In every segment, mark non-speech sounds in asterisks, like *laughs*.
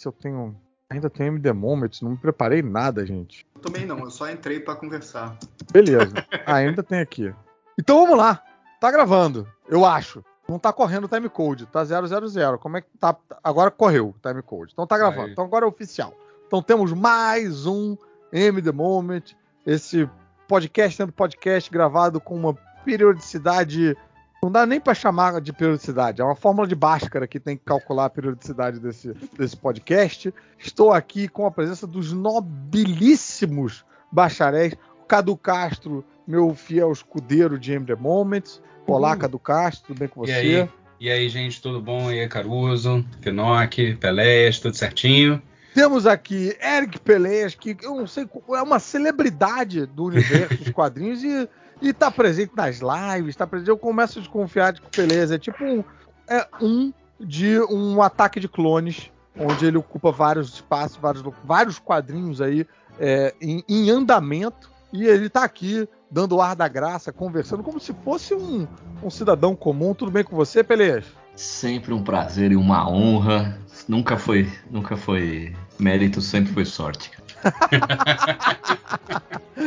se eu tenho. Ainda tenho MD Moments, não me preparei nada, gente. Também não, eu só entrei para conversar. Beleza. Ainda tem aqui. Então vamos lá. Tá gravando, eu acho. Não tá correndo o timecode, tá 000. Como é que tá? Agora correu o timecode. Então tá gravando. Aí. Então agora é oficial. Então temos mais um M The Moment, esse podcast dentro do podcast gravado com uma periodicidade. Não dá nem para chamar de periodicidade, é uma fórmula de Bhaskara que tem que calcular a periodicidade desse, desse podcast. Estou aqui com a presença dos nobilíssimos bacharéis, Cadu Castro, meu fiel escudeiro de The Moments. Olá, Cadu Castro, tudo bem com E você? aí? E aí, gente, tudo bom? E aí, Caruso, Finoc, Peléas, tudo certinho? Temos aqui Eric Peleias, que eu não sei, é uma celebridade do universo dos quadrinhos e, e tá presente nas lives, tá presente. Eu começo a desconfiar de que o Peleias é tipo um, é um de um ataque de clones, onde ele ocupa vários espaços, vários, vários quadrinhos aí é, em, em andamento, e ele tá aqui dando o ar da graça, conversando como se fosse um, um cidadão comum. Tudo bem com você, Peleias? Sempre um prazer e uma honra. Nunca foi, nunca foi mérito, sempre foi sorte. *laughs*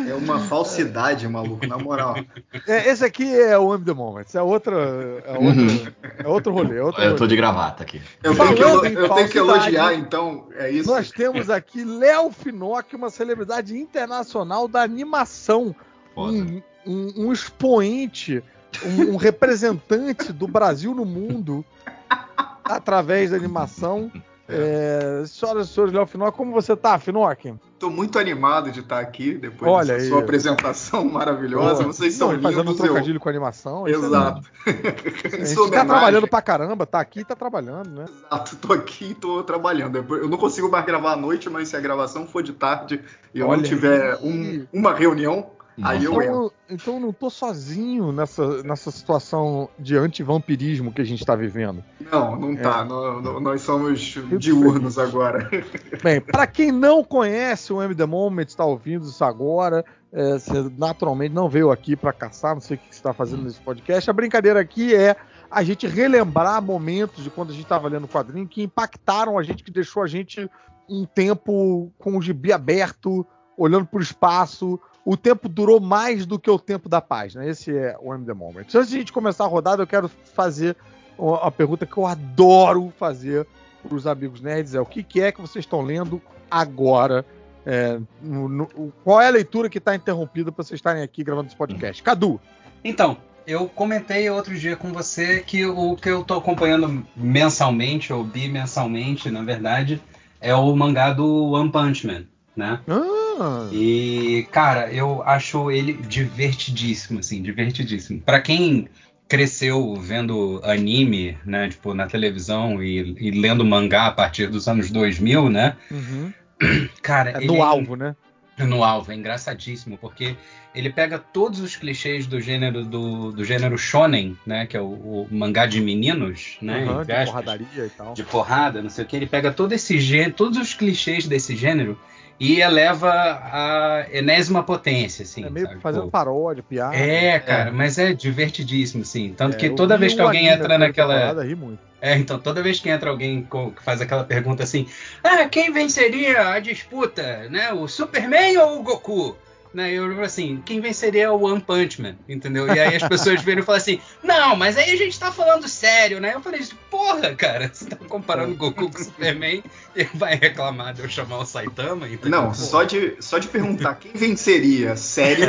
É uma falsidade, maluco, na moral. É, esse aqui é o M The Moments, é outra, é outro, é outro rolê. É outro Eu tô rolê. de gravata aqui. Eu tenho que, em eu tenho que elogiar, então, é isso. Nós temos aqui Léo Finock, uma celebridade internacional da animação, um, um- um expoente, um, um representante do Brasil no mundo através da animação. É, senhoras e senhores, Léo Finock, como você tá, Finock? Tô muito animado de estar aqui depois Olha dessa aí. sua apresentação *laughs* maravilhosa. Pô, Vocês são não, fazendo um lindos. eu- trocadilho com animação. é Exato. lindo. *laughs* A gente tá trabalhando pra caramba, tá aqui e tá trabalhando, né? Exato, tô aqui e tô trabalhando. Eu não consigo mais gravar à noite, mas se a gravação for de tarde e eu Olha não tiver um- uma reunião, aí eu entro. Então, então eu não tô sozinho nessa, nessa situação de antivampirismo que a gente tá vivendo. Não, não É. tá. Nó- nó- Nós somos diurnos agora. *laughs* Bem, para quem não conhece o M The Moment, está ouvindo isso agora, é, você naturalmente não veio aqui para caçar, não sei o que você está fazendo nesse podcast. A brincadeira aqui é a gente relembrar momentos de quando a gente estava lendo o quadrinho que impactaram a gente, que deixou a gente um tempo com o gibi aberto, olhando para o espaço. O tempo durou mais do que o tempo da página. Esse é o M The Moment. Antes de a gente começar a rodada, eu quero fazer uma pergunta que eu adoro fazer para os amigos nerds é o que, que é que vocês estão lendo agora? É, no- no- qual é a leitura que está interrompida para vocês estarem aqui gravando esse podcast? Cadu, Então, eu comentei outro dia com você que o que eu tô acompanhando mensalmente, ou bimensalmente, na verdade, é o mangá do One Punch Man, né? ah, E, cara, eu acho ele divertidíssimo, assim, divertidíssimo. Pra quem cresceu vendo anime, né, tipo, na televisão e, e lendo mangá a partir dos anos 2000, né, uhum. *clears throat* cara, é no alvo, né? no alvo, é engraçadíssimo, porque ele pega todos os clichês do gênero do, do gênero shonen, né, que é o, o mangá de meninos, né, Uhum, de aspas, porradaria e tal. de porrada, não sei o que, ele pega todo esse gênero, todos os clichês desse gênero e eleva a enésima potência, assim, é meio sabe? fazendo Pô, paródia, piada. é, cara, mas é divertidíssimo, assim. Tanto É, que toda vez que alguém entra naquela. temporada, ri muito. É, então, toda vez que entra alguém que faz aquela pergunta assim: Ah, quem venceria a disputa, né? O Superman ou o Goku? Né, eu digo assim, quem venceria é o One Punch Man, entendeu? E aí as pessoas viram e falam assim, não, mas aí a gente tá falando sério, né? Eu falei, porra, cara, você tá comparando o Goku com o Superman e vai reclamar de eu chamar o Saitama, entendeu? Não, só de, só de perguntar quem venceria, sério,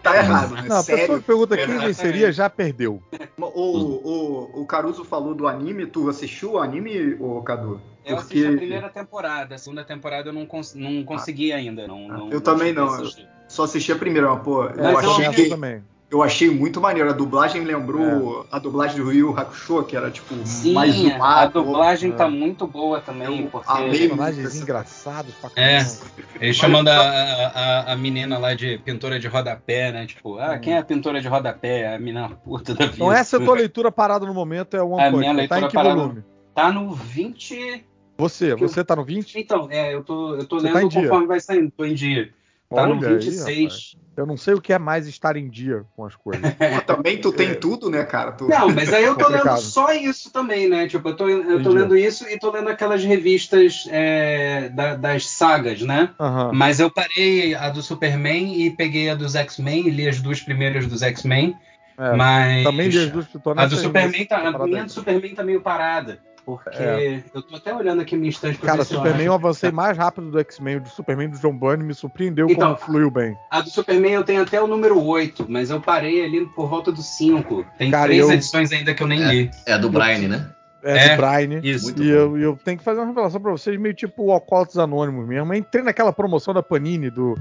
tá errado, né? Não, a pessoa sério. que pergunta quem Exatamente. venceria já perdeu. O, o, o Caruso falou do anime, tu assistiu o anime, ô Cadu? Eu assisti a primeira temporada, a segunda temporada eu não, cons não consegui ainda. Não, não- Eu também cheguei a não. assistir. Só assisti a primeira, mas, pô, eu, achei, que- também. eu achei muito maneiro. A dublagem É. lembrou a dublagem do Yu Hakusho, que era tipo Sim, mais a zoado. dublagem É. tá muito boa também, Eu porque amei Personagens engraçados pra É. ele chamando a, a, a menina lá de pintora de rodapé, né? Tipo, ah, quem é a pintora de rodapé? A menina puta da vida. Então essa é a tua *laughs* leitura parada no momento, é o One A minha Man. Tá em leitura que parada- volume? Tá no 20. Você, que eu- você tá no 20? Então, é, eu tô, eu tô Você lendo tá conforme vai saindo, tô em dia. Tá no Olha aí, 26. Eu não sei o que é mais estar em dia com as coisas. *laughs* Também tu tem tudo, né, cara? Tu... Não, mas aí eu tô lendo só isso também, né? Tipo, eu tô, eu tô lendo isso e tô lendo aquelas revistas é, da- das sagas, né? Aham. Mas eu parei a do Superman e peguei a dos X-Men e li as duas primeiras dos X-Men. É, mas Também li as duas tô a do Superman tá, a minha aí. do Superman tá meio parada. Porque É. eu tô até olhando aqui minha estante pra Cara, Superman eu acho. avancei mais rápido do X-Men. O do Superman do John Byrne me surpreendeu Então, como fluiu bem. A do Superman eu tenho até o número 8, mas eu parei ali por volta do 5. Tem Cara, três eu- edições ainda que eu nem li. É a do Brian, né? É, É, do Brian. Isso. E eu, eu tenho que fazer uma revelação pra vocês, meio tipo o Alcoólatos Anônimos mesmo. Eu entrei naquela promoção da Panini do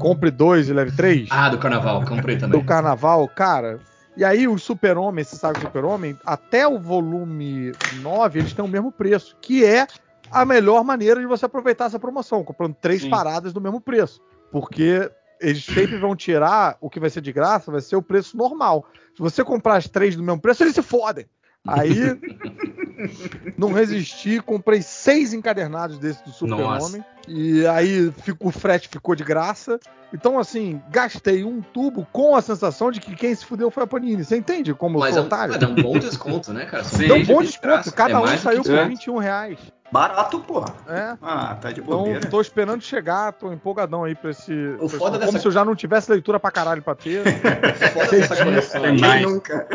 Compre 2 e Leve 3 Ah, do carnaval, comprei também. do Carnaval, cara. E aí o Super-Homem, esse saga Super-Homem, até o volume 9, eles têm o mesmo preço, que é a melhor maneira de você aproveitar essa promoção, comprando três Sim. paradas do mesmo preço. Porque eles sempre vão tirar o que vai ser de graça, vai ser o preço normal. Se você comprar as três do mesmo preço, eles se fodem. Aí *laughs* não resisti, comprei seis encadernados desse do Super-Homem. E aí fico- o frete ficou de graça. Então, assim, gastei um tubo com a sensação de que quem se fudeu foi a Panini. Você entende como Mas eu é sou um, otário? mas dá um bom desconto, né, cara? Sim. Deu um bom de desconto. graça. Cada É um saiu por É. 21 reais. Barato, porra. É. Ah, tá de Então, bobeira. tô esperando chegar, tô empolgadão aí pra esse. pra esse- foda Como dessa- se eu já não tivesse leitura pra caralho pra ter. *laughs* Foda dessa coleção aí, mais. Nunca?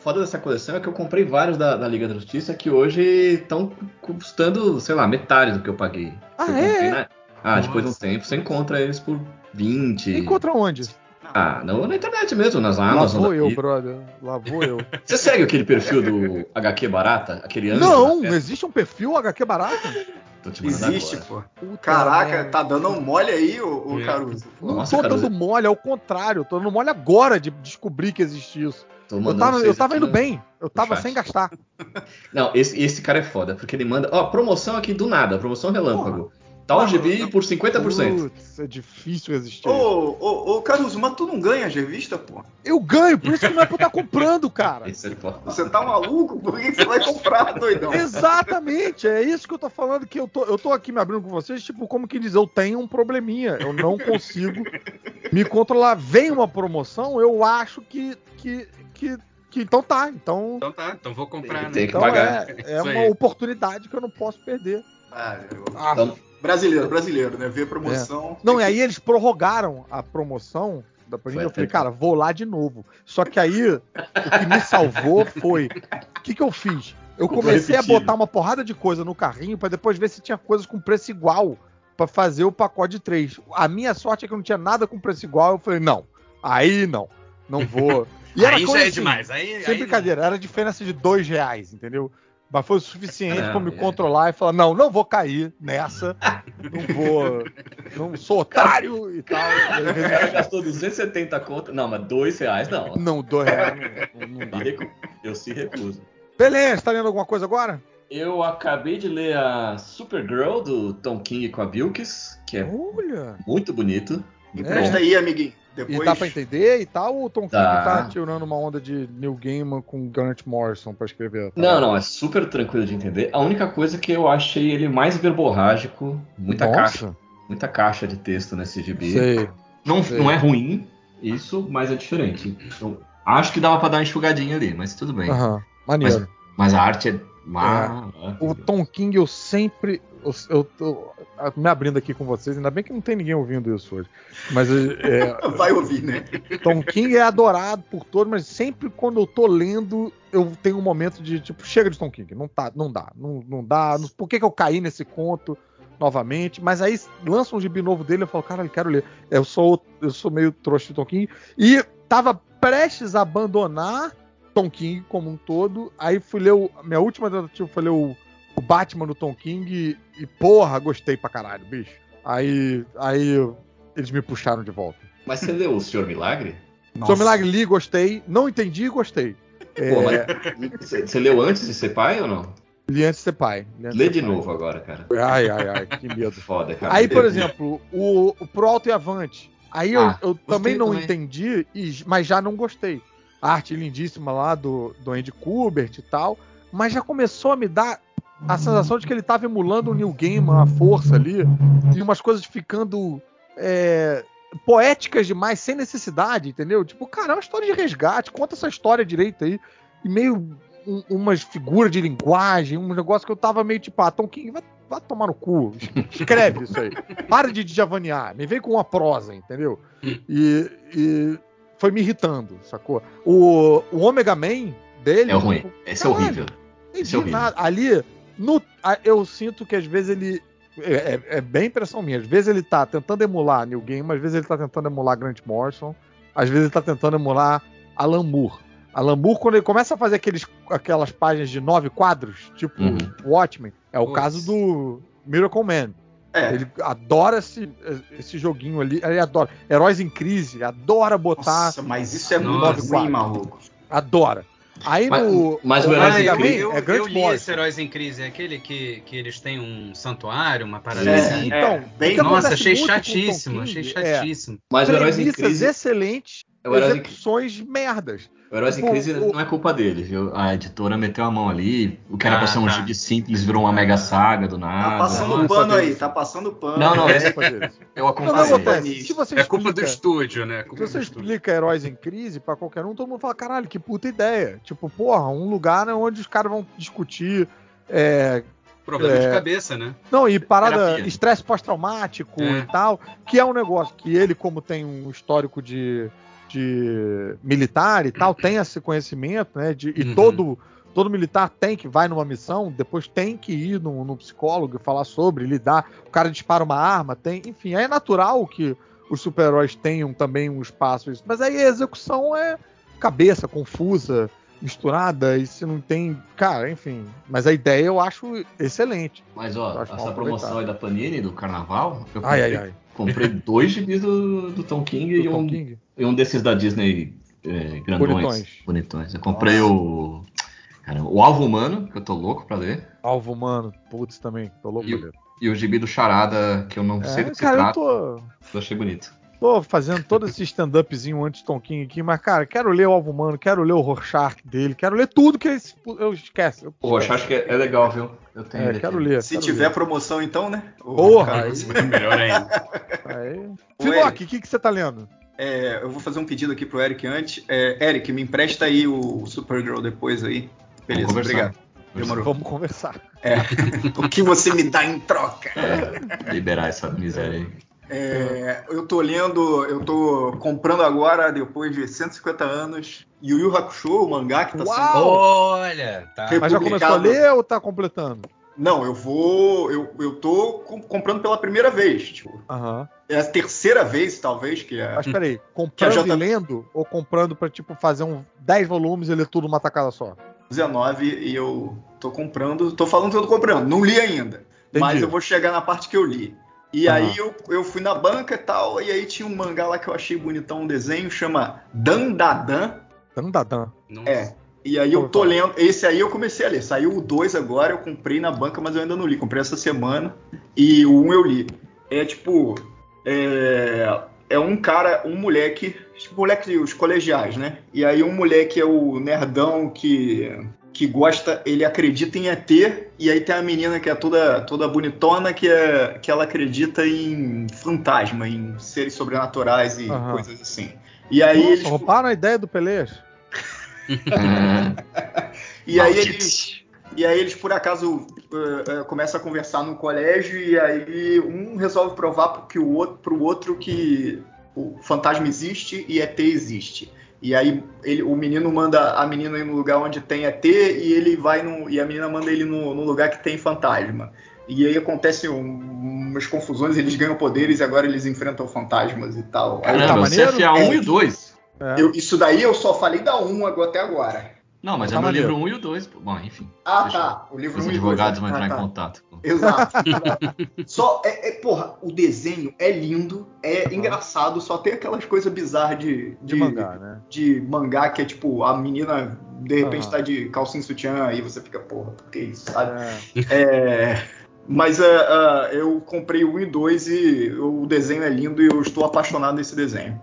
foda dessa coleção é que eu comprei vários da, da Liga da Justiça que hoje estão custando, sei lá, metade do que eu paguei. Ah, é? comprei, né? Ah, depois de um tempo você encontra eles por 20. Encontra onde? Ah, não, na internet mesmo, nas Lá Amazon. vou da eu, brother. Lá vou eu. *laughs* Você segue aquele perfil do HQ Barata? Aquele ano? não, existe um perfil HQ barato? Tô te mandando Existe, agora. pô. Puta Caraca, tá dando um mole aí, o, o É. Caruso. Não Nossa, tô cara, dando mole, é o contrário. Tô dando mole agora de descobrir que existe isso. Eu tava, eu tava indo no- bem. Eu tava sem gastar. *laughs* Não, esse, esse cara é foda, porque ele manda. Ó, promoção aqui do nada, promoção relâmpago. Tal Mano, GB eu- por 50%. Putz, é difícil resistir. Ô, ô, ô, Caruso, mas tu não ganha as revistas, pô? Eu ganho, por isso que não é pra eu estar comprando, cara. *laughs* Esse é. Você tá maluco? Por que você vai comprar, doidão? Exatamente, é isso que eu tô falando, que eu tô, eu tô aqui me abrindo com vocês, tipo, como que diz, eu tenho um probleminha, eu não consigo me controlar. Vem uma promoção, eu acho que, que, que, então tá, então, Então tá, então vou comprar, Tem né? que então pagar. é, é Isso uma oportunidade que eu não posso perder. Ah, eu- Ah, Então, brasileiro, brasileiro, né? Ver promoção. Não, e aí eles prorrogaram a promoção da Panini. Eu falei, cara, vou lá de novo. Só que aí, o que me salvou foi. O que, que eu fiz? Eu comecei a botar uma porrada de coisa no carrinho pra depois ver se tinha coisas com preço igual pra fazer o pacote de três. A minha sorte é que não tinha nada com preço igual. Eu falei, não, aí não, não vou. E era aí já coisa é assim, demais. Aí, Sem aí brincadeira, era diferença de dois reais, entendeu? Mas foi o suficiente Não, pra me é. controlar e falar: não, não vou cair nessa, não vou, não sou otário e tal. O cara gastou 270 conto. Não, mas 2 reais não. Não, dois reais não, não dá. Eu se recuso. Beleza, tá lendo alguma coisa agora? Eu acabei de ler a Supergirl do Tom King com a Bilkis, que é Olha! muito bonito. Muito É. aí, amiguinho. E Depois. dá pra entender e tal? Ou o Tom King Dá. tá tirando uma onda de Neil Gaiman com Grant Morrison pra escrever? Tá Não, não, é super tranquilo de entender. A única coisa que eu achei ele mais verborrágico, muita caixa, Nossa, muita caixa de texto nesse gibi. sei. Não, sei. não é ruim, isso, mas é diferente. Eu acho que dava pra dar uma enxugadinha ali, mas tudo bem. Maneiro. Mas a arte é. Ah, O Tom King eu sempre. Eu, tô me abrindo aqui com vocês, ainda bem que não tem ninguém ouvindo isso hoje. Mas *laughs* é, Vai ouvir, né? Tom King é adorado por todos, mas sempre quando eu tô lendo, eu tenho um momento de tipo, chega de Tom King, não, tá, não dá, não, não dá. não- por que, que eu caí nesse conto novamente? Mas aí lança um gibi novo dele, eu falo, cara, eu quero ler. Eu sou, eu sou meio trouxa de Tom King. E tava prestes a abandonar Tom King como um todo. Aí fui ler o. Minha última tentativa foi ler o, o Batman do Tom King e, e, porra, gostei pra caralho, bicho. Aí, aí eles me puxaram de volta. Mas você leu o Senhor Milagre? Seu Milagre li, gostei. Não entendi e gostei. É, *laughs* Pô, mas você leu antes de ser pai ou não? Li antes de ser pai. Lê ser de pai. novo agora, cara. Ai, ai, ai, que medo. Foda, cara. Aí, por Eu- exemplo, o, o Pro Alto e Avante. Aí eu, Ah, eu também não também. entendi, e- mas já não gostei. A arte lindíssima lá do, do Andy Kubert e tal. Mas já começou a me dar a sensação de que ele tava emulando o New Gaiman à força ali. E umas coisas ficando. é, poéticas demais, sem necessidade, entendeu? Tipo, cara, é uma história de resgate, conta essa história direito aí. E meio um, umas figuras de linguagem, um negócio que eu tava meio tipo, ah, Tom King, vai, vai tomar no cu. Escreve isso aí. Para de djavanear, me vem com uma prosa, entendeu? E, e foi me irritando, sacou? O, o Omega Man dele. É ruim. Esse é caralho, horrível. não Esse é horrível. nada. Ali, no, eu sinto que às vezes ele. É, é- é bem impressão minha. Às vezes ele tá tentando emular New Game, às vezes ele tá tentando emular Grant Morrison, às vezes ele tá tentando emular Alan Moore. Alan Moore, quando ele começa a fazer aqueles, aquelas páginas de nove quadros, tipo Uhum. Watchmen, é o caso do Miracle Man. É, Ele adora esse, esse joguinho ali, ele adora. Heróis em crise, adora botar, nossa, mas isso é muito ruim, maluco. adora. Aí Mas- no. mas o Heróis em eu, Man Crise- eu, é Grant eu li Morrison. esse Heróis em Crise, é aquele que, que eles têm um santuário, uma parada É, assim. é, Então, bem- Nossa, achei chatíssimo, achei é chatíssimo. Mas o Heróis em Crise. excelentes, O Heróis em execuções merdas. O Heróis em Tipo, Crise o- não é culpa dele, viu? A editora meteu a mão ali. O que era Ah, pra ser um tá. gibi simples virou uma mega saga do Tá nada. passando nossa, pano aí, tá passando pano. Não, não, É culpa deles. Eu Não, não acontece. Se você É culpa do explica- estúdio, né? Se Culpa você do estúdio. explica heróis em crise pra qualquer um, todo mundo fala, caralho, que puta ideia. Tipo, porra, um lugar né, onde os caras vão discutir. é, Problema de É. cabeça, né? Não, e parada, Terapia. estresse pós-traumático É. e tal, que é um negócio que ele, como tem um histórico de, de militar e tal, tem esse conhecimento, né? de- e Uhum. todo, todo militar tem que vai numa missão, depois tem que ir no, no psicólogo e falar sobre, lidar. O cara dispara uma arma, tem. Enfim, é natural que os super-heróis tenham também um espaço. Mas aí a execução é cabeça, confusa, misturada, e se não tem. Cara, enfim. Mas a ideia eu acho excelente. Mas ó, essa promoção aí da Panini do carnaval, eu Ai, comprei, ai, ai. Comprei *laughs* dois gibis do, do Tom King, e, Do Tom um, King. e um desses da Disney é, grandões. Bonitões. Bonitões. Eu comprei o. Cara, o Alvo Humano, que eu tô louco pra ler. Alvo humano, putz também, tô louco E pra ler. E o gibi do Charada, que eu não sei É, do que cara, se eu trata, tô, eu achei bonito. Tô fazendo todo esse stand-upzinho antes Tom King aqui, mas, cara, quero ler o Alvo Humano, quero ler o Rorschach dele, quero ler tudo que esse, eu esquece. Eu, acho que é, é legal, viu? Eu tenho é, quero ler. Se quero tiver ler. promoção, então, né? Porra, cara, aí- Melhor ainda. Aí. Eric. o que, que você tá lendo? é, eu vou fazer um pedido aqui pro Eric antes. É, Eric, me empresta aí o Supergirl depois aí. Beleza, obrigado. Demorou. Vamos conversar. É. o que você me dá em troca? Liberar essa miséria aí. É, eu tô lendo, eu tô comprando agora, depois de 150 anos, Yu Yu Hakusho, o mangá que tá Uau! sendo. Olha, tá. Mas já começou a ler ou tá completando? Não, eu vou. Eu, eu tô com- comprando pela primeira vez. Tipo, Aham. é a terceira vez, talvez, que é. Mas peraí, comprando J- e lendo ou comprando pra, tipo, fazer um 10 volumes e ler tudo numa tacada só? 19 e eu tô comprando. Tô falando que eu tô comprando, não li ainda. Mas Entendi. eu vou chegar na parte que eu li. E Aham. aí eu, eu fui na banca e tal, e aí tinha um mangá lá que eu achei bonitão, um desenho, chama Dandadan. Dan, dan, dan. Nossa. É. E aí eu tô lendo. Esse aí eu comecei a ler. Saiu o 2 agora, eu comprei na banca, mas eu ainda não li. Comprei essa semana. E o 1 um eu li. É tipo. É, é um cara, um moleque. Tipo, moleque, os colegiais, né? E aí um moleque é o nerdão que. Que gosta, ele acredita em ET, e aí tem a menina que é toda, toda bonitona, que, é, que ela acredita em fantasma, em seres sobrenaturais e Aham. coisas assim. E aí Nossa, eles. roubaram a ideia do Pelé. *laughs* E aí eles, e aí eles por acaso eh, eh, começam a conversar no colégio e aí um resolve provar pro que o outro, pro outro que o fantasma existe e ET existe. E aí ele, o menino manda a menina ir no lugar onde tem ET e ele vai no, e a menina manda ele no, no lugar que tem fantasma. E aí acontecem um- umas confusões, eles ganham poderes e agora eles enfrentam fantasmas e tal. Aí, tá Caramba, maneiro? você é a 1 e o 2. É. eu- isso daí eu só falei da 1 agora- até agora. Não, mas Tá é no maneiro. livro 1 e o 2. pô. Bom, enfim. Ah, tá. O livro Os 1 e 2. advogados vão Ah, entrar tá. em contato. Exato. *laughs* só é, é, porra, o desenho é lindo, é engraçado, só tem aquelas coisas bizarras de, De mangá, né? de mangá, que é tipo, a menina de repente Ah. tá de calcinha sutiã e você fica, porra, por que isso, sabe? É. É, mas ah, ah, eu comprei o 1 e 2 e o desenho é lindo e eu estou apaixonado nesse desenho.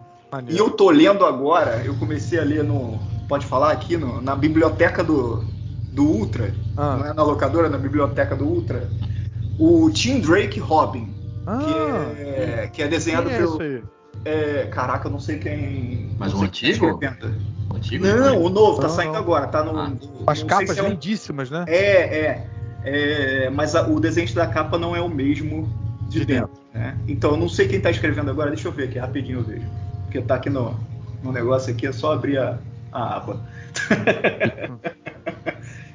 E eu tô lendo agora, eu comecei a ler no. Pode falar aqui, no- na biblioteca do, do Ultra, Ah. não é na locadora, na biblioteca do Ultra, o Tim Drake Robin, Ah, que, é, que é desenhado quem é pelo. é, caraca, eu não sei quem. Mas o antigo? O antigo? Não, o novo, tá Não, saindo não. agora, tá no. Ah. no- As capas é um- lindíssimas, né? É, é. É, mas a- o desenho da capa não é o mesmo de, De dentro. né? Então eu não sei quem tá escrevendo agora, deixa eu ver aqui, rapidinho eu vejo. Porque tá aqui no, no negócio aqui, é só abrir a, a aba. *laughs*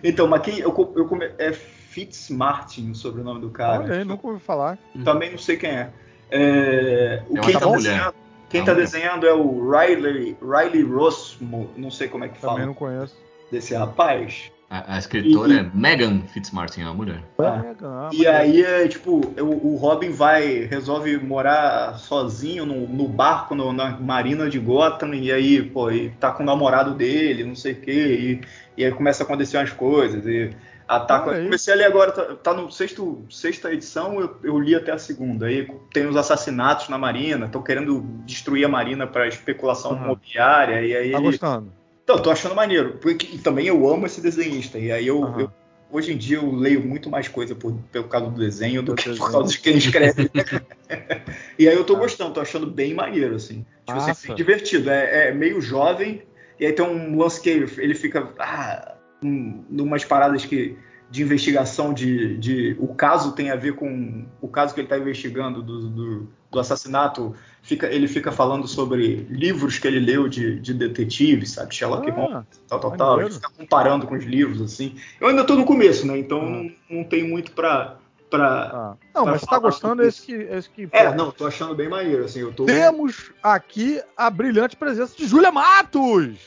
então, mas quem. Eu, eu come- é Fitzmartin o sobrenome do cara. Olha nunca ouvi falar. Também não sei quem é. É, o Eu quem tá desenhando, quem A tá desenhando é o Riley, Riley Rossmo, não sei como é que Também fala não conheço. desse rapaz. A, a escritora E- é Megan Fitzmartin, a mulher. Ah. E aí é tipo, o, o Robin vai, resolve morar sozinho no, no barco no- na marina de Gotham, e aí, pô, e tá com o namorado dele, não sei o quê, e, e aí começa a acontecer umas coisas, e ataca. Eu aí. comecei a ler agora, tá, tá no sexto, sexta edição, eu, eu li até a segunda. Aí tem os assassinatos na marina, estão querendo destruir a marina para especulação Aham. imobiliária, e aí Tá ele- gostando? Então, tô achando maneiro. Porque, e também eu amo esse desenhista. E aí eu, Aham. eu- hoje em dia eu leio muito mais coisa por, pelo causa do desenho do Do que por desenho. causa de quem escreve. *laughs* e aí eu tô gostando, tô achando bem maneiro, assim. Tipo, assim, divertido. É, é meio jovem, e aí tem um lance que ele, fica. Ah, um, numas paradas que. De investigação de, de. O caso tem a ver com. O caso que ele está investigando do, do, do assassinato. Fica, ele fica falando sobre livros que ele leu de, de detetive, sabe? Sherlock Holmes Ah, tal, tal, Maneiro. tal. Ele fica comparando com os livros, assim. Eu ainda tô no começo, né? Então Ah. não, não tenho muito pra. pra... tá. Não, Pra mas você tá gostando esse que. Esse que É, pô, não, tô achando bem maneiro, assim. Eu tô. Temos aqui a brilhante presença de Júlia Matos!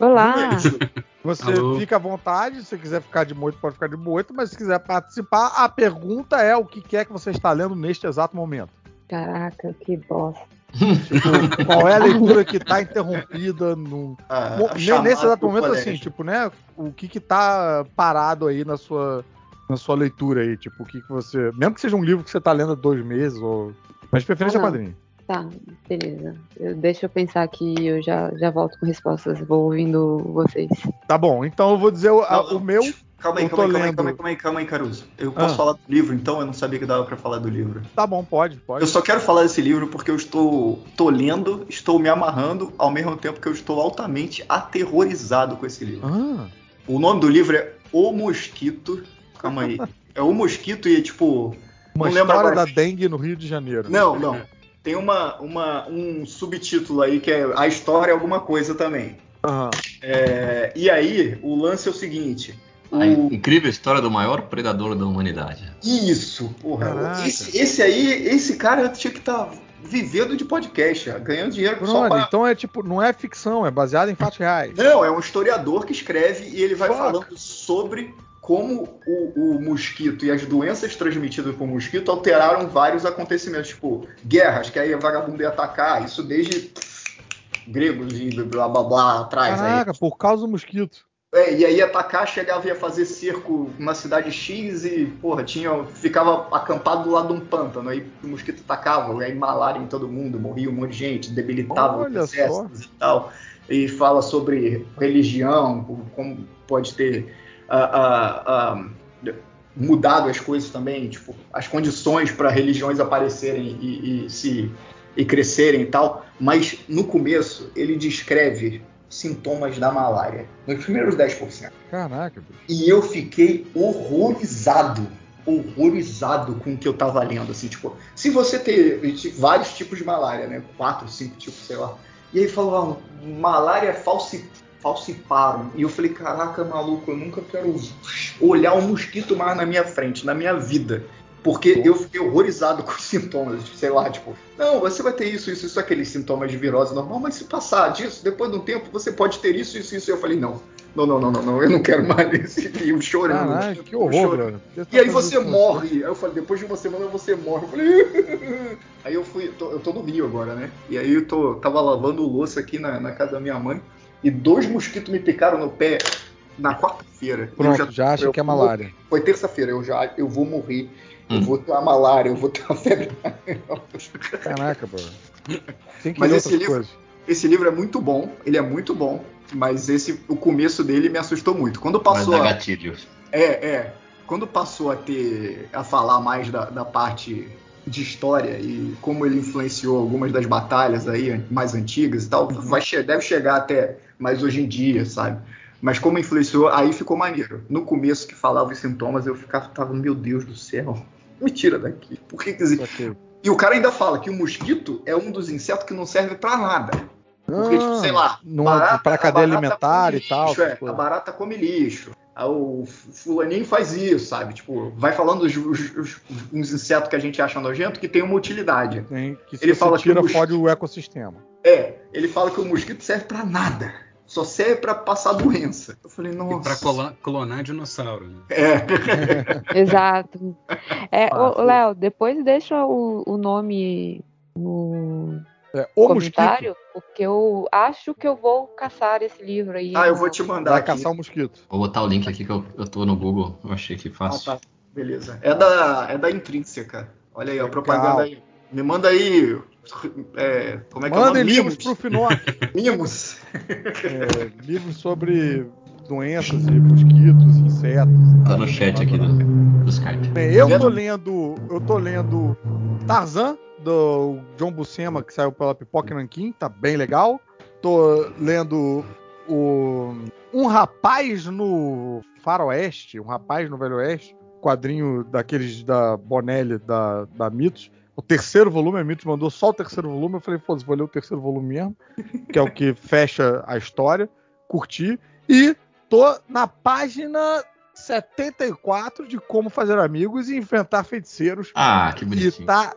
Olá! Você Alô. fica à vontade, se você quiser ficar de moito, pode ficar de moito, mas se quiser participar, a pergunta é o que que é que você está lendo neste exato momento. Caraca, que bosta. Tipo, *laughs* qual é a leitura que está interrompida no, nesse exato momento, colégio. assim, tipo, né? O que que tá parado aí na sua, na sua leitura aí? Tipo, o que que você. Mesmo que seja um livro que você tá lendo há dois meses, ou. Mas de preferência Ah, quadrinho. Tá, beleza. Eu- deixa eu pensar aqui e eu já, já volto com respostas. Vou ouvindo vocês. Tá bom, então eu vou dizer o, a- o meu. Calma aí, calma aí, calma aí, calma aí, calma aí, calma aí, Caruso. Eu posso Ah. falar do livro, então? Eu não sabia que dava pra falar do livro. Tá bom, pode, pode. Eu só quero falar desse livro porque eu estou tô lendo, estou me amarrando, ao mesmo tempo que eu estou altamente aterrorizado com esse livro. Ah, O nome do livro é O Mosquito. Calma aí. *laughs* É O Mosquito e é tipo. uma Não história agora. da dengue no Rio de Janeiro. Não, não. Tem uma, uma, um subtítulo aí que é A História é Alguma Coisa também. Aham. É, e aí, o lance é o seguinte. A incrível história do maior predador da humanidade. Isso, porra. Esse, esse aí, esse cara tinha que estar vivendo de podcast, ganhando dinheiro só Pronto, pra... então é tipo, não é ficção, é baseado em fatos reais. Não, é um historiador que escreve e ele vai Fuck. falando sobre como o, o mosquito e as doenças transmitidas por mosquito alteraram vários acontecimentos, tipo guerras, que aí a vagabundo ia atacar, isso desde gregos e blá blá blá atrás. aí. Caraca, por causa do mosquito. É, e aí atacar, chegava e ia fazer cerco na cidade X e, porra, tinha, ficava acampado do lado de um pântano. Aí o mosquito atacava, aí malária em todo mundo, morria um monte de gente, debilitava os e tal. E fala sobre religião, como pode ter ah, ah, ah, mudado as coisas também, tipo, as condições para religiões aparecerem e, e se e crescerem e tal. Mas no começo ele descreve sintomas da malária, nos primeiros 10%. Caraca, bicho. E eu fiquei horrorizado, horrorizado com o que eu tava lendo, assim, tipo, se você ter vários tipos de malária, né, quatro, cinco tipos, sei lá, e aí falou, ah, malária falsi, falciparum, e eu falei, caraca, maluco, eu nunca quero olhar um mosquito mais na minha frente, na minha vida, porque eu fiquei horrorizado *laughs* com os sintomas, sei lá, tipo, não, você vai ter isso, isso, isso, aqueles sintomas de virose normal, mas se passar disso, depois de um tempo, você pode ter isso, isso, isso. E eu falei, não, não, não, não, não, não eu não quero mais *laughs* esse livro chorando. Caraca, que eu horror, chorando. que E aí tá você isso? morre. Aí eu falei, depois de uma semana você morre. Eu falei, *laughs* aí eu fui, tô- eu tô no Rio agora, né? E aí eu tô, tava lavando louça aqui na, na casa da minha mãe e dois mosquitos me picaram no pé na quarta-feira. Eu Pronto, já, acha eu que é malária. Foi terça-feira, eu já, eu vou morrer. Eu Hum. vou ter uma malária, eu vou ter uma febre. Caraca, brother. Tem que Mas esse livro- coisas. Esse livro é muito bom, ele é muito bom, mas esse o começo dele me assustou muito. Quando Mas passou dá a, gatilhos. é, é, quando passou a ter a falar mais da, da parte de história e como ele influenciou algumas das batalhas aí mais antigas e tal, Uhum. vai deve chegar até mais hoje em dia, sabe? Mas como influenciou, aí ficou maneiro. No começo que falava os sintomas, eu ficava, tava, meu Deus do céu, me tira daqui. Por que que existe? Ok. E o cara ainda fala que o mosquito é um dos insetos que não serve pra nada. Porque, tipo, sei lá, não, barata- pra a cadeia alimentar come e tal. lixo, é, a coisas. barata come lixo. Ah, O fulaninho faz isso, sabe? Tipo, vai falando os, os- os- uns insetos que a gente acha nojento que tem uma utilidade. Tem, que Ele fala que tira, o mosquito- fode o ecossistema. É, ele fala que o mosquito serve pra nada. Só serve pra passar doença. Eu falei, E nossa. pra cola- clonar dinossauro. Né? É. *laughs* Exato. É, Ah, Léo, depois deixa o, o nome no É, o mosquito comentário, porque eu acho que eu vou caçar esse livro aí. Ah, eu na- vou te mandar vai aqui. caçar o mosquito. Vou botar o link aqui que eu, eu tô no Google. Eu achei que Ah, fácil. tá. Beleza. É da, é da Intrínseca. Olha aí, a propaganda aí. Me manda aí. É, como é que é o Mandem nome? livros Mimos. pro Finoc. *laughs* Mimos. É, livros sobre doenças e mosquitos, insetos. Tá no chat aqui do, do Skype. Eu tô lendo. Eu tô lendo Tarzan, do John Buscema, que saiu pela Pipoca Nankin, tá bem legal. Tô lendo o Um Rapaz no Faroeste, Um Rapaz no Velho Oeste, quadrinho daqueles da Bonelli, da, da Mitos. O terceiro volume, a Mitos mandou só o terceiro volume. Eu falei, foda-se, vou ler o terceiro volume mesmo, que é o que *laughs* fecha a história. Curti. E tô na página 74 de como fazer amigos e enfrentar feiticeiros. Ah, que E bonitinho. tá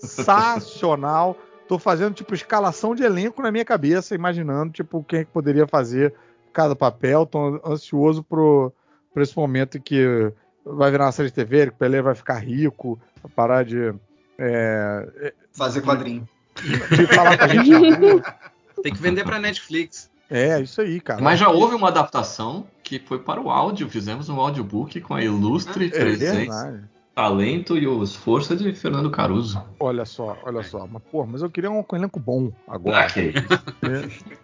sensacional. Tô fazendo, tipo, escalação de elenco na minha cabeça, imaginando, tipo, quem é que poderia fazer cada papel. Tô ansioso pro, por esse momento em que vai virar uma série de TV, que o Pelé vai ficar rico, parar de, é, Fazer quadrinho. de falar com a gente na *laughs* rua. Tem que vender pra Netflix. É, isso aí, cara. Mas já houve uma adaptação que foi para o áudio. Fizemos um audiobook com a ilustre É presença, verdade. talento e os força de Fernando Caruso. Olha só, olha só. Mas, porra, mas eu queria um elenco bom agora. Ok.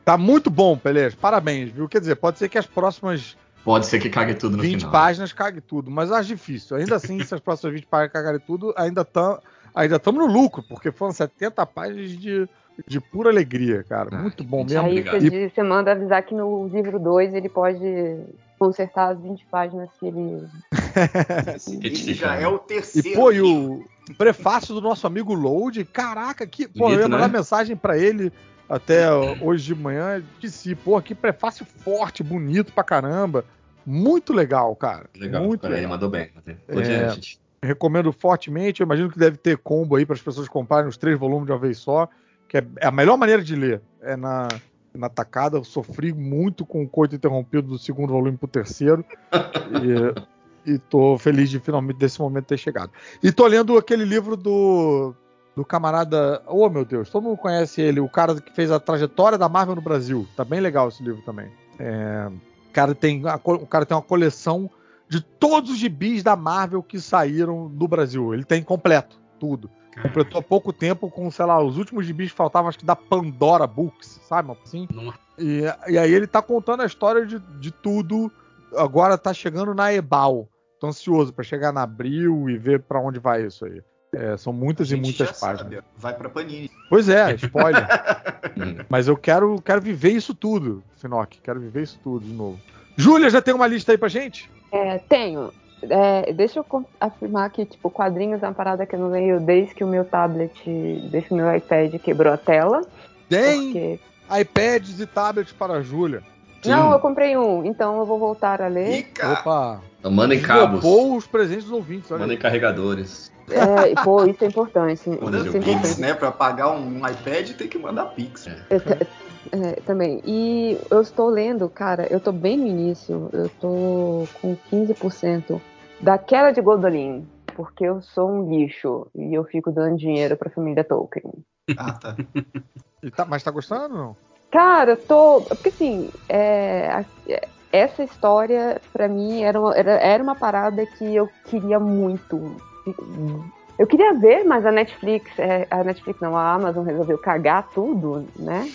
Tá muito bom, Pelé. Parabéns, viu? Quer dizer, pode ser que as próximas Pode ser que cague tudo no 20 final. páginas cague tudo, mas acho difícil. Ainda assim, se as *laughs* próximas 20 páginas cagarem tudo, ainda estamos ainda tamo no lucro, porque foram 70 páginas de, de pura alegria, cara. Ah, Muito bom mesmo. Aí você, diz- você manda avisar que no livro 2 ele pode consertar as 20 páginas que ele. *laughs* Ele já é o E, terceiro. pô, e o prefácio do nosso amigo Load, caraca, que. Pô, eu ia mandar né? mensagem pra ele até hoje de manhã. Disse, pô, que prefácio forte, bonito pra caramba. Muito legal, cara. Legal. Muito Peraí, legal. mandou bem. Ô, É. recomendo fortemente. Eu imagino que deve ter combo aí para as pessoas comprarem os três volumes de uma vez só, que é, é a melhor maneira de ler. É na, na tacada. Eu sofri muito com o coito interrompido do segundo volume pro terceiro. e, e tô feliz de finalmente desse momento ter chegado. E tô lendo aquele livro do do camarada, oh meu Deus, todo mundo conhece ele, o cara que fez a trajetória da Marvel no Brasil. Tá bem legal esse livro também. É, o cara tem o cara tem uma coleção de todos os gibis da Marvel que saíram no Brasil. Ele tem completo, tudo. Completou há pouco tempo com, sei lá, os últimos gibis que faltavam, acho que da Pandora Books, sabe? Assim. E, e aí ele tá contando a história de, de tudo. Agora tá chegando na Ebal. Tô ansioso pra chegar na Abril e ver pra onde vai isso aí. É, são A muitas e muitas páginas. sabe. Vai pra Panini. Pois é, spoiler. *laughs* hum, Mas eu quero, quero viver isso tudo, Finoc. Quero viver isso tudo de novo. Júlia, já tem uma lista aí pra gente? É, tenho. É, deixa eu afirmar que, tipo, quadrinhos é uma parada que eu não leio desde que o meu tablet, desde que o meu iPad quebrou a tela. Tem Porque... iPads e tablets para a Júlia. Sim. Não, eu comprei um, então eu vou voltar a ler. Rica! Opa! Então, mandem cabos. Roubou os presentes dos ouvintes. Mandem. É, carregadores. e, pô, isso é importante. Olha, Isso é Pix, importante. né? Pra pagar um iPad tem que mandar Pix. É. É, também. E eu estou lendo, cara, eu tô bem no início, eu tô com 15% daquela de Godolin, porque eu sou um lixo e eu fico dando dinheiro pra família Tolkien. Ah, tá. E tá- mas tá gostando ou não? Cara, eu tô. Porque assim, é, é, essa história, pra mim, era uma, era, era uma parada que eu queria muito. Eu queria ver, mas a Netflix, é, a Netflix não, a Amazon resolveu cagar tudo, né?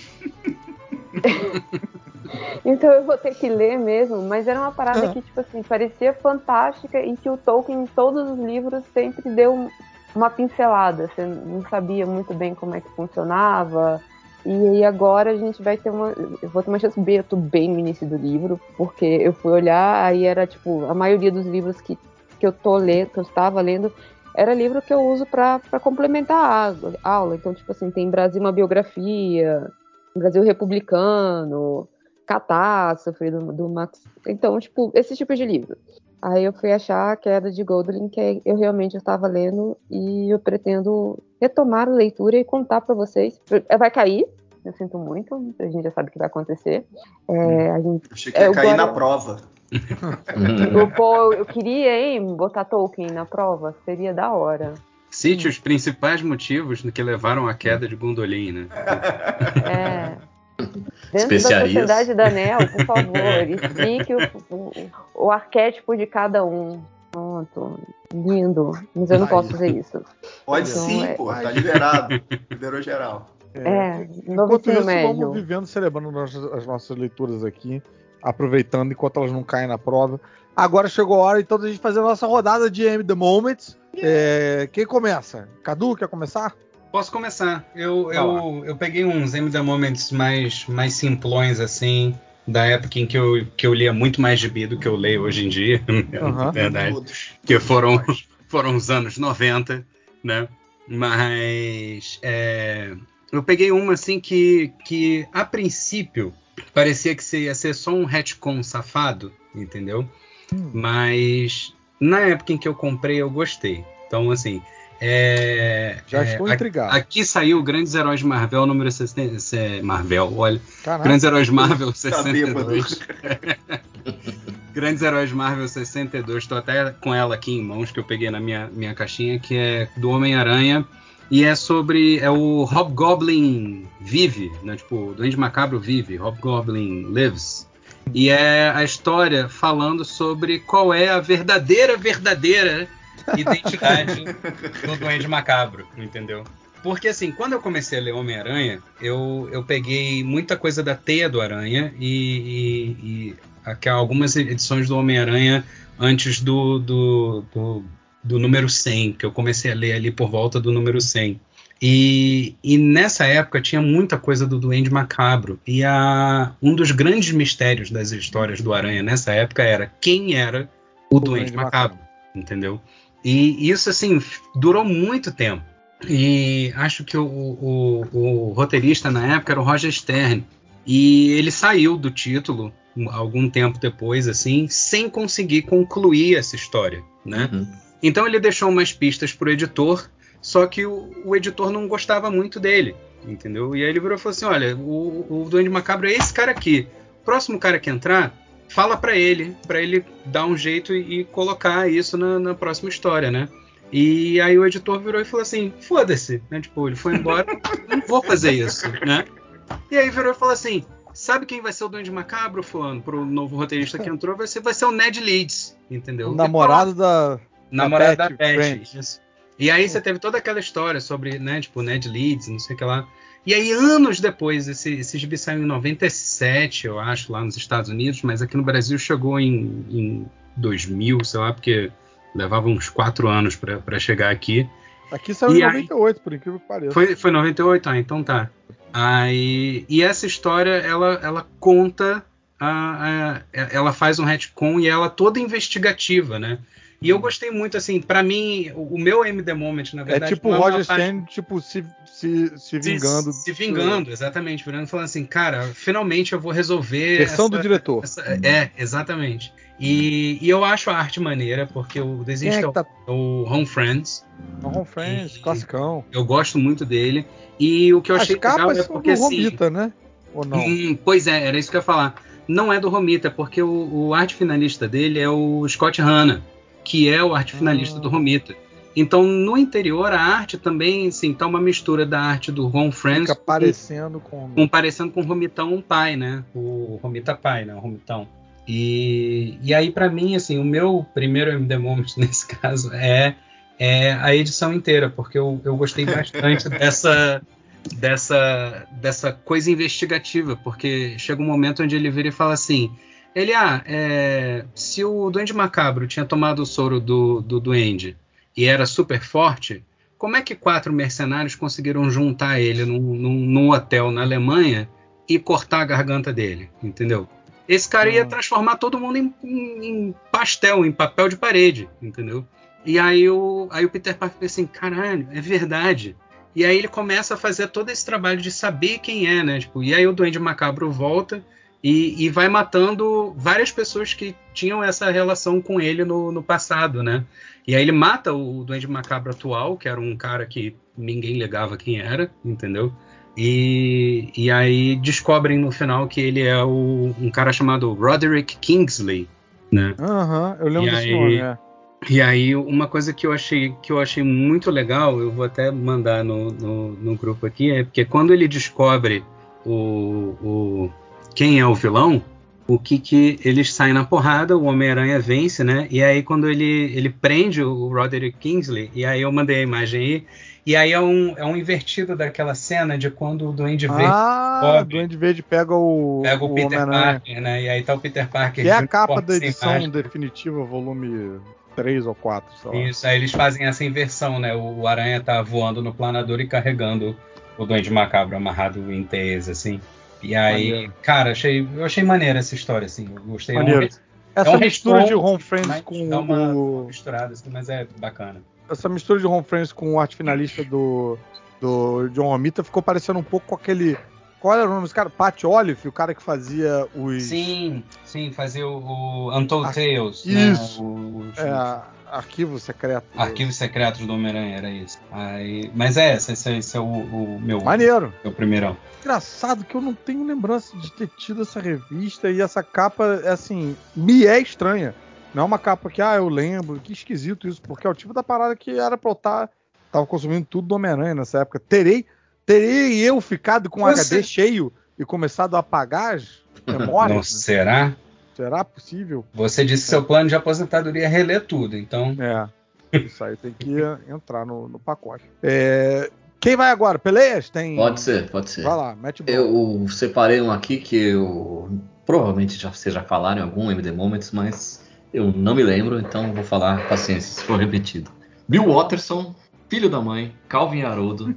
*laughs* então eu vou ter que ler mesmo, mas era uma parada Ah. que, tipo assim, parecia fantástica e que o Tolkien, em todos os livros, sempre deu uma pincelada, você não sabia muito bem como é que funcionava. E aí agora a gente vai ter uma. Eu vou ter uma chance B, eu tô bem no início do livro, porque eu fui olhar, aí era tipo, a maioria dos livros que, que eu tô lendo, que eu estava lendo, era livro que eu uso para complementar a aula. Então, tipo assim, tem Brasil uma biografia, Brasil republicano, Catástrofe do, do Max. Então, tipo, esse tipo de livro. Aí eu fui achar a queda de Goldwyn, que eu realmente estava lendo, e eu pretendo retomar a leitura e contar para vocês. É, vai cair, eu sinto muito, a gente já sabe o que vai acontecer. É, a gente, Achei que ia cair agora... na prova. *laughs* eu, pô, eu queria, hein, botar Tolkien na prova, seria da hora. Cite os principais motivos que levaram à queda de Gondolin, né? *laughs* É. Dentro da Sociedade da Anel, por favor, explique o, o, o, arquétipo de cada um. Pronto. Lindo. Mas eu não posso fazer isso. Pode então, sim, é... pô. Tá liberado. Liberou geral. É, é enquanto isso, médio. vamos vivendo, celebrando as nossas leituras aqui, aproveitando enquanto elas não caem na prova. Agora chegou a hora então a gente fazer a nossa rodada de M The Moments. É, quem começa? Cadu, quer começar? Posso começar. Eu, eu, eu peguei uns MD Moments mais, mais simplões, assim, da época em que eu, que eu lia muito mais gibi do que eu leio hoje em dia, *laughs* uhum. verdade. Todos. Que foram, foram os anos 90, né? Mas é, eu peguei uma assim que, que a princípio parecia que ia ser só um retcon safado, entendeu? Hum. Mas na época em que eu comprei eu gostei. Então assim, é, Já estou é, intrigado. Aqui saiu Grandes Heróis Marvel número 60. Marvel, olha. Caraca. Grandes Heróis Marvel 62. *laughs* Grandes Heróis Marvel 62. Estou até com ela aqui em mãos, que eu peguei na minha, minha caixinha, que é do Homem-Aranha. E é sobre. É o Hobgoblin Vive, né? Tipo, Duende Macabro vive, Hobgoblin lives. E é a história falando sobre qual é a verdadeira, verdadeira identidade do Duende Macabro, entendeu? Porque assim, quando eu comecei a ler Homem-Aranha, eu, eu peguei muita coisa da Teia do Aranha e, e, e algumas edições do Homem-Aranha antes do, do, do, do, número 100, que eu comecei a ler ali por volta do número 100. E, e nessa época tinha muita coisa do Duende Macabro. E a, um dos grandes mistérios das histórias do Aranha nessa época era quem era o, o Duende, Duende Macabro, Macabro, entendeu? E isso, assim, durou muito tempo. E acho que o, o, o, roteirista na época era o Roger Stern. E ele saiu do título algum tempo depois, assim, sem conseguir concluir essa história, né? Uhum. Então ele deixou umas pistas pro editor, só que o, o, editor não gostava muito dele, entendeu? E aí ele virou e falou assim: olha, o, o Duende Macabro é esse cara aqui. Próximo cara que entrar, fala para ele, para ele dar um jeito e, e colocar isso na, na, próxima história, né? E aí o editor virou e falou assim: foda-se, né? Tipo, ele foi embora, *laughs* não vou fazer isso, né? E aí virou e falou assim: sabe quem vai ser o Duende Macabro, fulano, pro novo roteirista que entrou? Vai ser, vai ser o Ned Leeds, entendeu? O namorado da. Namorado da Beth. E aí você teve toda aquela história sobre, né, tipo, Ned Leeds, não sei o que lá. E aí, anos depois, esse, esse gibi saiu em 97, eu acho, lá nos Estados Unidos, mas aqui no Brasil chegou em, em 2000, sei lá, porque levava uns quatro anos para chegar aqui. Aqui saiu e em 98, aí, por incrível que pareça. Foi, foi 98? Ah, então tá. Aí, e essa história, ela, ela conta, a, a, ela faz um retcon e ela toda investigativa, né? E eu gostei muito, assim, para mim, o, o, meu MD Moment, na verdade. É tipo o é Roger Stern, tipo, se, se, se vingando. Se, se vingando, exatamente. Virando falando assim, cara, finalmente eu vou resolver. Versão essa, do diretor. Essa, é, exatamente. E, e, eu acho a arte maneira, porque o desenho é, é tá... o Home Friends. Home Friends, classicão. Eu gosto muito dele. E o que eu As achei legal é porque. Do assim, Romita, né? Ou não? Hum, pois é, era isso que eu ia falar. Não é do Romita, porque o, o arte finalista dele é o Scott Hanna que é o arte finalista do Romita. Então, no interior, a arte também, sim, tá uma mistura da arte do Ron Friends. Fica parecendo com... com parecendo com o Romitão pai, né? O Romita pai, né? O Romitão. E, e aí, para mim, assim, o meu primeiro MD Moment *laughs* nesse caso é, é a edição inteira, porque eu, eu gostei bastante *laughs* dessa, dessa, dessa coisa investigativa, porque chega um momento onde ele vira e fala assim: ele, ah, é, se o Duende Macabro tinha tomado o soro do, do Duende e era super forte, como é que quatro mercenários conseguiram juntar ele num, num, num hotel na Alemanha e cortar a garganta dele, entendeu? Esse cara ia Hum. transformar todo mundo em, em- em pastel, em papel de parede, entendeu? E aí o, aí o Peter Parker pensa assim, caralho, é verdade. E aí ele começa a fazer todo esse trabalho de saber quem é, né? Tipo, e aí o Duende Macabro volta e, e vai matando várias pessoas que tinham essa relação com ele no, no passado, né? E aí ele mata o Duende Macabro atual, que era um cara que ninguém ligava quem era, entendeu? E, e aí descobrem no final que ele é o- um cara chamado Roderick Kingsley, né? Aham, eu lembro E desse aí- nome, é. E aí, uma coisa que eu achei, que eu achei muito legal, eu vou até mandar no, no, no grupo aqui, é porque quando ele descobre o, o quem é o vilão, o que que eles saem na porrada, o Homem-Aranha vence, né? E aí quando ele, ele prende o Roderick Kingsley, e aí eu mandei a imagem aí, e aí é um, é um invertido daquela cena de quando o Duende Verde Ah, o Duende Verde pega o, pega o, Peter Homem-Aranha. Parker, né? E aí tá o Peter Parker Que é a capa da edição imagem. definitiva, volume 3 ou 4, sei lá. Isso, aí eles fazem essa inversão, né? O, o Aranha tá voando no planador e carregando o Duende Macabro amarrado em teias, assim. E aí, Maneiro. cara, achei, eu achei maneira essa história, assim. Eu gostei. É Maneiro. res- Essa é um mistura de Home Friends mas com dá uma o. misturada, assim, mas é bacana. Essa mistura de Home Friends com o arte finalista do, do John Romita ficou parecendo um pouco com aquele. Qual era o nome desse cara? Pat Olive, o cara que fazia os. Sim, sim, fazer o, o Untold Ah, Tales, isso. né? Os, É, arquivo secreto. Arquivos Secretos do Homem-Aranha, era isso. Aí, mas é, esse, esse, esse é o, o meu, Maneiro. meu primeirão. Engraçado que eu não tenho lembrança de ter tido essa revista e essa capa, é assim, me é estranha. Não é uma capa que, ah, eu lembro, que esquisito isso, porque é o tipo da parada que era pra eu estar. tava consumindo tudo do Homem-Aranha nessa época. Terei, terei eu ficado com o Você- HD cheio e começado a apagar as Não memórias? né? será? Será possível? Você disse que seu plano de aposentadoria é reler tudo, então. É. Isso aí tem que *laughs* entrar no, no pacote. É, quem vai agora? Peleias? Tem. Pode ser, pode ser. Vai lá, mete bola. Eu separei um aqui que eu provavelmente já, vocês já falaram em algum MD Moments, mas eu não me lembro, então vou falar paciência se for repetido. Bill Watterson, filho da mãe, Calvin Haroldo,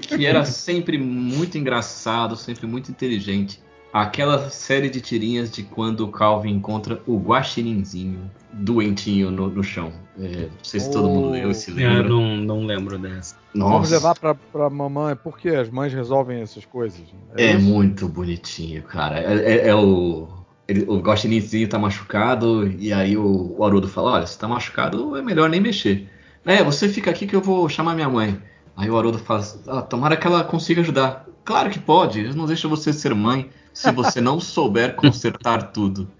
que era *laughs* sempre muito engraçado, sempre muito inteligente. Aquela série de tirinhas de quando o Calvin encontra o guaxininzinho doentinho no, no chão. É, não sei se todo mundo leu e se Eu lembra. não, não lembro dessa. Vamos Nossa. levar pra, pra mamãe, porque as mães resolvem essas coisas. É isso? muito bonitinho, cara. É, é- é o. ele- o Guaxinizinho tá machucado, e aí o, o Haroldo fala: Olha, se tá machucado, é melhor nem mexer. É, você fica aqui que eu vou chamar minha mãe. Aí o Haroldo fala: ah, Tomara que ela consiga ajudar. Claro que pode, eles não deixam você ser mãe se você não *laughs* souber consertar tudo.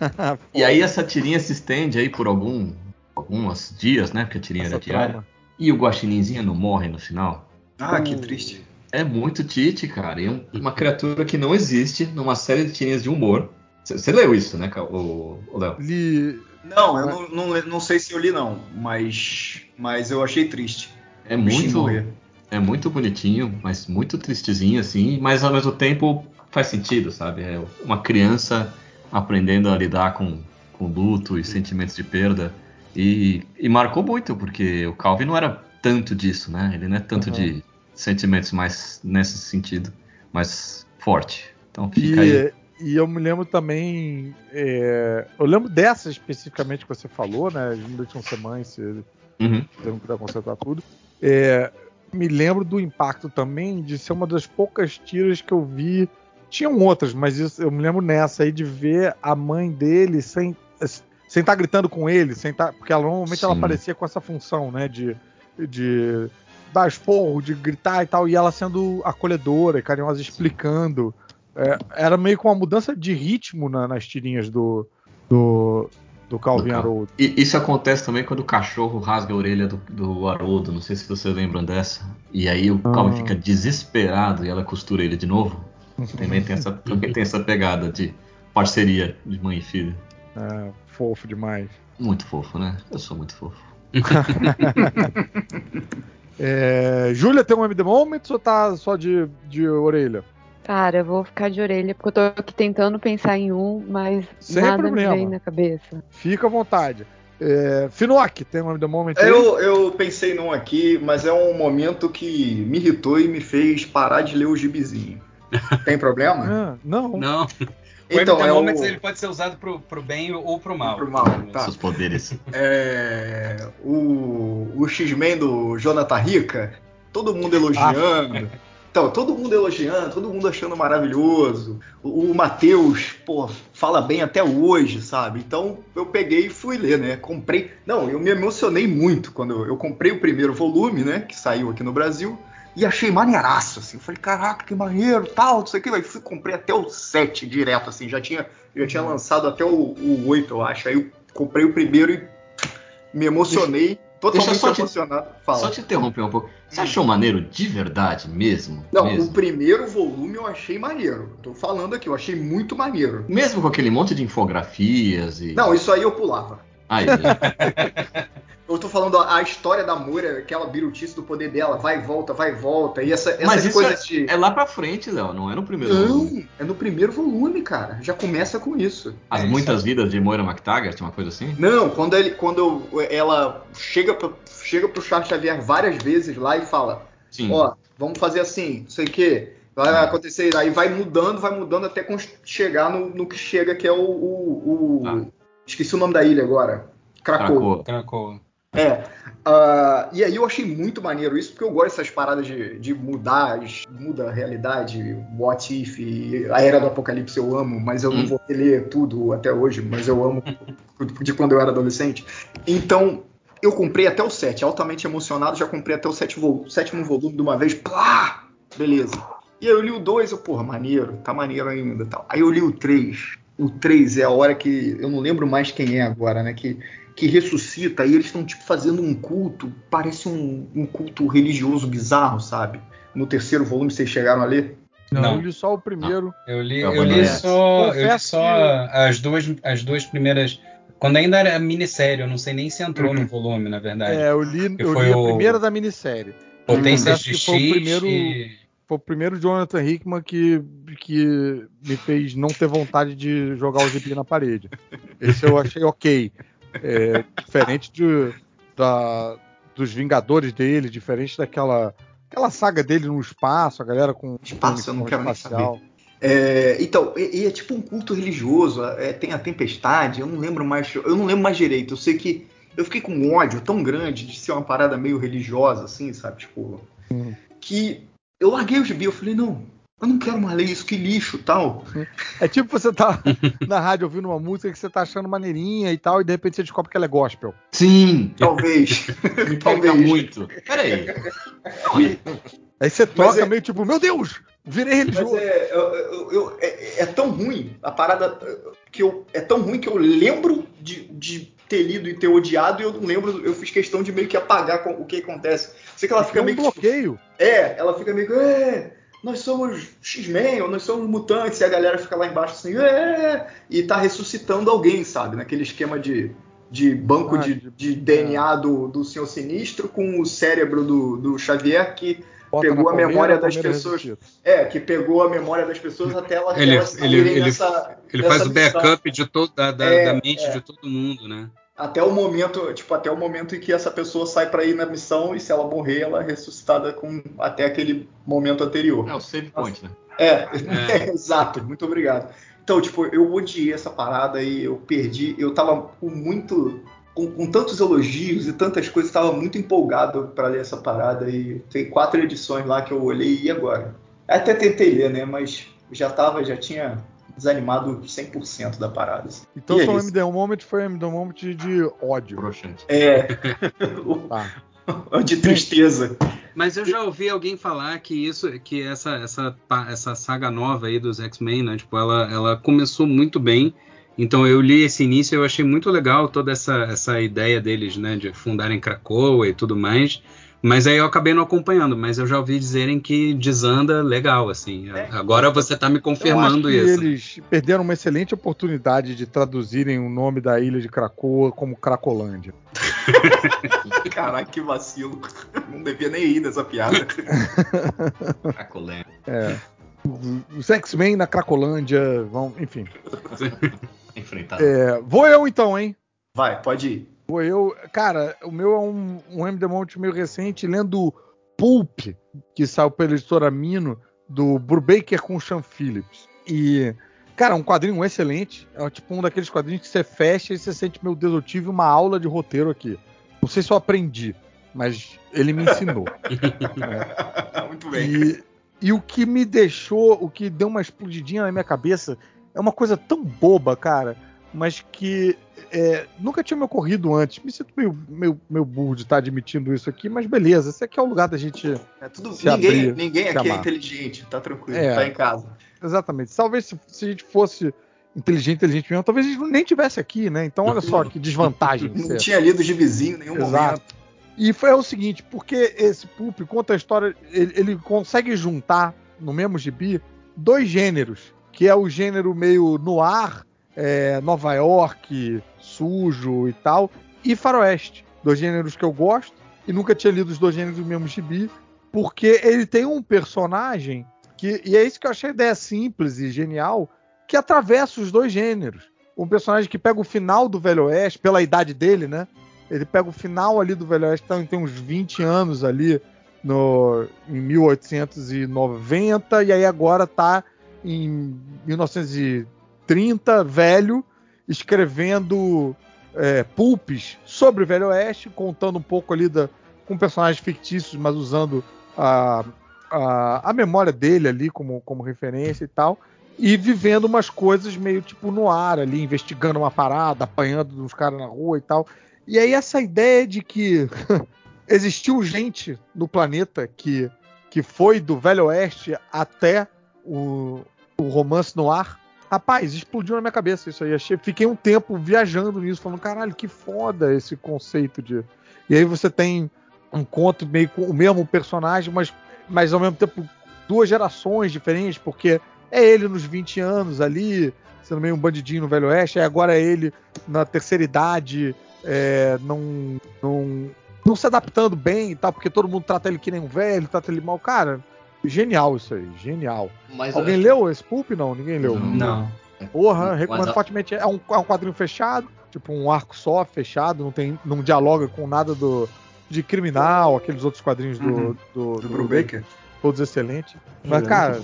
*laughs* E aí essa tirinha se estende aí por algum, alguns dias, né? Porque a tirinha Essa era diária. trama. E o Guaxininzinho não morre no final. Ah, que triste. É muito Tite, cara. E um- uma criatura que não existe numa série de tirinhas de humor. Você leu isso, né, Ca- o o Léo? Li... Não, eu não, não, não sei se eu li não, mas, mas eu achei triste. É muito, morrer. É muito bonitinho, mas muito tristezinho, assim. Mas ao mesmo tempo faz sentido, sabe? É uma criança aprendendo a lidar com, com luto e sentimentos de perda. E, e marcou muito, porque o Calvin não era tanto disso, né? Ele não é tanto Uhum. de sentimentos mais nesse sentido, mais forte. Então fica aí. E, e eu me lembro também. é, eu lembro dessa especificamente que você falou, né? Ainda tinham ser mãe, se Uhum. não puder consertar tudo. É, me lembro do impacto também de ser uma das poucas tiras que eu vi. Tinham outras, mas isso, eu me lembro nessa aí de ver a mãe dele sem sem estar gritando com ele, sem tá, porque ela, normalmente ela Sim. aparecia com essa função, né, de, de dar esporro, de gritar e tal, e ela sendo acolhedora e carinhosa, explicando. É, era meio com uma mudança de ritmo na- nas tirinhas do, do, do Calvin Do Haroldo. E isso acontece também quando o cachorro rasga a orelha do, do Haroldo. Não sei se vocês lembram dessa. E aí o Ah. Calvin fica desesperado e ela costura ele de novo. *laughs* Também tem essa, também tem essa pegada de parceria de mãe e filho. É, fofo demais. Muito fofo, né? Eu sou muito fofo. *laughs* É, Júlia tem um MD Moments ou tá só de, de orelha? Cara, eu vou ficar de orelha, porque eu tô aqui tentando pensar em um, mas Sem nada problema. me vem na cabeça. Fica à vontade. É, Finock, tem um The Moment aí? Eu, eu pensei num aqui, mas é um momento que me irritou e me fez parar de ler o gibizinho. *laughs* Tem problema? Ah, não. Não. *laughs* O Então, é o- Moments ele pode ser usado pro, pro bem ou pro mal. Pro mal, tá. Seus poderes. É, o, o X-Men do Jonathan Rica, todo mundo elogiando. *laughs* Então, todo mundo elogiando, todo mundo achando maravilhoso. O, o Matheus, pô, fala bem até hoje, sabe? Então eu peguei e fui ler, né? Comprei. Não, eu me emocionei muito quando eu, eu comprei o primeiro volume, né? Que saiu aqui no Brasil. E achei maneiraço, assim. Eu Falei, caraca, que maneiro, tal, não sei o que. Aí fui, comprei até o 7 direto, assim. Já tinha, já tinha lançado até o, o 8, eu acho. Aí eu comprei o primeiro e me emocionei. Totalmente deixa eu só te- emocionado. Fala. Só te interromper um pouco. Você achou maneiro de verdade mesmo? Não, mesmo? o primeiro volume eu achei maneiro. Tô falando aqui, eu achei muito maneiro. Mesmo com aquele monte de infografias e. Não, isso aí eu pulava. Aí, *laughs* Eu tô falando a, história da Moira, aquela birutice do poder dela, vai e volta, vai e volta. E essa, essas Mas isso coisas de. é lá pra frente, Léo, não é no primeiro volume. Não, é no primeiro volume, cara. Já começa com isso. As É, muitas vidas de Moira McTaggart, uma coisa assim? Não, quando, ele, quando ela chega, pro, chega pro Charles Xavier várias vezes lá e fala: Sim. Ó, vamos fazer assim, não sei o quê. Vai acontecer, aí vai mudando, vai mudando até chegar no, no que chega, que é o. o- o- Ah. Esqueci o nome da ilha agora. Krakow. Krakoa. Krakow. É. ah, e aí eu achei muito maneiro isso, porque eu gosto dessas paradas de, de mudar, muda a realidade, what if, a Era do Apocalipse eu amo, mas eu não Hum. vou ler tudo até hoje, mas eu amo de quando eu era adolescente. Então, eu comprei até o 7, altamente emocionado, já comprei até o sétimo, sétimo volume de uma vez, plá! Beleza. E aí eu li o 2, eu, porra, maneiro, tá maneiro ainda tal. Aí eu li o 3. O 3 é a hora que. Eu não lembro mais quem é agora, né? Que, que ressuscita e eles estão, tipo, fazendo um culto. Parece um, um culto religioso bizarro, sabe? No terceiro volume vocês chegaram a ler? Não, Não. eu li só o primeiro. Eu li, Eu eu li só, eu li só as, duas, as duas primeiras. Quando ainda era minissérie, eu não sei nem se entrou Uhum. no volume, na verdade. É, eu li, eu foi li a o- primeira da minissérie. Potências de que X foi o primeiro- e- Foi o primeiro Jonathan Hickman que, que me fez não ter vontade de jogar o gibi na parede. Esse eu achei ok. É, diferente de, da, dos Vingadores dele, diferente daquela aquela saga dele no espaço, a galera com Espaço, eu não quero nem espacial. É, então, e, é tipo um culto religioso. é, tem a tempestade, eu não lembro mais. Eu não lembro mais direito. Eu sei que eu fiquei com um ódio tão grande de ser uma parada meio religiosa, assim, sabe? Tipo. Uhum. Que eu larguei o gibi, eu falei, não, eu não quero mais ler isso, que lixo tal. É tipo você tá *laughs* na rádio ouvindo uma música que você tá achando maneirinha e tal, e de repente você descobre que ela é gospel. Sim! *laughs* Talvez. Me Talvez. muito. Peraí. Aí você toca é- meio tipo, meu Deus, virei Mas religioso. é, eu- eu- eu- é, é tão ruim a parada que eu é tão ruim que eu lembro de, de ter lido e ter odiado e eu não lembro, eu fiz questão de meio que apagar com- o que acontece. Sei que ela fica É um meio que bloqueio. é, ela fica meio que é, nós somos X-Men, ou nós somos mutantes, e a galera fica lá embaixo assim, é, e tá ressuscitando alguém, sabe? Naquele esquema de, de banco Ah, de, de- de DNA do, do Senhor Sinistro com o cérebro do, do Xavier que Bota Pegou a palmeira, memória das palmeira pessoas. é, que pegou a memória das pessoas até elas, Ele- elas ele- ele- nessa, Ele nessa faz o backup de todo, da, da, É, da mente é. de todo mundo, né? Até o momento, tipo, até o momento em que essa pessoa sai pra ir na missão e se ela morrer, ela é ressuscitada com até aquele momento anterior. É o save point, né? *laughs* É, É. exato, muito obrigado. Então, tipo, eu odiei essa parada e eu perdi. Eu tava com muito. Com, com tantos elogios e tantas coisas, tava muito empolgado pra ler essa parada. E tem quatro edições lá que eu olhei e agora? Até tentei ler, né? Mas já tava, já tinha desanimado 100% da parada. assim. Então E é seu isso. MD Moment foi MD Moment de ódio. Broxante. É. *laughs* Tá. *laughs* de tristeza. Mas eu já ouvi alguém falar que isso, que essa, essa, essa saga nova aí dos X-Men, né? Tipo, ela, ela começou muito bem. Então eu li esse início e eu achei muito legal toda essa, essa ideia deles, né? De fundarem Krakoa e tudo mais. Mas aí eu acabei não acompanhando, mas eu já ouvi dizerem que desanda legal, assim. Agora você tá me Eu acho confirmando que isso. eles perderam uma excelente oportunidade de traduzirem o nome da ilha de Cracoa como Cracolândia. *laughs* Caraca, que vacilo. Não devia nem ir nessa piada. *laughs* Cracolé. É. Os X-Men na Cracolândia vão, enfim. Enfrentar. É, vou eu então, hein? Vai, pode ir. Pô, eu, cara, o meu é um, um MD Monte meio recente, lendo Pulp, que saiu pela editora Mino, do Brubaker com o Sean Phillips. E, cara, um quadrinho excelente. É tipo um daqueles quadrinhos que você fecha e você sente, meu Deus, eu tive uma aula de roteiro aqui. Não sei se eu aprendi, mas ele me ensinou. *laughs* é. Muito bem. E, e o que me deixou, o que deu uma explodidinha na minha cabeça, é uma coisa tão boba, cara, mas que é, nunca tinha me ocorrido antes. Me sinto meio, meio, meio burro de estar admitindo isso aqui, mas beleza, esse aqui é o lugar da gente. É tudo, se ninguém abrir, ninguém aqui é inteligente, tá tranquilo, É. tá em casa. Exatamente. Talvez se, se a gente fosse inteligente, inteligente mesmo, talvez a gente nem tivesse aqui, né? Então olha só que desvantagem. *laughs* Não ser. tinha lido de vizinho nenhum Exato. momento. E foi é o seguinte, porque esse Pulp conta a história, ele, ele consegue juntar no mesmo gibi dois gêneros, que é o gênero meio noir, é, Nova York, sujo e tal, e faroeste, dois gêneros que eu gosto e nunca tinha lido os dois gêneros do mesmo gibi, porque ele tem um personagem que e é isso que eu achei a ideia simples e genial, que atravessa os dois gêneros. Um personagem que pega o final do Velho Oeste pela idade dele, né? Ele pega o final ali do Velho Oeste, então ele tem uns 20 anos ali no, em 1890, e aí agora tá em 1930, velho, escrevendo é, pulpes sobre o Velho Oeste, contando um pouco ali da, com personagens fictícios, mas usando a, a, a memória dele ali como, como referência e tal. E vivendo umas coisas meio tipo no ar ali, investigando uma parada, apanhando uns caras na rua e tal. E aí essa ideia de que *laughs* existiu gente no planeta que, que foi do Velho Oeste até o, o romance no ar. Rapaz, explodiu na minha cabeça isso aí. Achei, fiquei um tempo viajando nisso, falando, caralho, que foda esse conceito de. E aí você tem um conto meio com o mesmo personagem, mas, mas ao mesmo tempo duas gerações diferentes, porque é ele nos 20 anos ali, sendo meio um bandidinho no Velho Oeste, aí agora é ele na terceira idade, é, não, não, não se adaptando bem e tal, porque todo mundo trata ele que nem um velho, trata ele mal. Cara, genial isso aí, genial. Mas eu Alguém acho- leu esse Pulp? Não, ninguém leu. Não. Não. Porra, Mas recomendo a- fortemente. É um, é um quadrinho fechado, tipo um arco só, fechado, não tem, não dialoga com nada do de criminal, aqueles outros quadrinhos do, Uhum. do, Do do Brubaker. todos excelentes. Mas, Ele é cara,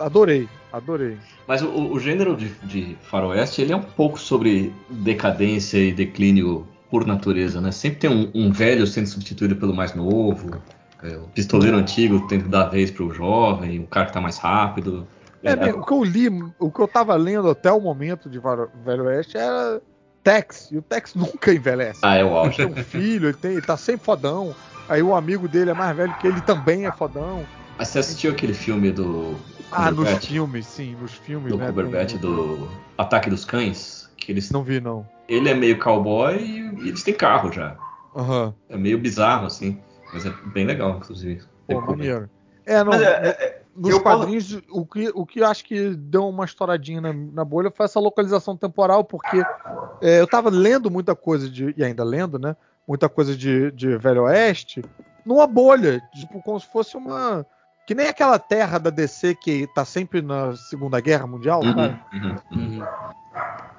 adorei, adorei. Mas o, o gênero de, de faroeste, ele é um pouco sobre decadência e declínio por natureza, né? Sempre tem um, um velho sendo substituído pelo mais novo, é, o pistoleiro antigo que dar vez pro jovem, o cara que tá mais rápido. É, bem, o que eu li, o que eu tava lendo até o momento de Velho Oeste era Tex, e o Tex *laughs* nunca envelhece. Ah, é o Ele auge. tem um filho, ele, tem, ele tá sempre fodão. Aí o amigo dele é mais velho que ele também é fodão. Mas você assistiu aquele filme do Ah, nos filmes, sim, nos filmes, do né? Cumberbatch tem- do Ataque dos Cães? Que eles, Não vi, não. ele é meio cowboy e eles têm carro já. Aham. É meio bizarro, assim. Mas é bem legal, inclusive. Pô, Recomendo. maneiro. É, não. Mas é, no- é, nos eu quadrinhos, o que, o que eu acho que deu uma estouradinha na, na bolha foi essa localização temporal, porque é, eu tava lendo muita coisa de. E ainda lendo, né? Muita coisa de, de Velho Oeste, numa bolha. Tipo, como se fosse uma. Que nem aquela terra da DC que tá sempre na Segunda Guerra Mundial, sabe? Uhum, uhum, uhum. Uhum.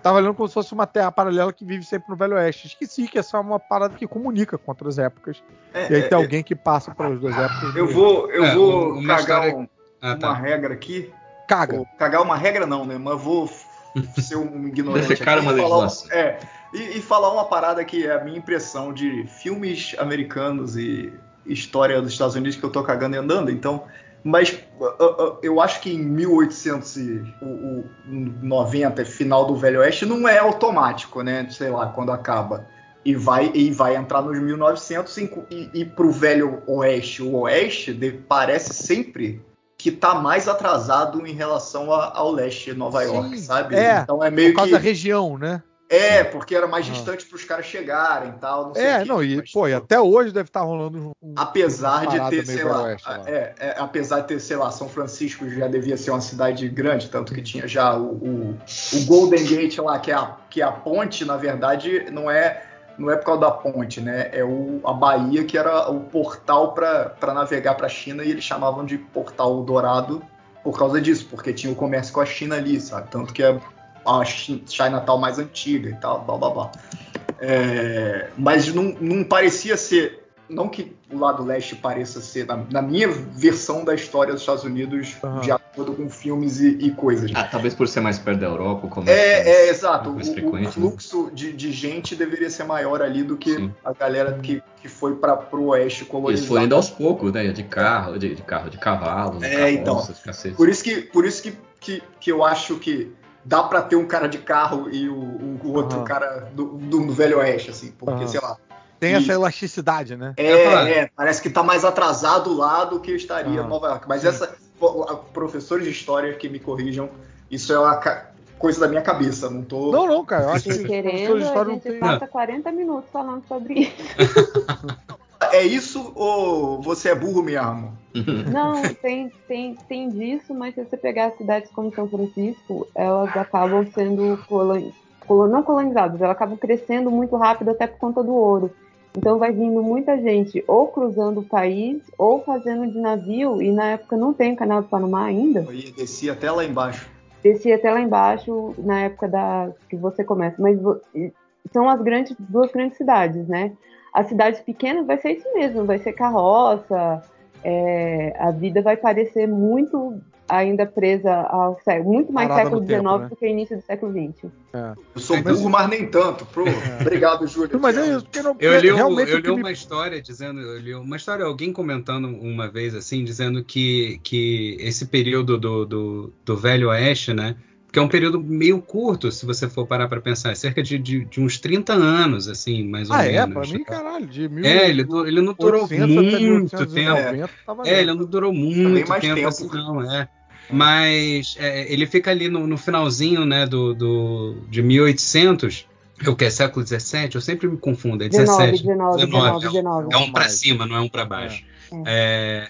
Tava lendo como se fosse uma terra paralela que vive sempre no Velho Oeste. Esqueci que essa é uma parada que comunica com outras épocas. é, E aí é, tem alguém que passa pelas duas épocas. Eu vou, eu É, vou uma cagar história- um- Ah, uma tá. regra aqui. Caga. Ou cagar uma regra não, né? Mas vou *laughs* ser um ignorante Defecar uma e falar, legislação. é, e, e falar uma parada que é a minha impressão de filmes americanos e história dos Estados Unidos que eu tô cagando e andando. Então, mas uh, uh, eu acho que em 1890, final do Velho Oeste, não é automático, né? Sei lá, quando acaba. E vai, e vai entrar nos 1900 e, e, e pro Velho Oeste, o Oeste de- parece sempre que tá mais atrasado em relação a- ao leste, Nova Sim, York, sabe? é, então é meio Por causa que da região, né? É, porque era mais Ah. distante para os caras chegarem e tal. Não sei É, quê, não, e, mas, pô, e tipo, até hoje deve estar rolando um. Apesar de ter, sei lá, Oeste lá. é, é, apesar de ter, sei lá, São Francisco já devia ser uma cidade grande, tanto que tinha já o, o, o Golden Gate lá, que é, a, que é a ponte, na verdade, não é não é por causa da ponte, né? É o, a Bahia que era o portal para navegar para a China e eles chamavam de Portal Dourado por causa disso, porque tinha o comércio com a China ali, sabe? Tanto que é a Chi- Chinatown mais antiga e tal, blá blá blá. É, mas não, não parecia ser. Não que o lado leste pareça ser, na, na minha versão da história dos Estados Unidos, Aham. de acordo com filmes e, e coisas. Ah, talvez por ser mais perto da Europa, o comércio É, é, exato. mais O, frequente, o fluxo de, de gente deveria ser maior ali do que Sim. a galera que, que foi para pro oeste Eles colonizado. foram indo aos poucos, né? De carro, de, de carro, de cavalo, É, carroça, de cacete. Por isso que, por isso que, que, que eu acho que dá pra ter um cara de carro e o, o- o outro Aham. cara do, do Velho Oeste, assim, porque, Aham. sei lá. Tem E- essa elasticidade, né? É, é, parece que tá mais atrasado lá do que estaria Aham. Nova York. Mas essa, a- professores de história que me corrijam, isso é uma coisa da minha cabeça, não tô. Não, não, cara. Eu acho que querendo, de a história não gente tem. passa 40 minutos falando sobre isso. *laughs* É isso ou você é burro mesmo? Não, *laughs* tem, tem, tem disso, mas se você pegar cidades como São Francisco, elas acabam sendo coloni colo- não colonizadas, elas acabam crescendo muito rápido até por conta do ouro. Então vai vindo muita gente ou cruzando o país ou fazendo de navio, e na época não tem o canal do Panamá ainda. Eu ia descer até lá embaixo. Descia até lá embaixo na época da que você começa. Mas são as grandes, duas grandes cidades, né? As cidades pequenas vai ser isso mesmo, vai ser carroça, é, a vida vai parecer muito ainda presa ao século, muito mais Parada século XIX né? do que início do século XX. Eu sou Mas- burro, mas nem tanto. Pô, *laughs* Obrigado, Júlio. Mas é isso, porque não, Eu li, um- realmente eu li me- uma história dizendo, eu li uma história, alguém comentando uma vez assim, dizendo que, que esse período do, do, do Velho Oeste, né? Porque é um período meio curto, se você for parar para pensar, é cerca de, de, de uns 30 anos, assim, mais ou Ah, é? menos. Pra mim, caralho, de mil É, ele, ele não durou 800 até muito 1890, tempo. tava É, ele não durou muito mais tempo, tempo. assim, não, é. Mas é, ele fica ali no, no finalzinho, né, do, do, de 1800, é o que é século 17? Eu sempre me confundo, é 19, 17. 19, 19, é um- 19. É um para cima, não é um para baixo. É,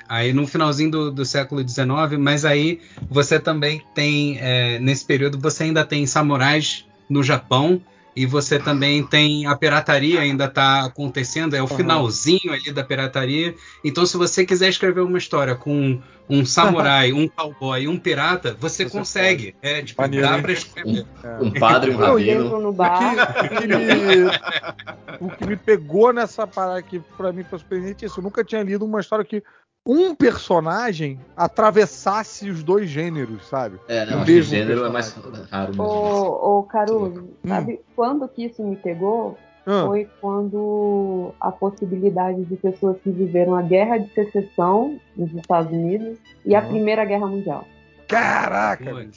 aí no finalzinho do, do século XIX, mas aí você também tem, é, nesse período, você ainda tem samurais no Japão e você também tem a pirataria ainda está acontecendo, é o finalzinho ali da pirataria. Então, se você quiser escrever uma história com um samurai, um cowboy e um pirata, você, Você consegue. É, tipo, Maneiro, dá para escrever. Um *laughs* padre, um rabino. O que, o que me, o que me pegou nessa parada que pra mim foi surpreendente é isso. Eu nunca tinha lido uma história que um personagem atravessasse os dois gêneros, sabe? É, não, O mesmo gênero é mais personagem. raro mesmo. Ô, ô Caruso, Hum. sabe quando que isso me pegou? Ah, Foi quando a possibilidade de pessoas que viveram a Guerra de Secessão nos Estados Unidos e a Uhum. Primeira Guerra Mundial. caraca! Aí.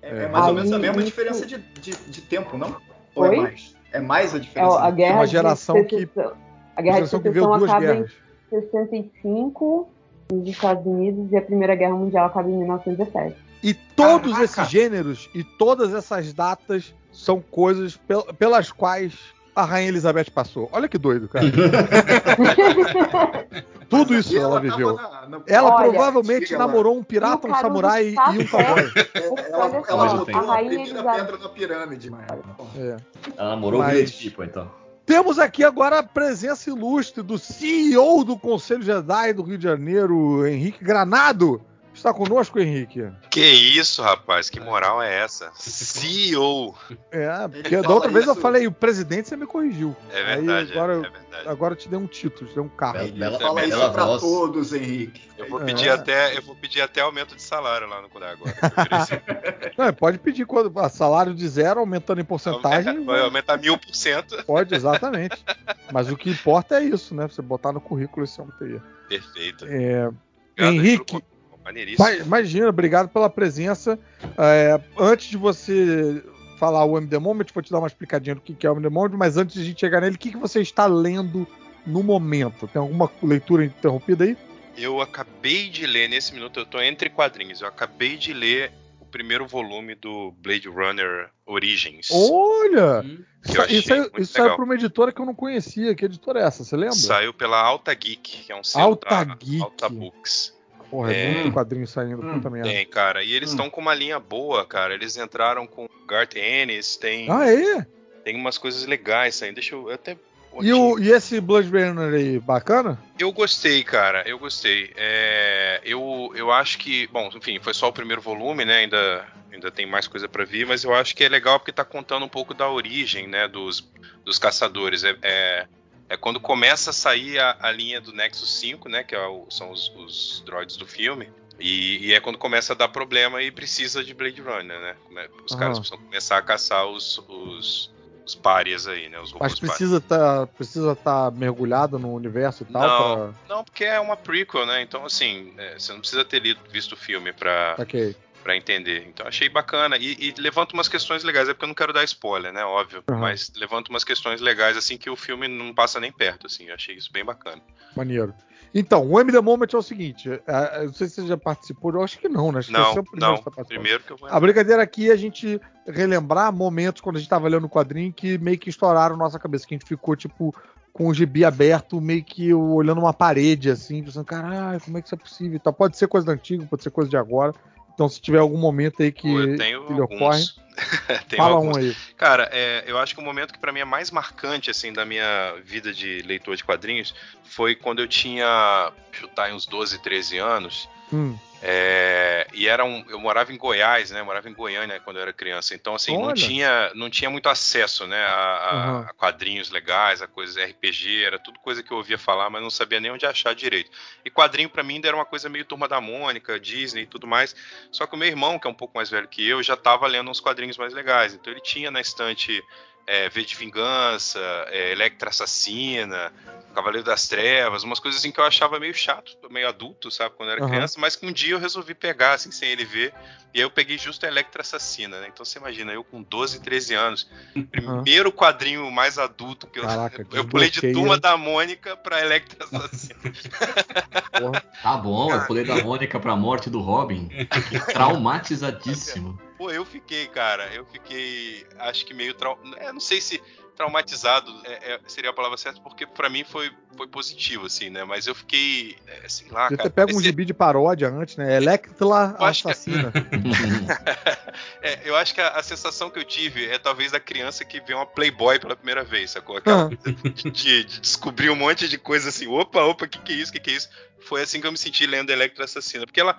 É, É. mais ou menos a Aí, mesma isso- diferença de, de, de tempo, não? Ou é mais? É mais a É diferença? a de- Guerra uma geração de que-. A Guerra de Geração que veio Secessão duas acaba guerras. em 65 nos Estados Unidos e a Primeira Guerra Mundial acaba em 1917. E todos Caraca! esses gêneros e todas essas datas são coisas pel- pelas quais a Rainha Elizabeth passou. Olha que doido, cara. *laughs* Tudo Mas isso ela tava viveu. na- na- Ela Olha, provavelmente lá. namorou um pirata, um samurai e um cowboy. É, ela ela botou a a, Rainha primeira Elizabeth- pedra na pirâmide, mano. É. Ela namorou Mas- o People, então. Temos aqui agora a presença ilustre do CEO do Conselho Jedi do Rio de Janeiro, Henrique Granado. Está conosco, Henrique? Que isso, rapaz? Que moral é essa? CEO. É, porque da outra vez eu falei o presidente, você me corrigiu. É Aí verdade. agora, é, eu- é verdade. agora eu te dei um título, te dei um carro. Bela- bela- Fala Bela isso pra voz. todos, Henrique. Eu vou É. pedir até, eu vou pedir até aumento de salário lá no Cudá agora. *laughs* Não, pode pedir quando, ah, salário de zero, aumentando em porcentagem. Vai aumentar mil por cento. Pode, exatamente. Mas o que importa é isso, né? Você botar no currículo esse aumento aí. Perfeito. É, Obrigado Henrique. Maneiríssimo. Ma- Imagina, obrigado pela presença. É, antes de você falar o MD Moment, vou te dar uma explicadinha do que que é o MD Moment, mas antes de a gente chegar nele, o que, que você está lendo no momento? Tem alguma leitura interrompida aí? Eu acabei de ler, nesse minuto, eu tô entre quadrinhos. Eu acabei de ler o primeiro volume do Blade Runner Origins. Olha! Hum. Que Isso, eu achei isso, saiu- muito isso saiu legal. para uma editora que eu não conhecia. Que editora é essa? Você lembra? Saiu pela Alta Geek, que é um selo Alta da Geek. Alta Books. Porra, é, É. muito quadrinho saindo, Hum, puta merda. Tem, cara. E eles Hum. estão com uma linha boa, cara. Eles entraram com Garth Ennis, tem, Ah, é? tem umas coisas legais saindo. Deixa eu eu até. E, o, e esse Blood Runner aí, bacana? Eu gostei, cara. Eu gostei. É, eu, eu acho que. Bom, enfim, foi só o primeiro volume, né? Ainda. ainda tem mais coisa para vir, mas eu acho que é legal porque tá contando um pouco da origem, né, dos, dos caçadores. É, é, é quando começa a sair a, a, linha do Nexus 5, né, que é o, são os, os droids do filme. E, e, é quando começa a dar problema e precisa de Blade Runner, né? Os uhum. caras precisam começar a caçar os, os, os párias aí, né? Os Mas precisa estar tá, precisa tá mergulhado no universo e tal? Não, pra... não, porque é uma prequel, né? Então, assim, é, você não precisa ter lido, visto o filme pra, okay. Pra entender. Então, achei bacana. E, e levanta umas questões legais. É porque eu não quero dar spoiler, né? Óbvio. Uhum. Mas levanta umas questões legais, assim, que o filme não passa nem perto, assim. Eu achei isso bem bacana. Maneiro. Então, o M The Moment é o seguinte: eu não sei se você já participou, eu acho que não, né? Acho não, que é o primeiro, não, tá primeiro que eu vou. A brincadeira aqui é a gente relembrar momentos quando a gente tava lendo o quadrinho que meio que estouraram nossa cabeça, que a gente ficou, tipo, com o gibi aberto, meio que olhando uma parede, assim, pensando, caralho, como é que isso é possível? Então, pode ser coisa do antigo, pode ser coisa de agora. Então, se tiver algum momento aí que, que lhe ocorre. *laughs* Fala alguns. um aí. Cara, é, eu acho que o momento que para mim é mais marcante assim da minha vida de leitor de quadrinhos foi quando eu tinha, chutar uns 12, 13 anos. Hum. É, e era um, eu morava em Goiás, né? Morava em Goiânia quando eu era criança. Então, assim, não tinha, não tinha muito acesso, né? A, a, uhum. a, quadrinhos legais, a coisas RPG, era tudo coisa que eu ouvia falar, mas não sabia nem onde achar direito. E quadrinho para mim era uma coisa meio turma da Mônica, Disney e tudo mais. Só que o meu irmão, que é um pouco mais velho que eu, já tava lendo uns quadrinhos mais legais. Então ele tinha na estante é, V de Vingança, é, Electra Assassina, Cavaleiro das Trevas, umas coisas assim que eu achava meio chato, meio adulto, sabe, quando eu era uhum. criança, mas que um dia eu resolvi pegar, assim, sem ele ver, e aí eu peguei justo a Electra Assassina, né? Então você imagina, eu com 12, 13 anos, primeiro uhum. quadrinho mais adulto que eu. Caraca, *laughs* eu pulei de Turma da Mônica pra Electra Assassina. *laughs* tá bom, eu pulei da Mônica pra morte do Robin. *laughs* Traumatizadíssimo. Pô, eu fiquei, cara, eu fiquei, acho que meio trau... é, não sei se traumatizado é, é, seria a palavra certa, porque para mim foi, foi positivo, assim, né? Mas eu fiquei, é, sei lá, Você cara. Você pega um gibi de paródia antes, né? Electra Assassina. Que... *laughs* é, eu acho que a, a, sensação que eu tive é talvez da criança que vê uma Playboy pela primeira vez, sacou? Aquela ah. de, de, de, descobrir um monte de coisa assim, opa, opa, o que, que é isso, o que, que é isso? foi assim que eu me senti lendo Electra Assassina. Porque ela,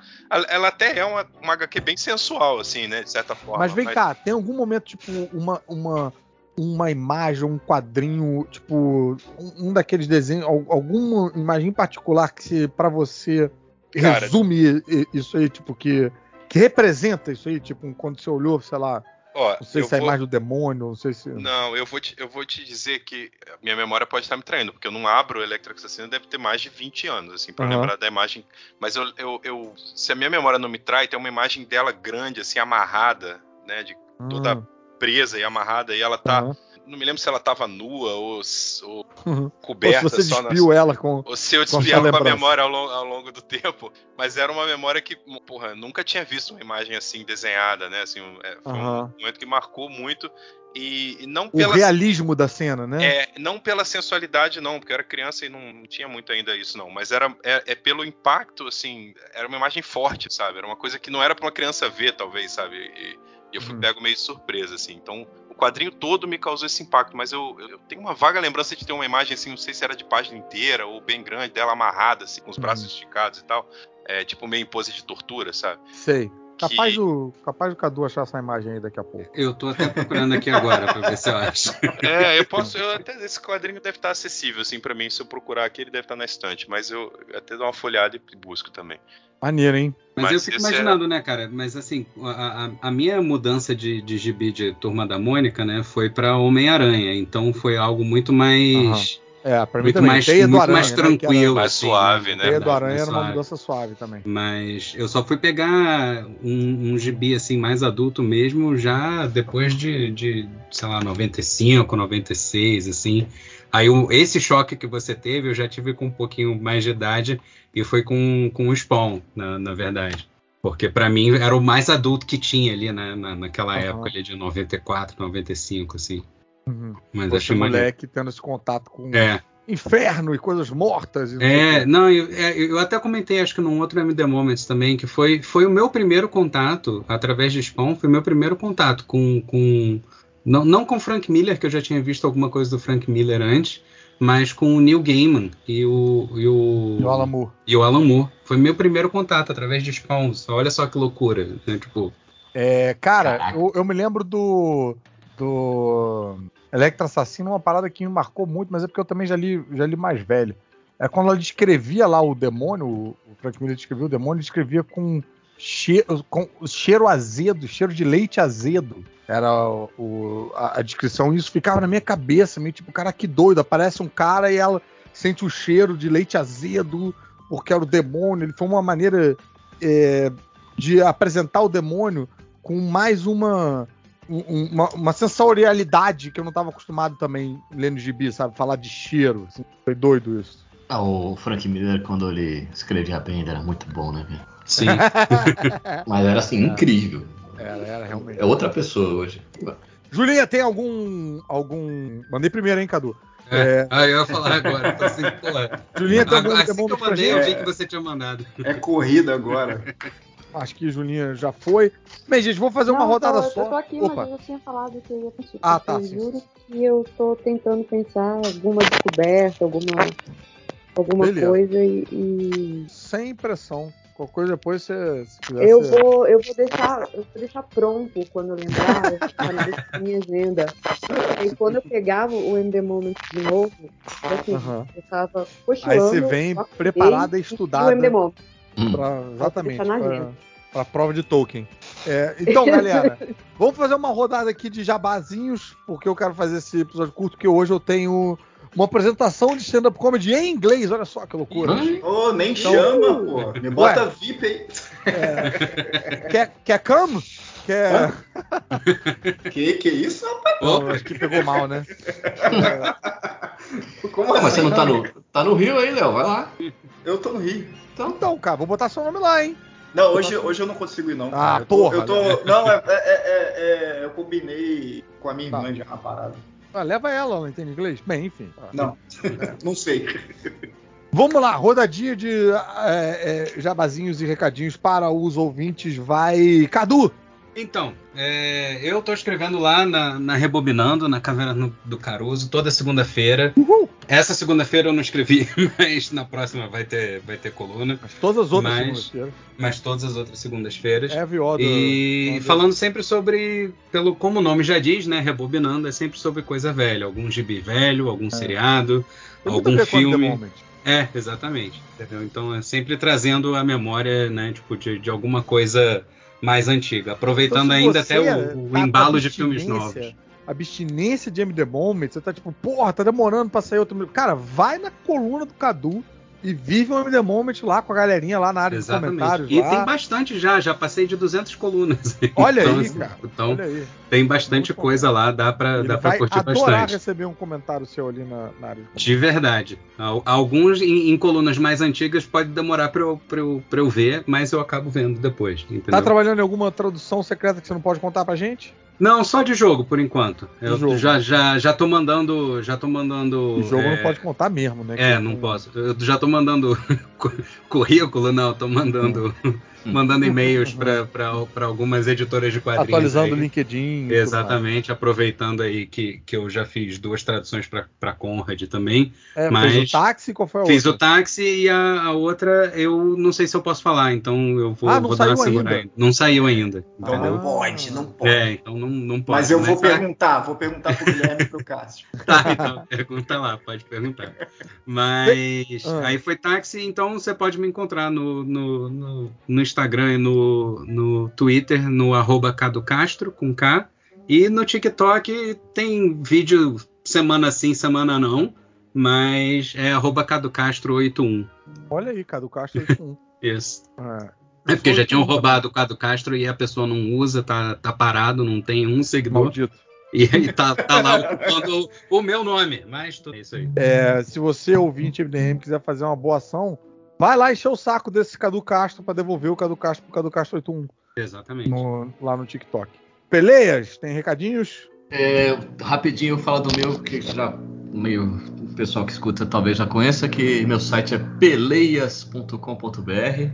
ela até é uma, uma HQ bem sensual, assim, né? De certa forma. Mas vem mas... cá, tem algum momento, tipo, uma, uma, uma imagem, um quadrinho, tipo, um, um daqueles desenhos, alguma imagem em particular que para você Cara, resume isso aí, tipo, que, que representa isso aí, tipo, quando você olhou, sei lá, Ó, não sei se é vou... a imagem do demônio, não sei se. Não, eu vou, te, eu vou te dizer que minha memória pode estar me traindo, porque eu não abro o Electric Assassino deve ter mais de 20 anos, assim, pra uhum. lembrar da imagem. Mas eu, eu, eu, se a minha memória não me trai, tem uma imagem dela grande, assim, amarrada, né? De toda uhum. Presa e amarrada, e ela tá. Uhum não me lembro se ela estava nua ou, ou uhum. coberta. Ou se você despiu na... ela com. Ou se eu despi ela com a memória ao longo, ao longo, do tempo. Mas era uma memória que, porra, nunca tinha visto uma imagem assim desenhada, né? Assim, é, foi uhum. um momento que marcou muito. E, não pela. O realismo da cena, né? É, não pela sensualidade, não, porque eu era criança e não, não tinha muito ainda isso, não. Mas era é, é, pelo impacto, assim, era uma imagem forte, sabe? Era uma coisa que não era para uma criança ver, talvez, sabe? E, e eu fui uhum. pego meio de surpresa, assim. Então, o quadrinho todo me causou esse impacto, mas eu, eu, tenho uma vaga lembrança de ter uma imagem assim, não sei se era de página inteira ou bem grande, dela amarrada, assim, com os braços uhum. esticados e tal. É, tipo meio em pose de tortura, sabe? Sei. Capaz, que... do, capaz do Cadu achar essa imagem aí daqui a pouco. Eu tô até procurando aqui agora pra ver se eu acho. É, eu posso. Eu até, esse quadrinho deve estar acessível, assim, pra mim. Se eu procurar aqui, ele deve estar na estante. Mas eu, até dou uma folhada e busco também. Maneiro, hein? Mas, mas eu fico imaginando, é... né, cara? Mas assim, a, a, a, minha mudança de, de gibi de Turma da Mônica, né, foi pra Homem-Aranha. Então foi algo muito mais. Uhum é, pra mim muito também. mais, muito aranha, mais né, tranquilo, mais assim, suave, né? Teia do Aranha era uma mudança suave também. Mas eu só fui pegar um, um gibi assim mais adulto mesmo já depois de, de sei lá, 95, 96, assim. Aí esse choque que você teve eu já tive com um pouquinho mais de idade e foi com, com o Spawn, na, na verdade. Porque para mim era o mais adulto que tinha ali né, na, naquela uhum. época ali de 94, 95, assim. Uhum. Mas Poxa, moleque tendo esse contato com é. inferno e coisas mortas. E é, não, eu, é, eu, até comentei, acho que num outro MD Moments também, que foi, foi o meu primeiro contato, através de Spawn, foi o meu primeiro contato com. com não, não com Frank Miller, que eu já tinha visto alguma coisa do Frank Miller antes, mas com o Neil Gaiman e o. E o, e o Alan Moore. E o Alan Moore. Foi meu primeiro contato através de Spawn. Olha só que loucura, né? Tipo, É, cara, eu, eu, me lembro do. do. Electra Assassino, uma parada que me marcou muito, mas é porque eu também já li, já li mais velho. É quando ela descrevia lá o demônio, o Frank Miller descrevia o demônio, ele descrevia com cheiro, com cheiro azedo, cheiro de leite azedo. Era o, a, a, descrição, e isso ficava na minha cabeça, meio tipo, cara, que doido, aparece um cara e ela sente o cheiro de leite azedo, porque era o demônio. Ele foi uma maneira é, de apresentar o demônio com mais uma, uma, uma, sensorialidade que eu não estava acostumado também lendo gibi, sabe? Falar de cheiro. Assim. Foi doido isso. Ah, o Frank Miller, quando ele escrevia bem, era muito bom, né, velho? Sim. *laughs* Mas era assim, incrível. Era, era realmente. É outra pessoa hoje. Julinha, tem algum. algum. Mandei primeiro, hein, Cadu? É. É... Ah, eu ia falar agora. Tô assim, Julinha, tem algum assim que eu mandei, eu vi que você tinha mandado. É corrida agora. *laughs* Acho que Julinha já foi. Bem, gente, vou fazer não, uma rodada tô, só. Eu tô aqui, Opa. mas eu já tinha falado que eu ia participar. Ah, tá. Eu juro que eu tô tentando pensar alguma descoberta, alguma, alguma coisa e, e, Sem pressão. Qualquer coisa depois você. Se eu, vou, eu vou deixar. Eu vou deixar pronto quando eu lembrar, eu minha agenda. E quando eu pegava o MD Moment de novo, assim, uhum. eu tava Aí você vem preparada e estudada. O MD Moment. Pra, exatamente. Para a prova de Tolkien. É, então, galera, *laughs* vamos fazer uma rodada aqui de jabazinhos, porque eu quero fazer esse episódio curto, que hoje eu tenho uma apresentação de stand-up comedy em inglês. Olha só que loucura. Oh, nem então, chama, *laughs* pô. Me bota ué, VIP aí. É, quer, quer come? Quer. *laughs* que que isso, rapaz? Não, acho que pegou mal, né? É... *laughs* Como assim? Mas você não tá no, tá no Rio aí, Léo? Vai lá. Eu tô no Rio. Então, então, cara, vou botar seu nome lá, hein? Não, hoje, hoje eu não consigo ir, não. Ah, eu tô, porra. Eu tô, né? Não, *laughs* é, é, é, é, eu combinei com a minha tá. irmã já a parada. Ah, leva ela, ela entende inglês? Bem, enfim. Não, não sei. Vamos lá, rodadinha de é, é, jabazinhos e recadinhos para os ouvintes. Vai, Cadu! Então, é, eu estou escrevendo lá na, na, Rebobinando, na Caverna do Caruso, toda segunda-feira. Essa segunda-feira eu não escrevi, *laughs* mas na próxima vai ter, vai ter coluna. Mas todas as outras segundas-feiras. Mas todas as outras segundas-feiras. É viodo. E falando sempre sobre, pelo como o nome já diz, né? Rebobinando, é sempre sobre coisa velha. Algum gibi velho, algum é. seriado, Tem algum filme. É, exatamente. Entendeu? Então é sempre trazendo a memória, né? Tipo, de, de alguma coisa mais antiga, aproveitando então, ainda até o, o tá embalo de filmes novos. Abstinência de MD Moment, você tá tipo, porra, tá demorando pra sair outro. Cara, vai na coluna do Cadu e vive um MD Moment lá com a galerinha lá na área Exatamente. de comentários. E lá. tem bastante já, já passei de 200 colunas. *laughs* Olha então, aí, cara. Então, aí. tem bastante Muito coisa bom. lá, dá pra, Ele dá pra curtir bastante. adorar receber um comentário seu ali na, na área. De, de verdade. Alguns em, em, colunas mais antigas pode demorar pra eu, pra, eu, pra eu ver, mas eu acabo vendo depois. Entendeu? Tá trabalhando em alguma tradução secreta que você não pode contar pra gente? Não, só de jogo, por enquanto. Eu jogo. já já já tô mandando, já tô mandando. O jogo é... não pode contar mesmo, né? É, não posso. Eu já tô mandando *laughs* currículo, não, tô mandando *laughs* mandando e-mails para algumas editoras de quadrinhos. Atualizando o LinkedIn. Exatamente, aproveitando aí que, que eu já fiz duas traduções para Conrad também. É, mas fez o táxi? Qual foi a Fiz outra? o táxi e a, a, outra eu não sei se eu posso falar, então eu vou, ah, vou dar uma segurada. Não saiu ainda. Então não pode, não pode. É, então não, não pode. Mas eu vou perguntar, vou perguntar pro Guilherme e pro Cássio. *laughs* tá, então pergunta lá, pode perguntar. Mas ah. aí foi táxi, então você pode me encontrar no, no, no, no Instagram e no no, Twitter, no arroba Castro, com K. E no TikTok tem vídeo semana sim, semana não. Mas é arroba CadoCastro81. Olha aí, CadoCastro81. *laughs* Isso. É. é porque já tinham roubado o Cado Castro e a pessoa não usa, tá, tá parado, não tem um seguidor. Maldito. E ele tá, tá lá ocupando o, o, meu nome. Mas tudo é isso aí. É, se você, ouvinte MDM, quiser fazer uma boa ação, Vai lá encher o saco desse Cadu Castro para devolver o Cadu Castro pro Cadu Castro 81. Exatamente. No, lá no TikTok. Peleias, tem recadinhos? É, rapidinho eu falo do meu, que já meio o pessoal que escuta talvez já conheça, que meu site é peleias.com.br.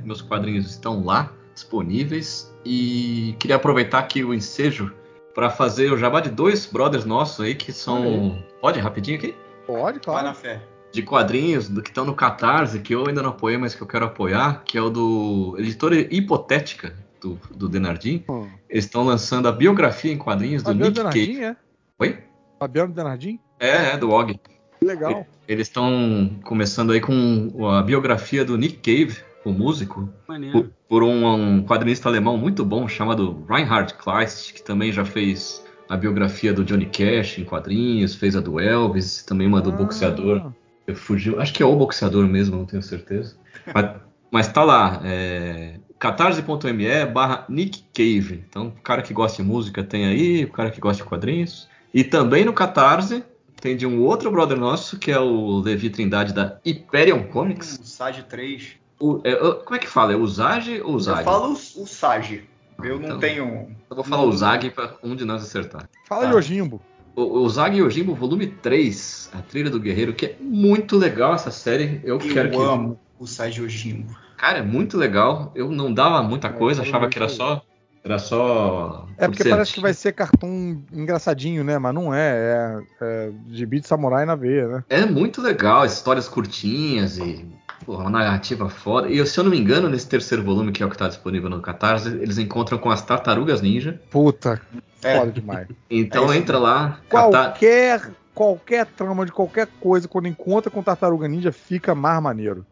Meus quadrinhos estão lá, disponíveis. E queria aproveitar aqui o ensejo para fazer o jabá de dois brothers nossos aí que são. Pode rapidinho aqui? Pode, claro. Vai na fé de quadrinhos do que estão no Catarse, que eu ainda não apoiei, mas que eu quero apoiar, que é o do Editora Hipotética, do, do Denardim, hum. eles estão lançando a biografia em quadrinhos do Nick Denardim, Cave. É? Oi? Fabiano Denardim? É, é, do Og. Legal. Eles estão começando aí com a biografia do Nick Cave, o músico, por, por, um, um quadrinista alemão muito bom chamado Reinhard Kleist, que também já fez a biografia do Johnny Cash em quadrinhos, fez a do Elvis, também uma do ah. boxeador. Eu fugi, acho que é o boxeador mesmo, não tenho certeza. Mas, *laughs* mas tá lá, é, catarse.me barra Nick Cave. Então, o cara que gosta de música tem aí, o cara que gosta de quadrinhos. E também no Catarse tem de um outro brother nosso, que é o Levi Trindade da Hyperion Comics. O Sage 3. O, é, como é que fala? É o Zage ou o Zag? Eu falo o, o Sage. Eu não então, tenho. Eu vou falar o Zag para um de nós acertar. Fala tá. Yojimbo. O, o Zag Yojimbo, volume 3, A Trilha do Guerreiro, que é muito legal essa série. Eu, eu quero que. Eu amo o Sage Yojimbo. Cara, é muito legal. Eu não dava muita é, coisa, achava que era só era só. É porque parece que vai ser cartoon engraçadinho, né? Mas não é. É, é de beat samurai na veia, né? É muito legal, histórias curtinhas e. Porra, uma narrativa foda. E se eu não me engano, nesse terceiro volume, que é o que está disponível no Catarse, eles encontram com as tartarugas ninja. Puta, é. foda demais. Então é entra lá. Qualquer, catar... qualquer trama de qualquer coisa, quando encontra com tartaruga ninja, fica mais maneiro.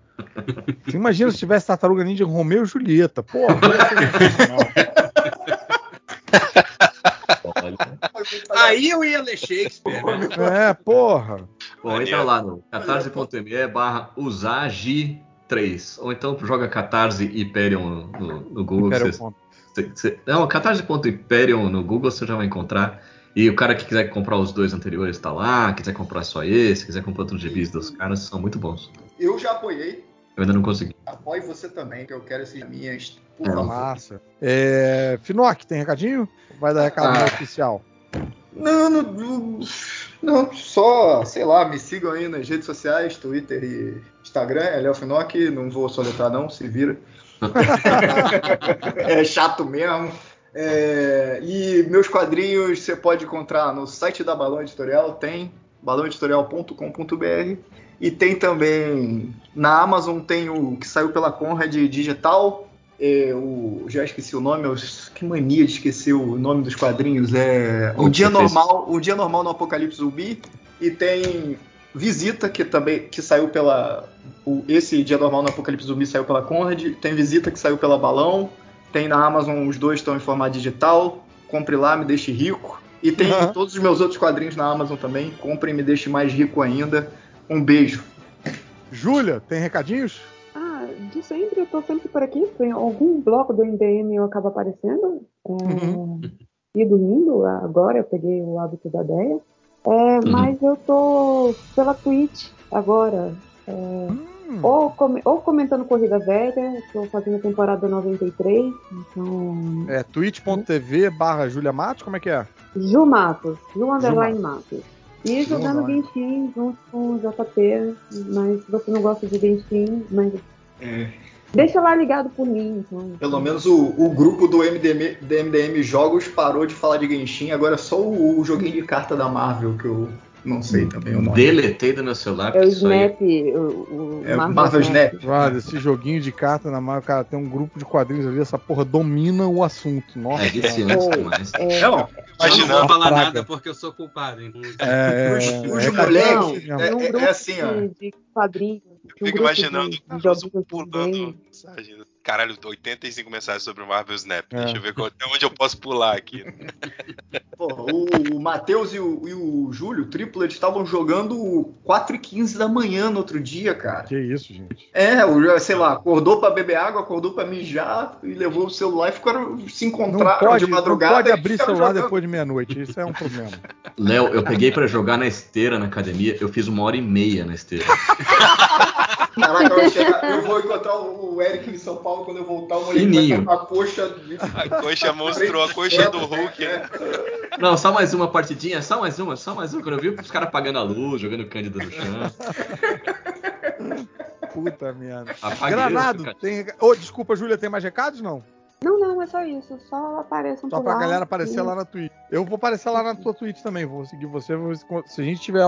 Você *laughs* imagina se tivesse tartaruga ninja Romeu e Julieta. Porra, *laughs* Aí eu ia ler Shakespeare. Né? É, porra. Bom, entra lá no catarse.me barra usagi3. Ou então joga catarse Hyperion no, no Google. Cê, cê, não, catarse.hyperion no Google você já vai encontrar. E o cara que quiser comprar os dois anteriores está lá, quiser comprar só esse, quiser comprar outros gibis dos caras, são muito bons. Eu já apoiei. Eu ainda não consegui. Apoie você também, que eu quero essas minhas. Por é. Massa. É, Finoc, tem recadinho? Vai dar recado ah. oficial? Não, não, não, só, sei lá, me sigam aí nas redes sociais, Twitter e Instagram, é Léo Finoc, não vou soletrar não, se vira. *laughs* é chato mesmo. É, e meus quadrinhos você pode encontrar no site da Balão Editorial, tem balãoeditorial.com.br e tem também na Amazon tem o que saiu pela Conrad Digital, é, o, já esqueci o nome, eu, que mania de esquecer o nome dos quadrinhos. É o dia normal, o dia normal no Apocalipse Zumbi e tem Visita que também que saiu pela o, esse dia normal no Apocalipse Zumbi saiu pela Conrad, tem Visita que saiu pela Balão, tem na Amazon os dois estão em formato digital. Compre lá, me deixe rico. E tem uhum. todos os meus outros quadrinhos na Amazon também. Compre e me deixe mais rico ainda. Um beijo. Júlia, tem recadinhos? De sempre, eu tô sempre por aqui. Em algum bloco do MDM eu acabo aparecendo. É, uhum. E dormindo, agora eu peguei o hábito da ideia. É, uhum. Mas eu tô pela Twitch agora. É, uhum. ou, com, ou, comentando Corrida Velha, estou fazendo a temporada 93. Então... É twitch.tv barra Julia Matos, como é que é? Ju Matos, Ju Underline Matos. E jogando Genshin junto com o JP, mas se você não gosta de Genshin, mas é. Deixa lá ligado por mim. Então. Pelo menos o, o grupo do MDM, do MDM Jogos parou de falar de Genshin, agora é só o, o joguinho de carta da Marvel que eu não sei também o nome. Deletei do meu celular. É o Snap, o, o é, Marvel, Marvel Snap. Snap. esse joguinho de carta na Marvel, cara, tem um grupo de quadrinhos ali, essa porra domina o assunto. Nossa. É viciante demais. É, não, eu não vou falar nada porque eu sou culpado. Então. É, os, os é, moleques, é, um é, é, assim, ó. De quadrinhos. Eu fico imaginando o Carlos pulando mensagem. Caralho, 85 mensagens sobre o Marvel Snap. É. Deixa eu ver até onde eu posso pular aqui. *laughs* Porra, o, o Matheus e o, e o Júlio, o triplo, eles estavam jogando 4 e 15 da manhã no outro dia, cara. Que isso, gente. É, o, sei lá, acordou pra beber água, acordou pra mijar e levou o celular e ficaram se encontraram pode, de madrugada. Não pode abrir celular jogando. depois de meia-noite, isso é um problema. Léo, eu peguei pra jogar na esteira na academia, eu fiz uma hora e meia na esteira. *laughs* Caraca, eu, chegar, eu, vou encontrar o Eric em São Paulo quando eu voltar. O moleque vai a coxa. A coxa mostrou a *laughs* coxa do Hulk, né? Não, só mais uma partidinha, só mais uma, só mais uma. Quando eu vi os caras apagando a luz, jogando Cândida no chão. Puta merda. Granado, tem. Oh, desculpa, Júlia, tem mais recados? Não? Não, não, é só isso. Só apareçam Só pra lá, galera aparecer e... lá na Twitch. Eu vou aparecer lá na tua Twitch também. Vou seguir você. Vou... Se a gente tiver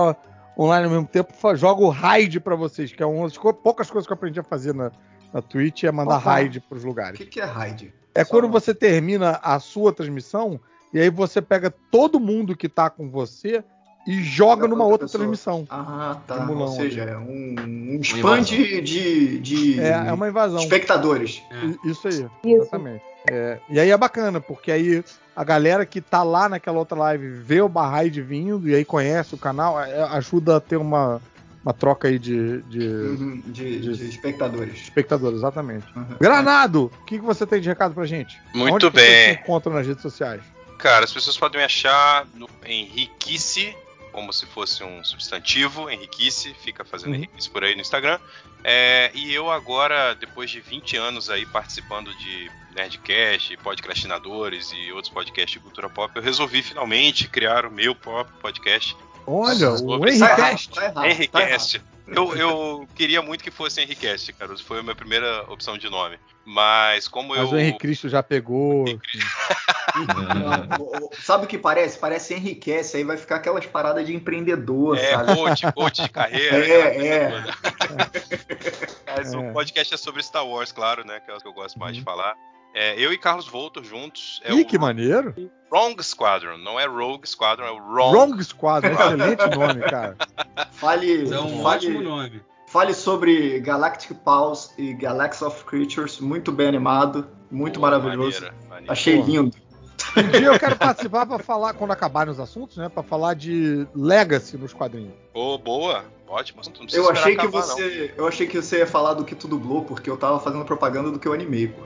online ao mesmo tempo, jogo raid para vocês, que é uma das poucas coisas que eu aprendi a fazer na, na Twitch é mandar Opa. raid pros lugares. O que, que é raid? É Só quando não. você termina a sua transmissão e aí você pega todo mundo que tá com você e joga numa outra, outra transmissão. Ah, tá. Ou seja, é um, um spam de, de, de, É, é uma invasão. Espectadores. É. Isso aí, Isso. exatamente. É, e aí é bacana, porque aí a galera que tá lá naquela outra live vê o Barraid vindo e aí conhece o canal, é, ajuda a ter uma, uma troca aí de. De, uhum, de, de, de espectadores. Espectadores, exatamente. Uhum. Granado, o que, que você tem de recado pra gente? Muito Onde bem. Você encontra nas redes sociais? Cara, as pessoas podem me achar no Henriquice como se fosse um substantivo, Henriquice, fica fazendo uhum. Henriquice por aí no Instagram. É, e eu agora, depois de 20 anos aí participando de Nerdcast, podcastinadores e outros podcasts de cultura pop, eu resolvi finalmente criar o meu próprio podcast. Olha, o Henricast. Tá Henricast. Tá eu, eu queria muito que fosse Henricast, Caruso. Foi a minha primeira opção de nome. Mas como Mas eu. Mas o Henrique Cristo já pegou. Não, *laughs* sabe o que parece? Parece enriquece, aí vai ficar aquelas paradas de empreendedor, é, sabe? Coach, coach de carreira. É, é. *laughs* Mas é. o podcast é sobre Star Wars, claro, né? Que é o que eu gosto mais uhum. de falar. É, eu e Carlos Volto juntos. É Ih, o... que maneiro! Wrong Squadron, não é Rogue Squadron, é o Wrong. Wrong Squadron, *laughs* excelente nome, cara. Fale. É um fale, ótimo nome. Fale sobre Galactic Pulse e Galaxy of Creatures, muito bem animado, muito Pô, maravilhoso. Maneira, maneira. Achei Pô. lindo. Um dia eu quero participar para falar, quando acabarem os assuntos, né? Para falar de Legacy nos quadrinhos. Ô, oh, boa. Ótimo. eu achei que acabar, você, não. eu achei que você ia falar do que tu dublou, porque eu tava fazendo propaganda do que eu animei, pô.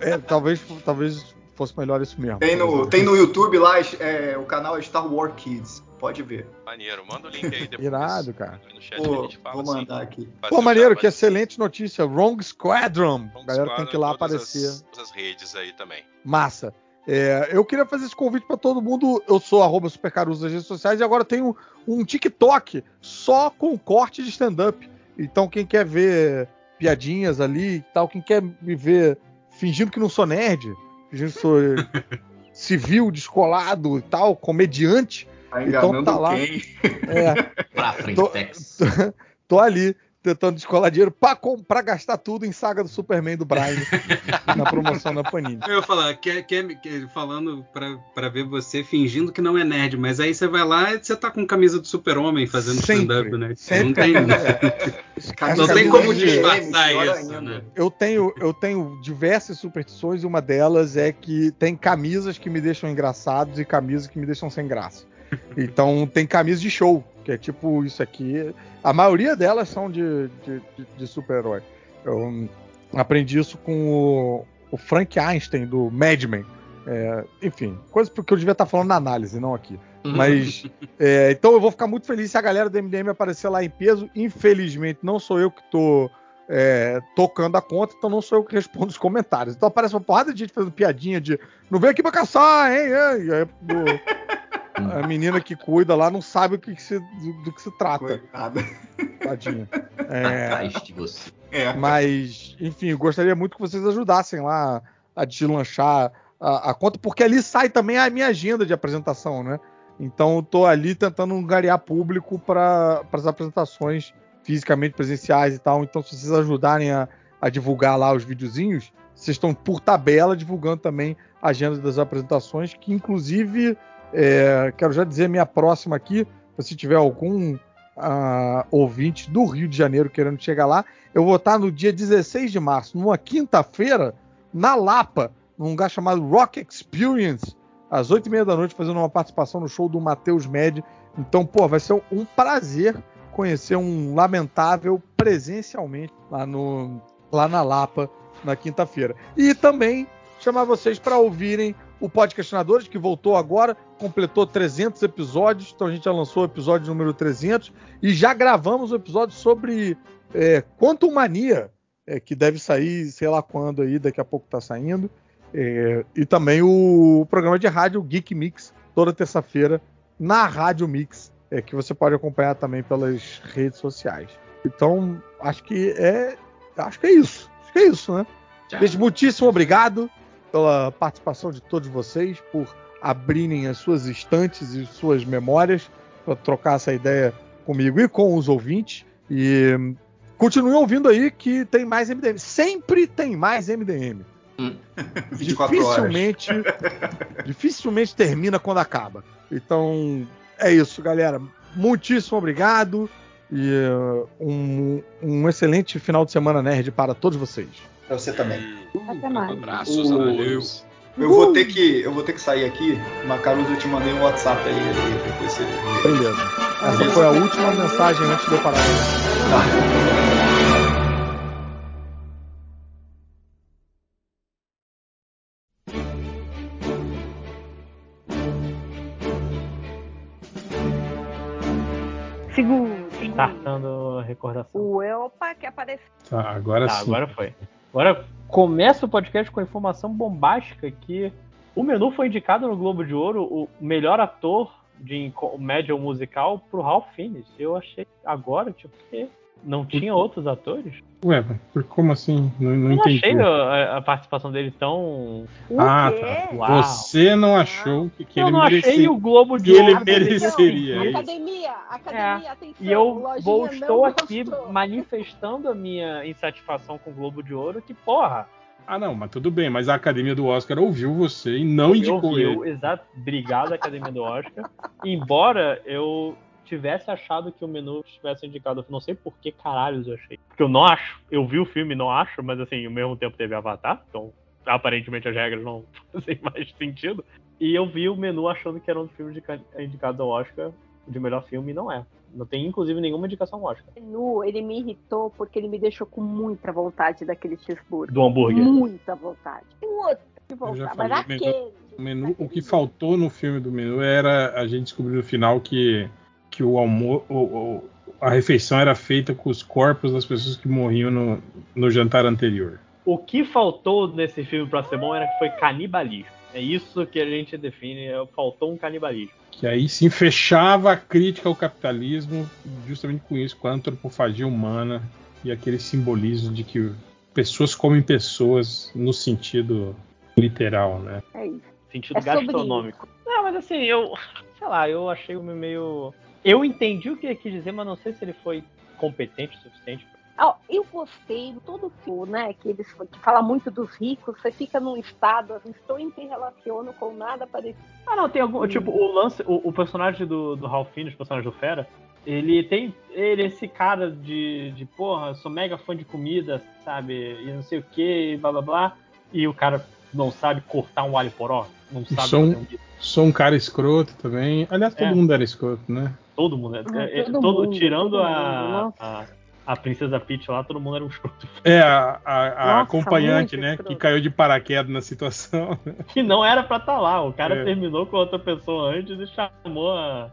é, talvez, talvez fosse melhor isso mesmo. Tem no, tem no YouTube lá, é, o canal é Star Wars Kids. Pode ver. Maneiro, manda o link aí depois. Irado, cara. Pô, vou mandar assim, aqui. Pô, maneiro, que excelente notícia. Wrong Squadron. Wrong galera Squadron, tem que ir lá aparecer. As, todas as redes aí também. Massa. É, eu queria fazer esse convite para todo mundo. Eu sou arroba supercaruso nas redes sociais e agora tenho um TikTok só com corte de stand-up. Então, quem quer ver piadinhas ali e tal, quem quer me ver fingindo que não sou nerd, fingindo que sou *laughs* civil, descolado e tal, comediante. Tá então tá lá. Quem? É, *laughs* pra frente, tô, tô, *laughs* tô ali tentando descolar dinheiro pra, pra gastar tudo em saga do Superman do Brian *laughs* na promoção da Panini. Eu ia falar, quer, quer, quer, falando pra, pra ver você fingindo que não é nerd, mas aí você vai lá e você tá com camisa do Super-Homem fazendo stand-up, né? Sempre. Não tem, é. não tem como disfarçar isso, né? Eu tenho, eu tenho diversas superstições e uma delas é que tem camisas que me deixam engraçados e camisas que me deixam sem graça. Então tem camisas de show, que é tipo isso aqui. A maioria delas são de, de, de, de super-herói. Eu aprendi isso com o, o Frank Einstein, do Mad Men. É, enfim, coisa porque eu devia estar falando na análise, não aqui. Uhum. Mas é, então eu vou ficar muito feliz se a galera do MDM aparecer lá em peso. Infelizmente, não sou eu que estou é, tocando a conta, então não sou eu que respondo os comentários. Então aparece uma porrada de gente fazendo piadinha de não vem aqui pra caçar, hein? E aí, do, a menina que cuida lá não sabe o que, que se, do, do, que se trata. Coitada. Tadinha. *laughs* É, Atrás de você. É. Mas, enfim, gostaria muito que vocês ajudassem lá a deslanchar a, a, conta, porque ali sai também a minha agenda de apresentação, né? Então eu tô ali tentando angariar público para as apresentações fisicamente presenciais e tal. Então, se vocês ajudarem a, a divulgar lá os videozinhos, vocês estão por tabela divulgando também a agenda das apresentações, que inclusive é, quero já dizer minha próxima aqui, se tiver algum uh, ouvinte do Rio de Janeiro querendo chegar lá, eu vou estar no dia 16 de março, numa quinta-feira, na Lapa, num lugar chamado Rock Experience, às 8 e meia da noite, fazendo uma participação no show do Matheus Med. Então, pô, vai ser um prazer conhecer um lamentável presencialmente lá, no, lá na Lapa na quinta-feira. E também chamar vocês para ouvirem o Podcastinadores, que voltou agora, completou 300 episódios, então a gente já lançou o episódio número 300 e já gravamos o episódio sobre é, Quantum Mania, é, que deve sair, sei lá quando aí, daqui a pouco está saindo, é, e também o programa de rádio Geek Mix, toda terça-feira, na Rádio Mix, é, que você pode acompanhar também pelas redes sociais. Então, acho que é. Acho que é isso. Acho que é isso, né? Gente, muitíssimo obrigado pela participação de todos vocês, por abrirem as suas estantes e suas memórias para trocar essa ideia comigo e com os ouvintes. E continue ouvindo aí que tem mais MDM. Sempre tem mais MDM. Hum. *laughs* 24 dificilmente, dificilmente termina quando acaba. Então, é isso, galera. Muitíssimo obrigado e uh, um, um, excelente final de semana nerd para todos vocês. Para você também. Até mais. Abraços, valeu. Eu vou ter que eu vou ter que sair aqui. Macaruso, eu te mandei um WhatsApp aí, aí depois você. Beleza. Essa foi a última mensagem antes de eu parar. Tá. Segundo. Startando a recordação. O Elpa que apareceu. Tá, agora tá, sim. Agora foi. Agora começa o podcast com a informação bombástica que o menu foi indicado no Globo de Ouro o melhor ator de comédia musical pro Ralph Fiennes. Eu achei agora, tipo, que não tinha outros atores? Ué, por como assim? Não, não eu entendi. achei a, a, participação dele tão. ah, tá. Uau. Você não achou que, que eu ele não merecia. achei o Globo de Ouro. ele mereceria. Academia, academia, é. atenção. E eu vou, estou aqui manifestando a minha insatisfação com o Globo de Ouro, que, porra. Ah, não, mas tudo bem, mas a Academia do Oscar ouviu você e não indicou ouviu, ele. Exato, obrigado, Academia do Oscar. Embora eu tivesse achado que o menu tivesse indicado. Eu não sei por que caralhos eu achei. Porque eu não acho. Eu vi o filme não acho, mas assim, ao mesmo tempo teve Avatar, então aparentemente as regras não *laughs* fazem mais sentido. E eu vi o menu achando que era um filme indicado ao Oscar de melhor filme e não é. Não tem, inclusive, nenhuma indicação ao Oscar. O menu, ele me irritou porque ele me deixou com muita vontade daquele cheeseburger. Do hambúrguer. Muita vontade. Outra vontade, mas aquele. O menu, o que faltou no filme do menu era a gente descobrir no final que que o almoço, a refeição era feita com os corpos das pessoas que morriam no, no jantar anterior. O que faltou nesse filme para ser bom era que foi canibalismo. É isso que a gente define, é, faltou um canibalismo. Que aí sim fechava a crítica ao capitalismo, justamente com isso, com a antropofagia humana e aquele simbolismo de que pessoas comem pessoas no sentido literal, né? É isso. Sentido é gastronômico. Não, mas assim, eu, sei lá, eu achei o meio eu entendi o que ele quis dizer, mas não sei se ele foi competente o suficiente. Oh, eu gostei todo o né? Que eles que fala muito dos ricos, você fica num estado, assim, estou interrelaciono com nada parecido. Ah, não, tem algum. Hum. Tipo, o lance, o, o personagem do, do Ralph Fiennes, o personagem do Fera, ele tem. Ele, esse cara de, de porra, sou mega fã de comida, sabe? E não sei o que, blá blá blá. E o cara não sabe cortar um alho poró, não sabe. Sou um, sou um cara escroto também. Aliás, todo é. mundo era escroto, né? Todo mundo. É, ah, é, todo todo, mundo, tirando todo a, a, a, Princesa Peach lá, todo mundo era um escroto. *laughs* É, a, a, a Nossa, acompanhante, né? Escroto. Que caiu de paraquedas na situação. *laughs* Que não era pra estar tá lá. O cara é. terminou com outra pessoa antes e chamou a,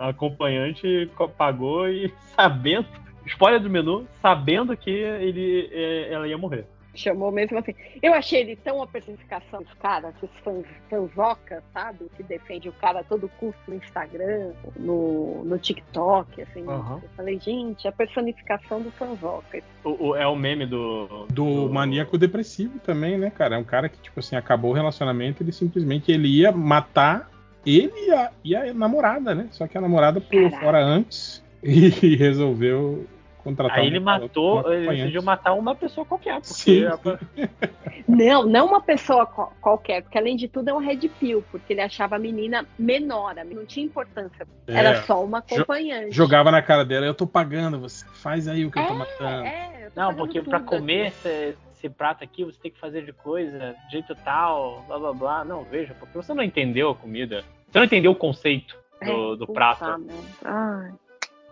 a, acompanhante, pagou e *laughs* sabendo. Spoiler do menu, sabendo que ele, é, ela ia morrer chamou mesmo assim. Eu achei ele tão a personificação dos caras, os fãs, fanzoca, sabe? Que defende o cara a todo custo no Instagram, no, no TikTok, assim. Uhum. Eu falei, gente, a personificação do fanzoca. O, o, é o meme do, do. Do maníaco depressivo também, né, cara? É um cara que, tipo assim, acabou o relacionamento, ele simplesmente ele ia matar ele e a, e a namorada, né? Só que a namorada pulou Caraca. fora antes *laughs* e resolveu contratar Aí ele um matou, ele decidiu matar uma pessoa qualquer. Sim, *laughs* Não, não uma pessoa qualquer, porque além de tudo é um red pill, porque ele achava a menina menor, não tinha importância. É, era só uma acompanhante. Jogava na cara dela, eu tô pagando, você faz aí o que é, eu tô é, matando. É, eu tô não, porque para comer esse, esse prato aqui você tem que fazer de coisa, de jeito tal, blá blá blá. Não, veja, porque você não entendeu a comida. Você não entendeu o conceito do, é, do prato. Ai.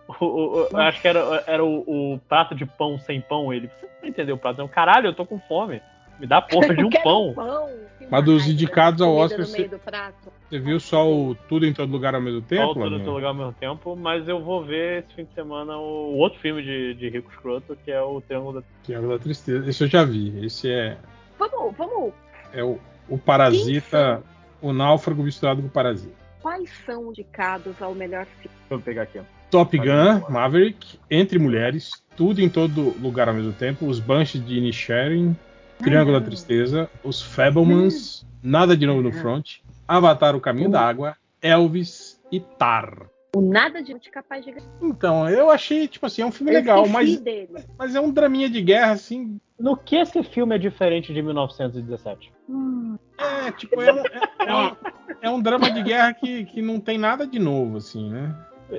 O, o, eu acho que era, era o, o, prato de pão sem pão. Ele, você não entendeu o prato? Não, caralho, eu tô com fome. Me dá porra *laughs* de um pão. pão. Mas dos indicados ao Oscar, você, você viu só o Tudo em Todo Lugar ao mesmo tempo? Só o Tudo em Todo Lugar ao mesmo tempo, mas eu vou ver esse fim de semana o, outro filme de, de Rico Scroto, que é o Triângulo da Triângulo da Tristeza. Esse eu já vi. Esse é. Vamos, vamos. É o, o Parasita, o Náufrago misturado com o Parasita. Quais são indicados ao melhor filme? Vou pegar aqui, ó. Top Gun, Maverick, Entre Mulheres, Tudo em Todo Lugar ao mesmo tempo, Os Banshees de Inisherin, Triângulo da Tristeza, Os Fablemans, Nada de Novo no Front, Avatar O Caminho da Água, Elvis e Tar. O nada de capaz de Então, eu achei, tipo assim, é um filme Eu legal, mas, dele. mas é um draminha de guerra, assim. No que esse filme é diferente de 1917? Hum, É, tipo, é um, é- é um, é um drama de guerra que, que não tem nada de novo, assim, né?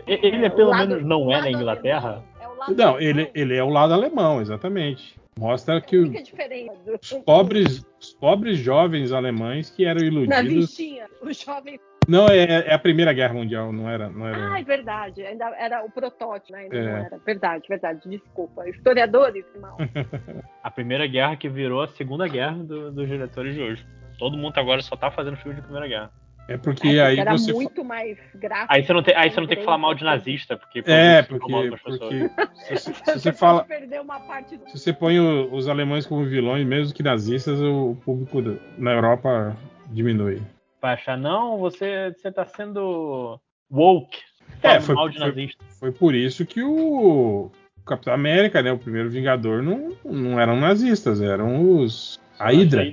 Ele o pelo lado- menos não é na Inglaterra. é Não, ele, ele é o lado alemão, exatamente. Mostra que É a o- única diferença. os pobres, os pobres jovens alemães que eram Na iludidos. vichinha, o jovem. Não, é, é a Primeira Guerra Mundial, não era. Não era... Ah, é verdade. Ainda era o protótipo, né? Ainda É. não era. Verdade, verdade. Desculpa. Historiadores, irmão. *laughs* A primeira guerra que virou a segunda guerra do- dos diretores de hoje. Todo mundo agora só tá fazendo filme de primeira guerra. É porque É, aí era você. muito mais gráfico. Aí você não tem, aí você não tem que falar mal de nazista, porque É, porque, as pessoas. porque se, *laughs* se Você você fala, perdeu uma parte do. se você põe o- os alemães como vilões, mesmo que nazistas, o público do- na Europa diminui. Vai achar, não, você, você tá sendo woke. É, falando foi- mal de foi- nazista. Foi por isso que o Capitão América, né, o primeiro Vingador, não, não eram nazistas, eram os a Hydra,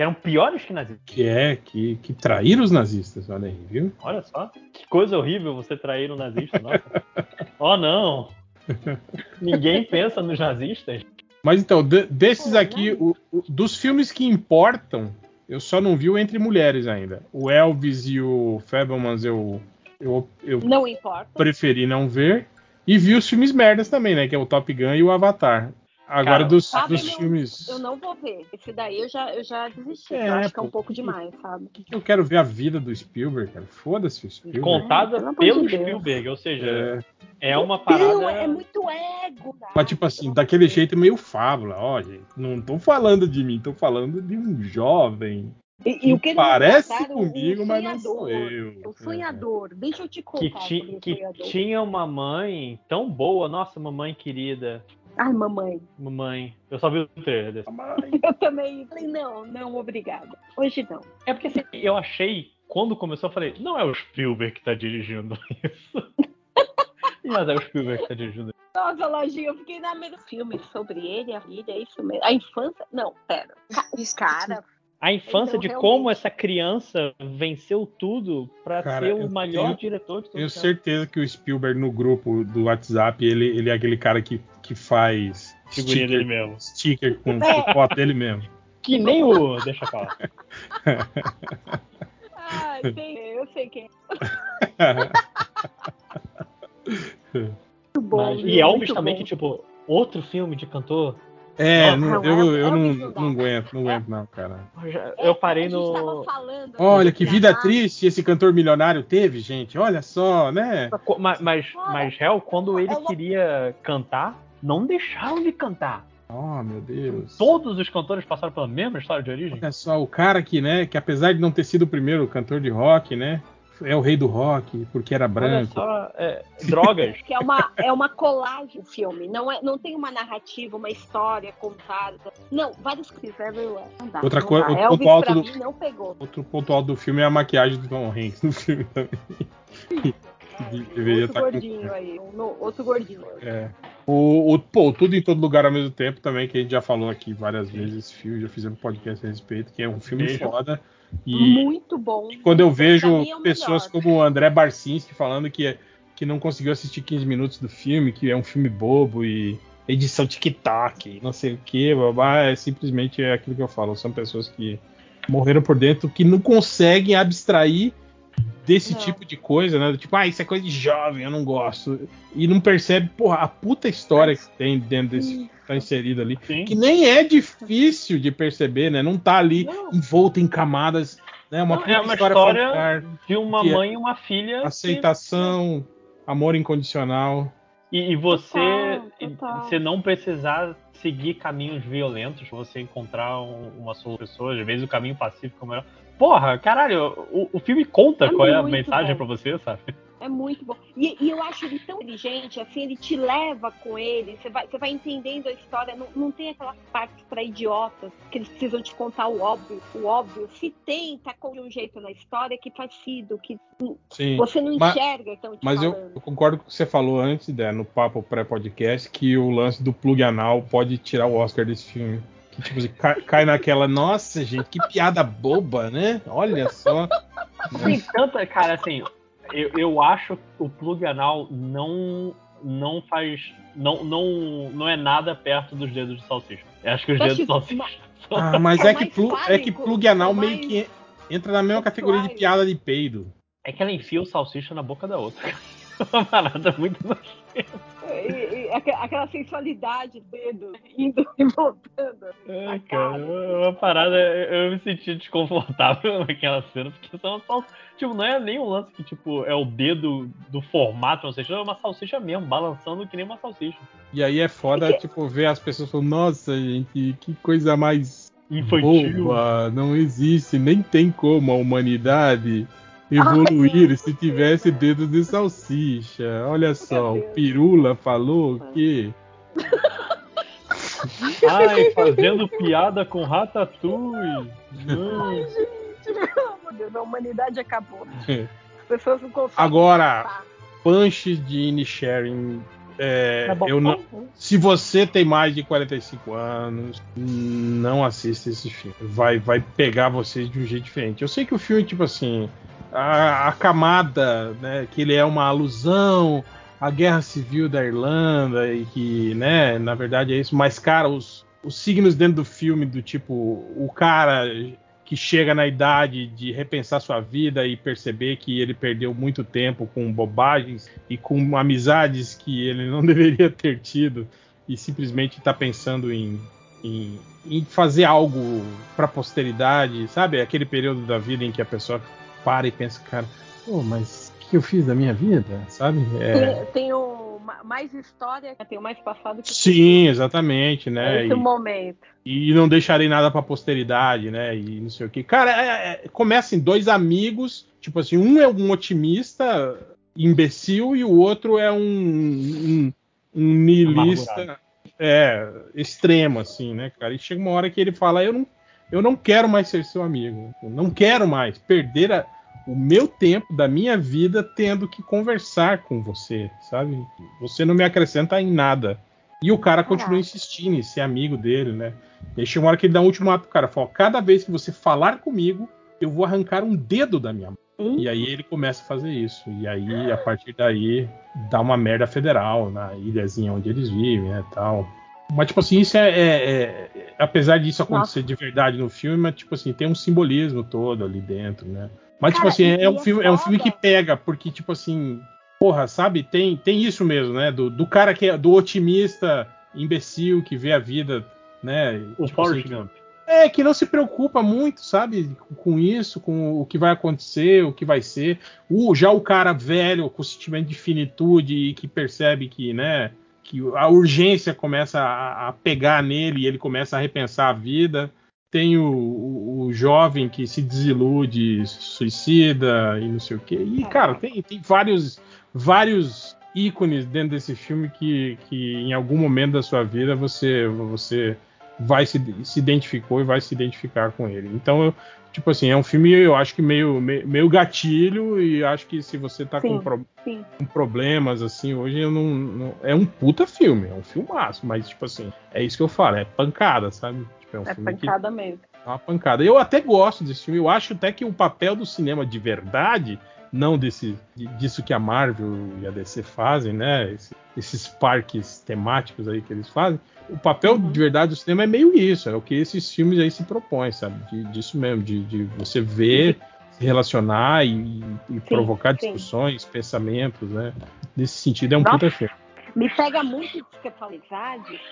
Que eram piores que nazistas. que é que, que traíram os nazistas, olha aí, viu? Olha só. Que coisa horrível você trair um nazista, nossa. *laughs* oh, não. Ninguém pensa nos nazistas. Mas então, de- desses aqui, né? o- o- dos filmes que importam, eu só não vi o Entre Mulheres ainda. O Elvis e o Fabelmans eu, eu, eu Não importa. preferi não ver. E vi os filmes merdas também, né? Que é o Top Gun e o Avatar. Agora, Cara, dos, sabe, dos meu, filmes. Eu não vou ver. Esse daí eu já, eu já desisti. É, eu acho que é um pô. pouco demais, sabe? Eu quero ver a vida do Spielberg, cara. Foda-se o Spielberg. Contada pelo amor pelo de Deus. Spielberg, ou seja, É, é, uma Não, parada. é muito ego. cara. mas, tipo assim, daquele jeito meio fábula. Ó, gente, não tô falando de mim, tô falando de um jovem. E, e o que Parece comigo, um mas não sou eu. O sonhador. Deixa eu te que, contar. ti- sobre o que tinha uma mãe tão boa, nossa, mamãe querida, Ai, mamãe. mamãe. Eu só vi o trailer desse. Eu também falei, não, não, obrigada. Hoje não. É porque assim, eu achei, quando começou, eu falei, não é o Spielberg que tá dirigindo isso. *laughs* Mas é o Spielberg que tá dirigindo isso. Nossa, Lojinha, eu fiquei na mesma filme sobre ele, a vida, é isso mesmo. A infância. Não, pera. Ca- O cara. A infância Então, de realmente. como essa criança venceu tudo pra Cara, ser eu o melhor tenho- diretor de todo Tenho o tempo. certeza que o Spielberg no grupo do WhatsApp, ele, ele é aquele cara que, que faz Figurinha dele sticker, mesmo. sticker com, É. com foto dele mesmo. *laughs* Que nem o. Deixa eu falar. Ai, sei, eu sei quem é. Muito bom. Mas- e Elvis Muito também, bom. que, tipo, outro filme de cantor. É, Não, eu, eu Elvis não, não aguento, não aguento não, cara. Eu, É, parei gente no. Olha, que vida triste esse cantor milionário teve, gente. Olha só, né? Mas, mas, mas Hel, quando ele É queria cantar, não deixaram ele cantar. Oh, meu Deus. Todos os cantores passaram pela mesma história de origem. Olha só, o cara que, né, que apesar de não ter sido o primeiro cantor de rock, né, é o rei do rock, porque era Olha branco. só, é, drogas. *laughs* Que é uma, é uma colagem o filme. Não, é, não tem uma narrativa, uma história contada. Não, vários clipes everywhere. Não dá. Outra coisa- outro Elvis, ponto alto do- não pegou. Outro ponto alto do filme é a maquiagem do Tom Hanks no filme também. De- *laughs* deveria outro com- gordinho aí. um no- outro gordinho. É. O, o, pô, tudo em todo lugar ao mesmo tempo também, que a gente já falou aqui várias vezes esse filme, já fizemos podcast a respeito, que é um filme Beijo. foda. E Muito bom. quando eu vejo é pessoas melhor. como o André Barcinski falando que, que não conseguiu assistir 15 minutos do filme, que é um filme bobo e edição TikTok, não sei o que, babá, é simplesmente é aquilo que eu falo. São pessoas que morreram por dentro, que não conseguem abstrair desse Não. tipo de coisa, né? Tipo, ah, isso é coisa de jovem, eu não gosto. E não percebe, porra, a puta história que tem dentro desse que tá inserido ali. Sim. Que nem é difícil de perceber, né? Não tá ali Não. envolto em camadas, né? Uma Não, é uma história, história de uma que é mãe e uma filha. que- aceitação, amor incondicional. E, e você, Total, total. você não precisar seguir caminhos violentos, você encontrar um- uma pessoa, às vezes o caminho pacífico é o melhor. Porra, caralho, o, o filme conta É qual é a mensagem pra você, sabe? É muito bom. E, e eu acho ele tão inteligente, assim, ele te leva com ele, você vai, você vai entendendo a história, não, não tem aquelas partes para idiotas que eles precisam te contar o óbvio. O óbvio, se tem, tá com um jeito na história que faz sentido, que Sim. você não Mas- enxerga, então te Mas eu, eu concordo com o que você falou antes, né, no papo pré-podcast, que o lance do plug anal pode tirar o Oscar desse filme. Tipo, assim, cai, cai naquela, nossa, gente, que piada boba, né? Olha só. Tem tanta, cara, assim, eu, eu acho que o plug anal não não faz não não não é nada perto dos dedos de salsicha. Eu acho que os dedos de salsicha. São... Ah, mas é, que, plu, é que plug anal meio que entra na mesma categoria de piada de peido. É que ela enfia o salsicha na boca da outra. *laughs* Uma parada muito e, e, aquela sensualidade, dedo indo e voltando. É, cara, uma parada, eu me senti desconfortável *laughs* naquela cena, porque são só. Tipo, não é nem um lance que, tipo, é o dedo do formato, não sei, é uma salsicha mesmo, balançando que nem uma salsicha. E aí é foda, tipo, ver as pessoas falando, nossa, gente, que coisa mais infantil. Boba, não existe, nem tem como a humanidade evoluir se tivesse dedos de salsicha. Olha só, o Pirula falou que. *laughs* Ai, fazendo piada com Ratatouille. Ai, gente, meu Deus, a humanidade acabou. As pessoas não conseguem. Agora, punch de Inisharing. É, tá eu não, se você tem mais de 45 anos, não assista esse filme. Vai, vai pegar vocês de um jeito diferente. Eu sei que o filme, tipo assim, a, a, camada, né, que ele é uma alusão à guerra civil da Irlanda e que, né, na verdade é isso. Mas, cara, os, os signos dentro do filme do tipo o cara que chega na idade de repensar sua vida e perceber que ele perdeu muito tempo com bobagens e com amizades que ele não *laughs* deveria ter tido e simplesmente está pensando em, em, em, fazer algo para a posteridade, sabe? Aquele período da vida em que a pessoa para e pensa, cara, pô, mas o que eu fiz da minha vida, sabe? É... Um, mais história, tem mais passado que Sim, exatamente, né? É esse e, momento. E não deixarei nada pra posteridade, né? E não sei o que. Cara, é, é, começa em dois amigos, tipo assim, um é um otimista imbecil e o outro é um, um, um nihilista é, extremo, assim, né, cara? E chega uma hora que ele fala, eu não eu não quero mais ser seu amigo. Eu não quero mais perder a, o meu tempo da minha vida tendo que conversar com você, sabe? Você não me acrescenta em nada. E o cara continua insistindo em ser amigo dele, né? E aí chega uma hora que ele dá um ultimato pro cara, fala, cada vez que você falar comigo, eu vou arrancar um dedo da minha mão. E aí ele começa a fazer isso. E aí, a partir daí, dá uma merda federal na ilhazinha onde eles vivem, né, tal. Mas, tipo assim, isso é, é, é apapesar disso acontecer Nossa. de verdade no filme, mas, tipo assim, tem um simbolismo todo ali dentro, né? Mas, tipo Cara, tipo assim, é um, é filme, é um filme que pega, porque, tipo assim, porra, sabe? Tem, tem isso mesmo, né? Do, do cara que é do otimista imbecil que vê a vida, né? O tipo assim, Gump. É, que não se preocupa muito, sabe, com isso, com o que vai acontecer, o que vai ser. O, já o cara velho, com sentimento de finitude e que percebe que, né, que a urgência começa a, a, pegar nele e ele começa a repensar a vida. Tem o, o, o, jovem que se desilude, suicida e não sei o quê. E, cara, tem, tem vários, vários ícones dentro desse filme que, que em algum momento da sua vida você, você vai se, se identificou e vai se identificar com ele. Então, eu, Tipo assim, é um filme, eu acho que meio, meio, meio gatilho, e acho que se você tá sim, com, pro, com, problemas, assim, hoje eu não, não, É um puta filme, é um filmaço, mas, tipo assim, é isso que eu falo, é pancada, sabe? Tipo, é um é pancada que, mesmo. É uma pancada. Eu até gosto desse filme, eu acho até que o papel do cinema de verdade, não desse, disso que a Marvel e a DC fazem, né? Esse, esses parques temáticos aí que eles fazem o papel uhum. de verdade do cinema é meio isso, é o que esses filmes aí se propõem, sabe? De, disso mesmo, de, de você ver, se relacionar e, e sim, provocar discussões, sim. pensamentos, né? Nesse sentido, é um Nossa, puta filme. Me pega muito isso que eu falei,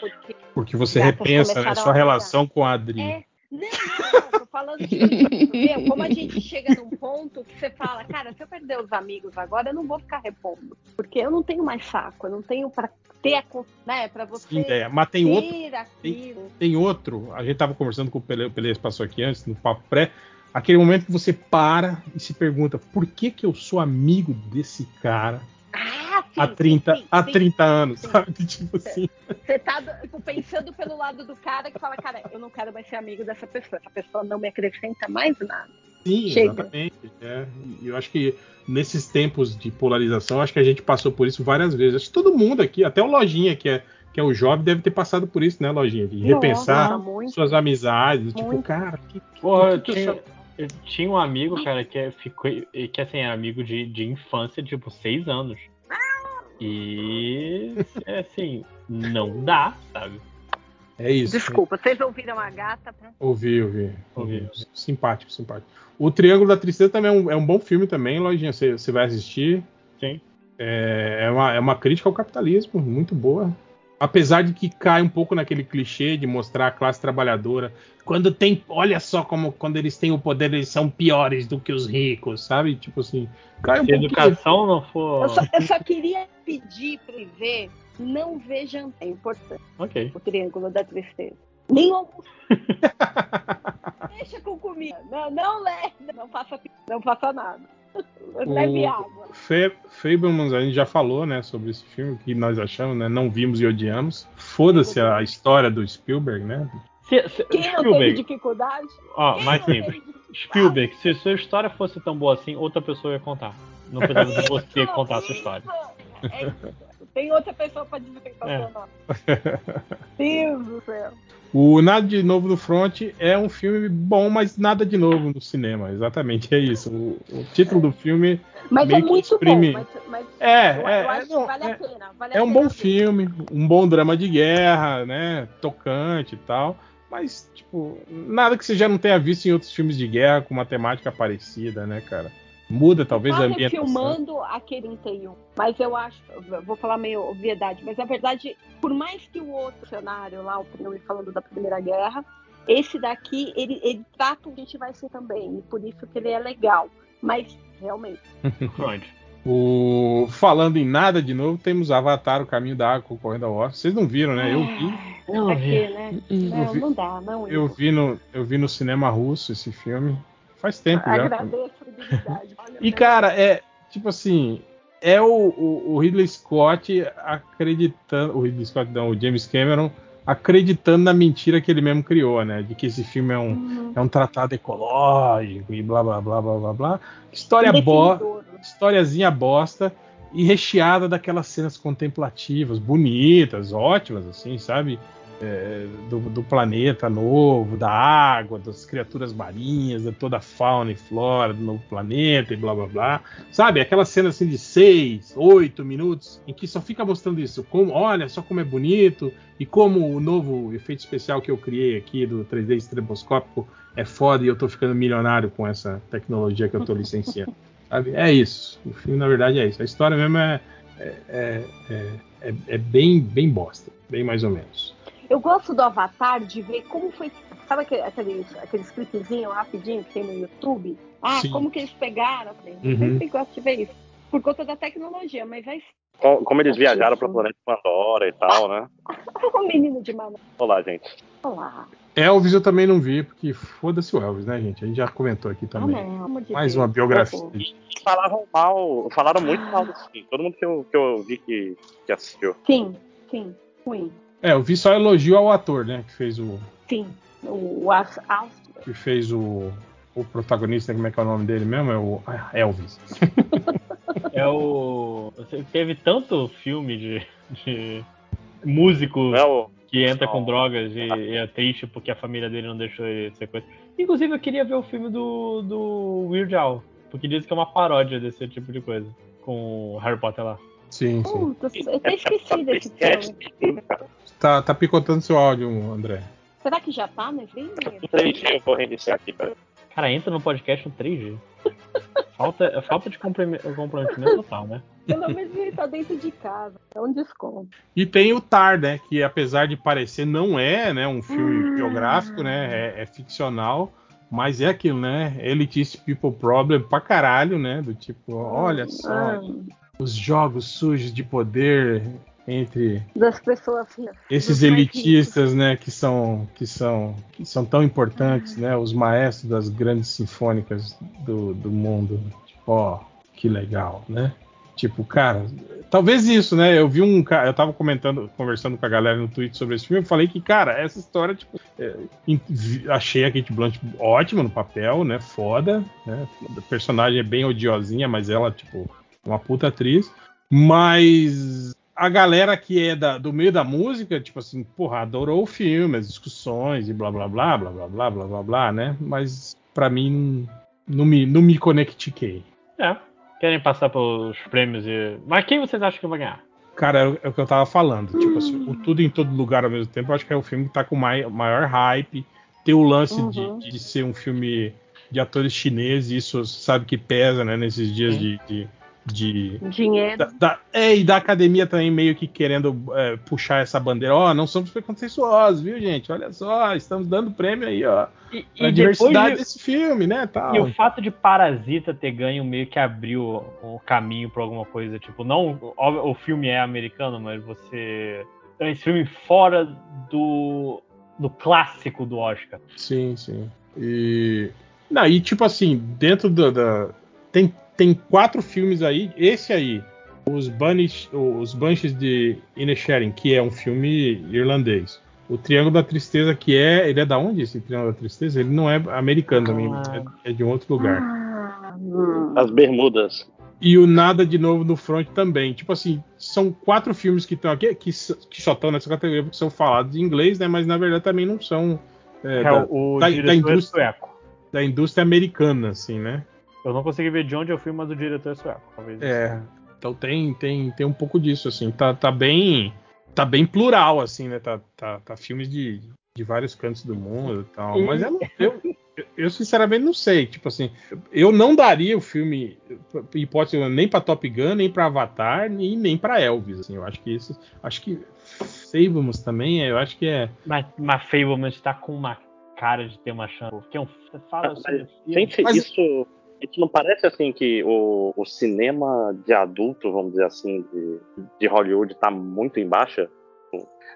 porque. Porque você repensa né, sua relação com a Adri. É, não, não, tô falando de meu, como a gente chega num ponto que você fala, cara, se eu perder os amigos agora, eu não vou ficar repondo, porque eu não tenho mais saco, eu não tenho para ter a, né, para você Sim, é, mas tem outro, tem, tem, outro, a gente tava conversando com o Pelé, o Pelé passou aqui antes, no papo pré, aquele momento que você para e se pergunta, por que que eu sou amigo desse cara? Ah, sim, há 30, sim, sim, há 30 anos, sabe? *laughs* Tipo assim. Você tá pensando pelo lado do cara que fala, cara, eu não quero mais ser amigo dessa pessoa. Essa pessoa não me acrescenta mais nada. Sim, Chega. exatamente. É. Eu acho que nesses tempos de polarização, acho que a gente passou por isso várias vezes. Acho que todo mundo aqui, até o Lojinha, que é, que é o jovem, deve ter passado por isso, né, Lojinha? De repensar Nossa, suas amizades. Tipo, muito. Tipo, cara, que, Porra, que, que. Eu tinha um amigo, cara, que é, ficou. Que assim, era amigo de, de infância, tipo, seis anos. E assim, não dá, sabe? É isso. Desculpa, vocês ouviram a gata? Pra... Ouvi, ouvi, ouvi. Simpático, simpático. O Triângulo da Tristeza também é um, é um bom filme também, Lojinha. Você, você vai assistir. Sim. É, é, uma, é uma crítica ao capitalismo, muito boa. Apesar de que cai um pouco naquele clichê de mostrar a classe trabalhadora. Quando tem. Olha só como quando eles têm o poder, eles são piores do que os ricos, sabe? Tipo assim. Cai um Se a educação não for. Eu só, eu só queria pedir para ele ver. Não veja. É importante. Ok. O Triângulo da Tristeza. Nem. *laughs* Deixa com comida. Não, não leve. Não faça, não faça nada. Leve água. Fe Fablemans, a gente já falou, né, sobre esse filme, que nós achamos, né? Não vimos e odiamos. Foda-se a história do Spielberg, né? Se, se, Quem não teve Spielberg, dificuldade? ó, Quem mais simples. Spielberg, se sua história fosse tão boa assim, outra pessoa ia contar. Não precisava de você contar a sua história. É isso. Tem outra pessoa que tá É. seu nome. *laughs* Deus do céu. O Nada de Novo no Front é um filme bom, mas nada de novo no cinema. Exatamente, é isso. O, o título do filme Mas Meio é muito exprime- bom. Mas, mas É, eu, é, eu acho não, que vale é- a pena. Vale é a um pena bom ver. filme, um bom drama de guerra, né? Tocante e tal. Mas, tipo, nada que você já não tenha visto em outros filmes de guerra com uma temática parecida, né, cara? Muda talvez a Tá ambientação. refilmando aquele 31. Mas eu acho, eu vou falar meio obviedade, mas na verdade, por mais que o outro cenário lá, o filme falando da Primeira Guerra, esse daqui, ele, ele trata o que a gente vai ser também, e por isso que ele é legal. Mas, realmente. *laughs* O... Falando em nada de novo, temos Avatar, o Caminho da Água concorrendo ao Oscar. Vocês não viram, né? Eu vi. Não, pra quê, né? Não, vi, não dá, não. eu vi no, eu vi no cinema russo esse filme. Faz tempo já. Agradeço a *laughs* E, cara, é tipo assim. É o, o, o Ridley Scott acreditando. O Ridley Scott, não, o James Cameron acreditando na mentira que ele mesmo criou, né? De que esse filme é um, Uhum. é um tratado ecológico e blá blá blá blá blá blá. História boa. Historiazinha bosta e recheada daquelas cenas contemplativas, bonitas, ótimas, assim, sabe? É, do, do planeta novo, da água, das criaturas marinhas, de toda a fauna e flora do novo planeta e blá blá blá. Sabe? Aquela cena assim de seis, oito minutos em que só fica mostrando isso. Como, olha só como é bonito e como o novo efeito especial que eu criei aqui do 3D estroboscópico é foda e eu tô ficando milionário com essa tecnologia que eu tô licenciando. *laughs* Sabe? É isso. O filme, na verdade, é isso. A história mesmo é, é, é, é, é bem, bem bosta. Bem mais ou menos. Eu gosto do Avatar de ver como foi. Sabe aquele, aqueles, aqueles clipezinhos rapidinho que tem no YouTube? Ah, Sim. como que eles pegaram? Eu falei, Uhum. sempre gosto de ver isso. Por conta da tecnologia, mas vai Com- Como eles viajaram para o planeta Pandora e tal, né? *laughs* o menino de mano. Olá, gente. Olá. Elvis eu também não vi, porque foda-se o Elvis, né, gente? A gente já comentou aqui Ah, também. não, amor de mais uma biografia. Pô, Falaram mal, falaram muito mal desse filme. Todo mundo que eu, que eu vi que, que assistiu. Sim, sim, ruim. É, eu vi só elogio ao ator, né? Que fez o. Sim. O, As- Que fez o. O protagonista, como é que é o nome dele mesmo? É o ah, Elvis. É o. Teve tanto filme de, de músico é o. que entra com Não. drogas e, e é triste porque a família dele não deixou ele ser coisa. Inclusive, eu queria ver o filme do, do Weird Al, porque diz que é uma paródia desse tipo de coisa, com o Harry Potter lá. Sim, sim. Puta, eu até esqueci desse filme. Tá, tá picotando seu áudio, André. Será que já tá, né? Vem, Três eu vou reiniciar aqui, peraí. Cara, entra no podcast no 3G. Falta, falta de comprome- comprometimento total, né? Pelo menos ele tá dentro de casa. É um desconto. E tem o Tar, né? Que apesar de parecer, não é né, um filme biográfico, né? É, é ficcional. Mas é aquilo, né? Elitist People Problem pra caralho, né? Do tipo, olha só, Ah, os jogos sujos de poder entre das pessoas ricas. esses elitistas, né, que são que são que são tão importantes, né, os maestros das grandes sinfônicas do, do mundo. Tipo, ó, que legal, né? Tipo, cara, talvez isso, né? Eu vi um cara, eu tava comentando, conversando com a galera no Twitter sobre esse filme, eu falei que, cara, essa história, tipo, é, achei a Kate Blanchett ótima no papel, né? Foda, né? A personagem é bem odiosinha, mas ela, tipo, uma puta atriz. Mas a galera que é da- do meio da música, tipo assim, porra, adorou o filme, as discussões e blá blá blá blá blá blá blá blá blá, né? Mas pra mim não, me, não me conectiquei. É. Querem passar pelos prêmios e. Mas quem vocês acham que vai ganhar? Cara, é, é o que eu tava falando. Tipo assim, o Tudo em Todo Lugar ao mesmo tempo, eu acho que é o filme que tá com mai, maior hype. Tem o lance Uhum. de, de ser um filme de atores chineses, isso sabe que pesa, né, nesses dias de. de, de- Dinheiro. da, da- é, e da academia também meio que querendo é, puxar essa bandeira. Ó, não somos preconceituosos, viu, gente? Olha só, estamos dando prêmio aí, ó. E, Pra e depois diversidade de- desse filme, né? Tal. E o fato de Parasita ter ganho meio que abriu o caminho pra alguma coisa. Tipo, não. O, o filme é americano, mas você. É esse filme fora do. do clássico do Oscar. Sim, sim. E. Não, e tipo assim, dentro da. da- Tem, tem quatro filmes aí. Esse aí, os Banshees, os Banshees de Inisherin, que é um filme irlandês. O Triângulo da Tristeza, que é. Ele é da onde esse Triângulo da Tristeza? Ele não é americano também, é, é de um outro lugar. Ah. As Bermudas. E o Nada de Novo no Front também. Tipo assim, são quatro filmes que estão aqui, que, que só estão nessa categoria porque são falados em inglês, né? Mas na verdade também não são. é, É, da- o da- da é indústria. sueco. da indústria americana, assim, né? Eu não consegui ver de onde é o filme, mas o diretor é sueco. Talvez. É. Então tem, tem, tem um pouco disso, assim. Tá, tá bem. Tá bem plural, assim, né? Tá, tá, tá filmes de, de vários cantos do mundo e tal. Mas eu, *laughs* eu, eu, sinceramente não sei. Tipo assim, eu não daria o filme, hipótese, nem pra Top Gun, nem pra Avatar, nem, nem pra Elvis. Assim. Eu acho que isso. Acho que Fablemans também, eu acho que é. Mas, mas Fableman está com uma cara de ter uma chance. Porque é um, você fala Ah, sobre mas. Gente, Mas- isso, isso não parece assim que o, o cinema de adulto, vamos dizer assim, de, de Hollywood tá muito em baixa?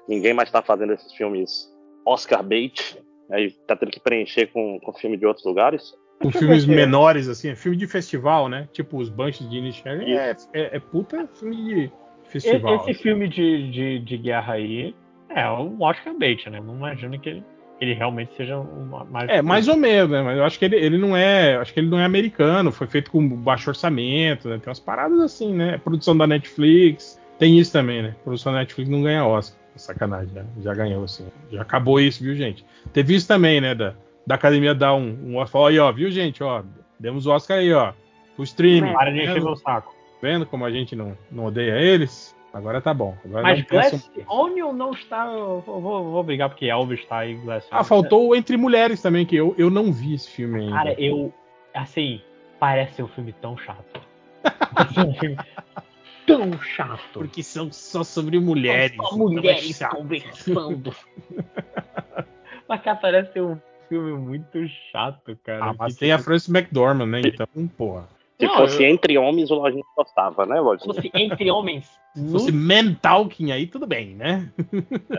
Ninguém mais tá fazendo esses filmes Oscar bait, aí tá tendo que preencher com, com filme de outros lugares? Com filmes menores, assim, é filme de festival, né? Tipo os Bunches de Inisherin é, é, é puta filme de festival. Esse filme de, de, de guerra aí é um Oscar bait, né? Não imagino que ele, ele realmente seja uma, mais. É, mais ou menos, né? Mas eu acho que ele, ele não é. Acho que ele não é americano, foi feito com baixo orçamento, né? Tem umas paradas assim, né? Produção da Netflix. Tem isso também, né? Produção da Netflix não ganha Oscar. Sacanagem, né? Já ganhou, assim. Já acabou isso, viu, gente? Teve isso também, né? Da, da academia dar um, um Oscar. Ó, aí, ó, viu, gente? Ó, demos o Oscar aí, ó. O streaming. Para de encher meu saco. vendo como a gente não, não odeia eles? Agora tá bom. Agora Mas Glass Onion não está. Eu vou, vou brigar porque Elvis está aí. Glass Ah, Onion. faltou o Entre Mulheres também, que eu, eu não vi esse filme ainda. Cara, eu. Assim, parece ser um filme tão chato. Parece um filme tão chato. Porque são só sobre mulheres. Só então é mulheres chato. conversando. *laughs* Mas, cara, parece ser um filme muito chato, cara. Ah, mas Que, tem a tipo, Frances McDormand, né? Então, porra. Se Não, fosse eu- entre homens, o Lojinha gostava, né, Se Lojinha? fosse entre homens. *laughs* Se fosse men talking aí, tudo bem, né? *laughs*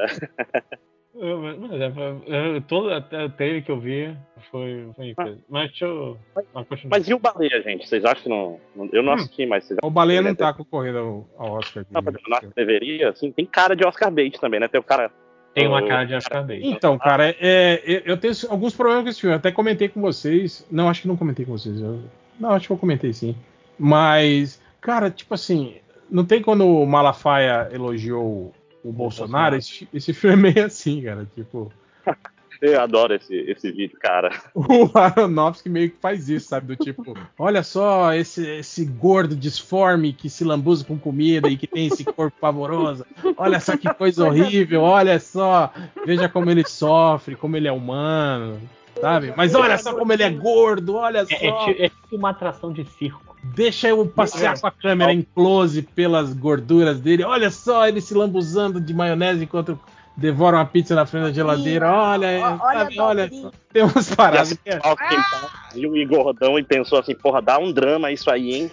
Eu- Mas é, eu- todo até o trailer que eu vi foi, foi incrível. Mas deixa eu. Mas. Mas e o Baleia, gente? Vocês acham que não. não- Eu não Hum. assisti, mas vocês O Baleia não tá concorrendo ao, ao Oscar. Não, mas eu acho filme. que deveria, assim, tem cara de Oscar bait também, né? Tem o cara. Tem uma cara de Oscar bait. Então, cara, é, eu- eu tenho alguns problemas com esse filme. Eu até comentei com vocês. Não, acho que não comentei com vocês. eu- não, acho que eu comentei sim. Mas, cara, tipo assim, não tem quando o Malafaia elogiou o Bolsonaro? Esse, esse filme é meio assim, cara. Tipo, *laughs* Eu adoro esse, esse vídeo, cara. *laughs* o Aronofsky meio que faz isso, sabe? Do tipo, olha só esse, esse gordo disforme que se lambuza com comida e que tem esse corpo pavoroso. Olha só que coisa horrível, olha só. Veja como ele sofre, como ele é humano, sabe? Mas olha só como ele é gordo, olha É, é só. ti- é tipo uma atração de circo. Deixa eu passear com a câmera em close pelas gorduras dele. Olha só ele se lambuzando de maionese enquanto devora uma pizza na frente da geladeira. Olha, Olha sabe? olha só. Tem umas E paradas assim, é- ó, quem tá, viu o Gordão e pensou assim, porra, dá um drama isso aí, hein?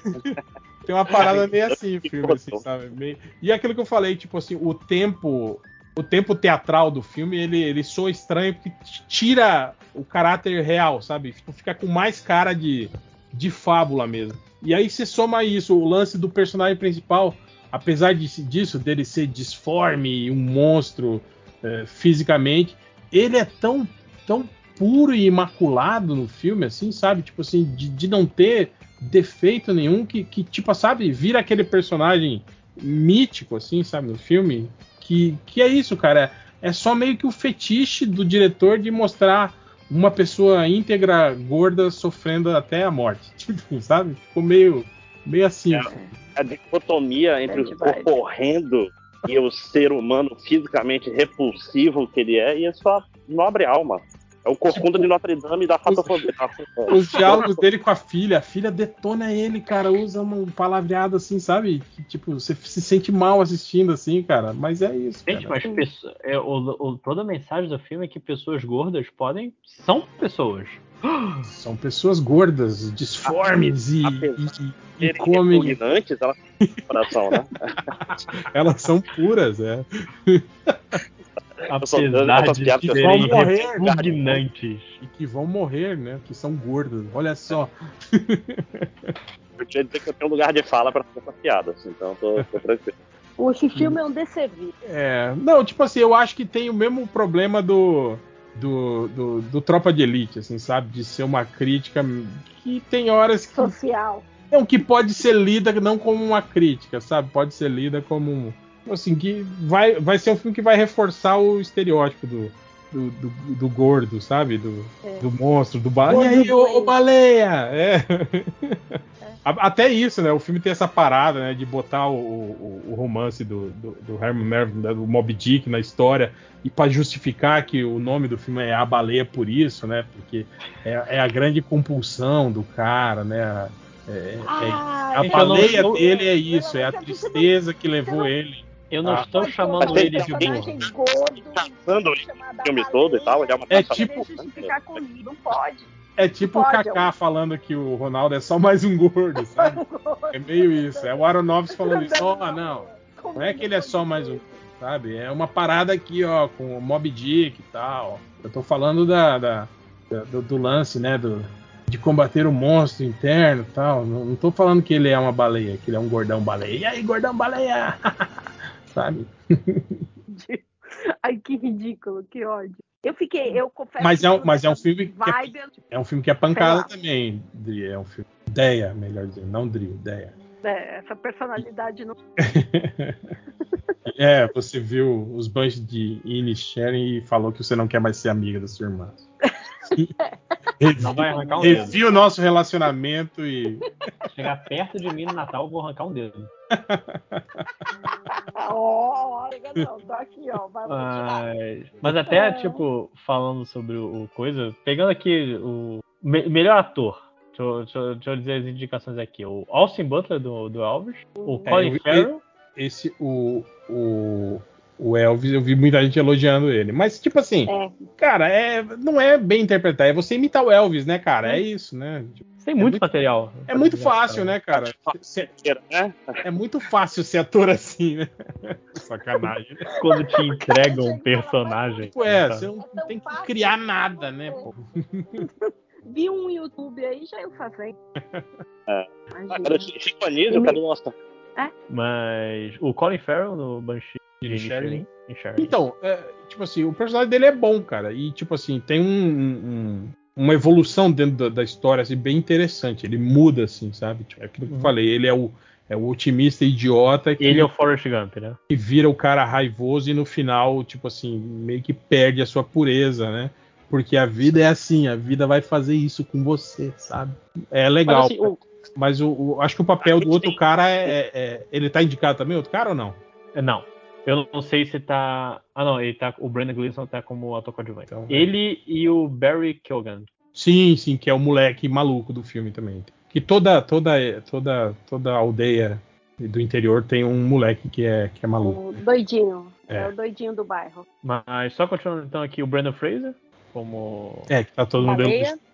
Tem uma parada meio assim, filme, assim, sabe? Meio- E é aquilo que eu falei, tipo assim, o tempo. O tempo teatral do filme, ele, ele soa estranho porque tira o caráter real, sabe? Tipo, fica com mais cara de, de fábula mesmo. E aí você soma isso, o lance do personagem principal, apesar disso, dele ser disforme um monstro eh, fisicamente, ele é tão, tão puro e imaculado no filme, assim, sabe? Tipo assim, de, de não ter defeito nenhum que, que, tipo, sabe, vira aquele personagem mítico, assim, sabe, no filme. Que, que é isso, cara. É só meio que o fetiche do diretor de mostrar uma pessoa íntegra, gorda, sofrendo até a morte. *laughs* Tipo, sabe? Ficou meio, meio assim. É, a dicotomia entre o corpo horrendo e o ser humano fisicamente repulsivo que ele é, e a sua nobre alma. É o corcunda de Notre Dame da fatofobia. *laughs* Os diálogos dele com a filha, a filha detona ele, cara, usa um palavreado assim, sabe? Que, tipo, você se sente mal assistindo assim, cara. Mas é isso. Gente, cara. mas pessoa, é, o, o, toda a mensagem do filme é que pessoas gordas podem. são pessoas. *gasps* São pessoas gordas, disformes e, e, e comem. Elas coração, né? *laughs* elas são puras, é. *laughs* Apesar de que vão morrer repugnantes. E que vão morrer, né? Que são gordos. Olha só. *laughs* Eu tinha dizer que eu tenho um lugar de fala pra fazer essa piada, assim, então tô, tô tranquilo. Esse filme é um desserviço. É, não, tipo assim, eu acho que tem o mesmo problema do, do, do, do, Tropa de Elite, assim, sabe? De ser uma crítica que tem horas que. Social. Não, que pode ser lida não como uma crítica, sabe? Pode ser lida como um assim, que vai, vai ser um filme que vai reforçar o estereótipo do, do, do, do gordo, sabe? Do, é. do monstro, do baleia. E aí, ô, ô baleia! É. é. *laughs* Até isso, né? O filme tem essa parada, né? De botar o, o, o romance do, do, do Herman Melville, né, do Moby Dick na história, e para justificar que o nome do filme é A Baleia por isso, né? Porque é, é a grande compulsão do cara, né? É, é ah, a baleia não, dele é isso, é a tristeza que levou ele eu não ah, estou chamando ele de burro. Caçando o filme todo e tal, ele é uma É tipo. Não pode. É tipo o Kaká falando que o Ronaldo é só mais um gordo, *laughs* sabe? É meio isso. É o Aronofsky falando isso. Ó, oh, não. Não é que ele é só mais um, sabe? É uma parada aqui, ó, com o Mob Dick e tal. Eu tô falando da, da, da do, do, lance, né? Do, de combater o monstro interno e tal. Não, não tô falando que ele é uma baleia, que ele é um gordão baleia. E aí, gordão baleia? *laughs* sabe? *laughs* Ai, que ridículo, que ódio. Eu fiquei, eu confesso. Mas é um, mas é um filme que é, é, um filme que é pancada também, Dri. É um filme. Deia, melhor dizendo, não Dri, Deia. É, essa personalidade não. *laughs* é, você viu os banhos de Ines Sharing e falou que você não quer mais ser amiga da sua irmã. *laughs* Não vai arrancar um dedo. Revi o nosso relacionamento e. Chegar perto de mim no Natal, eu vou arrancar um dedo. *laughs* Ó, oh, não, tô aqui, ó. Vai mas, mas até, é. tipo, falando sobre o, o, coisa, pegando aqui o me, melhor ator. Deixa eu, deixa, eu, deixa eu, dizer as indicações aqui. O Austin Butler do, do Elvis, o é, Colin Farrell. Esse, o, o, o Elvis, eu vi muita gente elogiando ele. Mas, tipo assim, é. cara, é, não é bem interpretar, é você imitar o Elvis, né, cara? É isso, né? Tem muito, é muito material. É muito fácil, né, cara? É muito fácil ser ator assim, né? *laughs* Sacanagem. Quando te entregam um personagem. é, você não tem que criar nada, né, pô? *laughs* Vi um YouTube aí, já eu fazendo. É. Agora, Chico Anísio, cadê o nosso? É? Mas o Colin Farrell no Banshee Sharing. Então, é, tipo assim, o personagem dele é bom, cara. E, tipo assim, tem um, um, uma evolução dentro da, da, história assim, bem interessante. Ele muda, assim, sabe? Tipo, é aquilo que eu uhum. falei. Ele é o, é o otimista idiota. Que, ele é o Forrest Gump, né? Que vira o cara raivoso e no final, tipo assim, meio que perde a sua pureza, né? Porque a vida é assim, a vida vai fazer isso com você, sabe? É legal. Mas, assim, o... Mas o, o, acho que o papel do outro cara é, é, é, Ele tá indicado também, outro cara ou não? É, não. Eu não sei se tá. Ah, não, ele tá. O Brandon Gleeson tá como ator coadjuvante. Então, é. ele e o Barry Keoghan. Sim, sim, que é o moleque maluco do filme também. Que toda toda toda toda aldeia do interior tem um moleque que é que é maluco. O doidinho. É. é o doidinho do bairro. Mas só continuando então aqui o Brandon Fraser como É, que tá todo mundo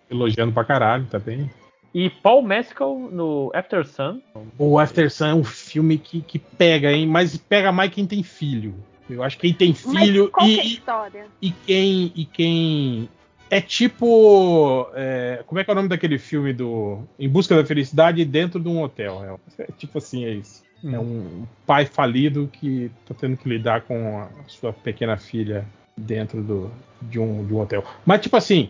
elogiando pra caralho, tá bem. E Paul Mescal no After Sun. O After Sun é um filme que, que pega, hein? Mas pega mais quem tem filho. Eu acho que quem tem filho e, é história? e quem e quem é tipo é, como é que é o nome daquele filme do Em Busca da Felicidade dentro de um hotel? É, é tipo assim é isso. Hum. É um pai falido que tá tendo que lidar com a sua pequena filha dentro do, de, um, de um hotel. Mas tipo assim,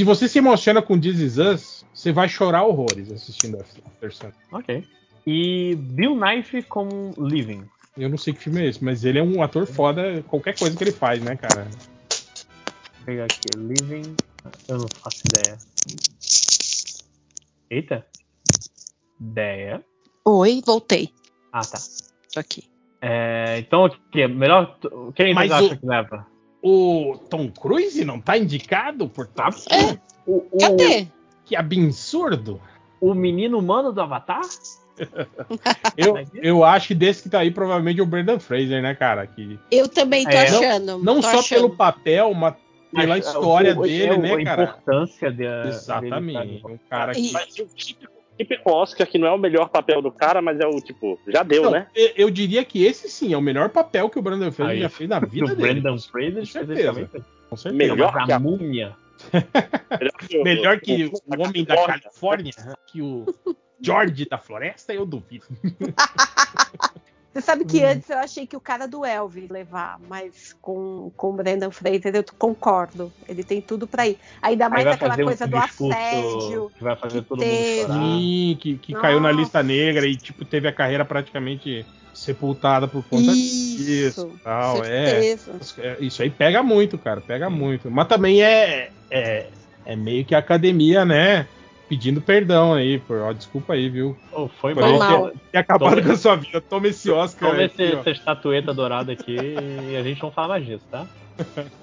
se você se emociona com This Is Us, você vai chorar horrores assistindo After Sun. Ok. E Bill Knife como Living. Eu não sei que filme é esse, mas ele é um ator foda, qualquer coisa que ele faz, né, cara? Vou pegar aqui, Living. Eu não faço ideia. Eita. Ideia. Oi, voltei. Ah, tá. Tô aqui. É, então, o que? Melhor. Quem Mas vocês acham o- que leva? O Tom Cruise não tá indicado por Top É. O, o, Cadê? Que absurdo! o menino humano do Avatar? *laughs* Eu, eu acho que desse que tá aí provavelmente é o Brendan Fraser, né, cara? Que Eu também tô É, achando. não tô só achando. pelo papel, mas pela Mas, história o- o- dele, é, né, a cara? importância de, Exatamente. dele, Um cara E- que. Mas o típico, típico Oscar que não é o melhor papel do cara, mas é o tipo, já deu, Não, né? eu- eu diria que esse sim é o melhor papel que o Brandon Fraser Aí, já fez na vida dele. Brandon Fraser, Com certeza. Com certeza. Melhor Mas que a múmia. Melhor que o, a homem da Califórnia. Califórnia, que o George da Floresta, eu duvido. *laughs* Você sabe Hum. que antes eu achei que o cara do Elvis levar, mas com, com o Brendan Fraser eu concordo. Ele tem tudo pra ir. Ainda Aí mais vai aquela fazer coisa um do discurso assédio. que vai fazer que todo teve. mundo chorar. Sim, que, que caiu na lista negra e tipo teve a carreira praticamente sepultada por conta Isso, disso. Tal, é. É, Isso aí pega muito, cara, pega muito. Mas também é, é, é meio que a academia, né? Pedindo perdão aí, por, ó, desculpa aí, viu? Oh, foi Por mal. ter, ter acabado com a sua vida. Toma esse Oscar Toma esse- essa estatueta dourada aqui e a gente não fala mais disso, tá? *laughs*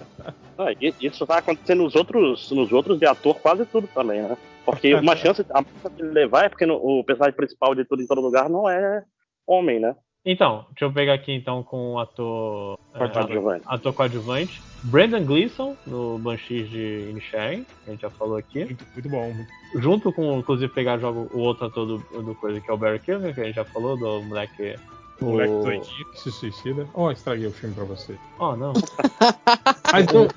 Ah, e- isso vai acontecer nos outros, nos outros de ator quase tudo também, né? Porque uma *laughs* chance, a chance de levar é porque no- o personagem principal de tudo em todo lugar não é homem, né? Então, deixa eu pegar aqui então com o ator. é, Coadjuvante. ator coadjuvante. Brandon Gleeson, no Banshees de Inisherin, que a gente já falou aqui. Muito, muito bom. muito- Junto com, inclusive, pegar jogo, o outro ator do, do coisa, que é o Barry Kilmer, que a gente já falou, do moleque. O moleque o- doidinho que se suicida. Ó, estraguei o filme pra você. Oh, não. *laughs* Mas não-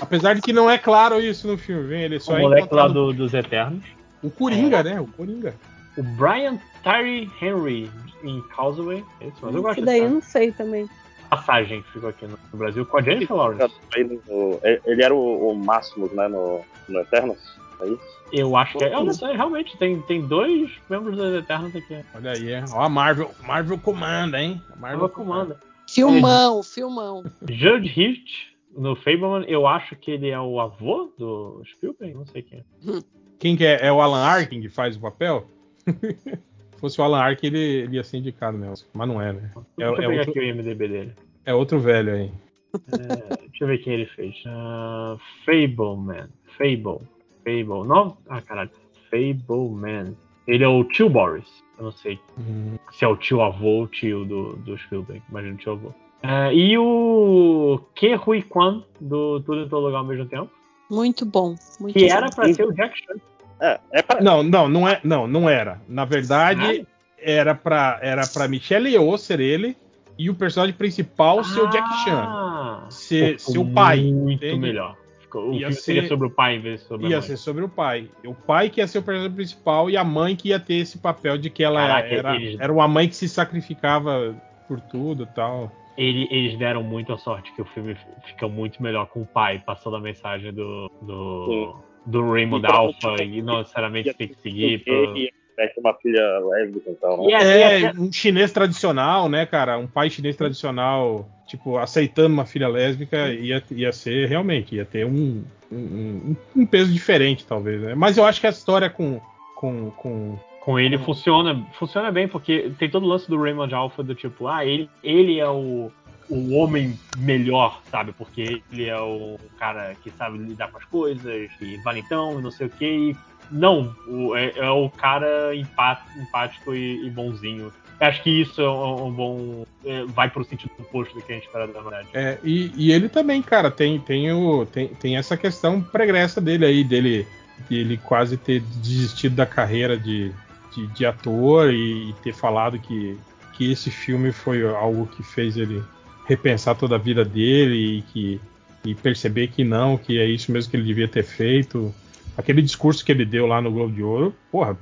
apesar de que não é claro isso no filme, vem, ele só o é moleque lá do- dos Eternos. O Coringa, né? O Coringa. O Brian Tyree Henry em Causeway. Esse, mas eu gosto daí eu não sei também. passagem que ficou aqui no Brasil com a Jennifer Lawrence. Ele, era o, o Máximos, né, no, no Eternos. É isso? Eu acho que é. Eu não sei, realmente, tem, tem dois membros dos Eternos aqui. Olha aí, é. Ó, a Marvel, Marvel comanda, hein? A Marvel Marvel comanda. Filmão, filmão. Judge Hitch, no Fableman, eu acho que ele é o avô do Spielberg, não sei quem é. Quem que é? É o Alan Arkin que faz o papel? Se fosse o Alan Arkin, ele, ele ia ser indicado mesmo. Mas não é, né? É, Deixa eu é pegar outro, aqui o IMDB dele. é outro velho aí. É, deixa eu ver quem ele fez. Ah, Fableman. Fable. Fable. Não? Ah, caralho. Fableman. Ele é o tio Boris. Eu não sei Hum, se é o tio avô ou o tio do, do Spielberg. Imagina o tio avô. Ah, e o Ke Hui Kwan, do Tudo em Todo Lugar ao mesmo tempo. Muito bom. Muito Que bom. era pra ser o Jack Chan. É, é pra, Não, não, não é, não, não era. Na verdade, era pra, era pra Michelle Yeoh ser ele e o personagem principal ser o Jack Chan. Ah, Ser, ficou ser o pai. Muito entende? melhor. Ficou- o Ia filme seria ser- sobre o pai em vez de sobre a Ia mãe. ser sobre o pai. O pai que ia ser o personagem principal e a mãe que ia ter esse papel de que ela Caraca, era, eles- era uma mãe que se sacrificava por tudo e tal. Ele- eles deram muita sorte que o filme fica muito melhor com o pai passando a mensagem do, do, do Raymond E pra- Alpha e não necessariamente tem que seguir. pra- e é uma filha lésbica, então. E Né? é- É, um chinês tradicional, né, cara? Um pai chinês tradicional, tipo, aceitando uma filha lésbica, ia, ia ser realmente, ia ter um, um, um- um peso diferente, talvez, né? Mas eu acho que a história com. com, com com ele funciona, funciona bem, porque tem todo o lance do Raymond Alpha do tipo, ah, ele, ele é o, o homem melhor, sabe? Porque ele é o cara que sabe lidar com as coisas, e valentão, e não sei o que. Não, o- é, é o cara empá- empático e, e bonzinho. Acho que isso é um, um bom. é, vai pro sentido oposto do que a gente espera da verdade. é, e, e ele também, cara, tem, tem, o, tem, tem essa questão pregressa dele aí, dele, dele quase ter desistido da carreira de, de, de ator e, e ter falado que, que esse filme foi algo que fez ele repensar toda a vida dele e que e perceber que não, que é isso mesmo que ele devia ter feito. Aquele discurso que ele deu lá no Globo de Ouro, porra,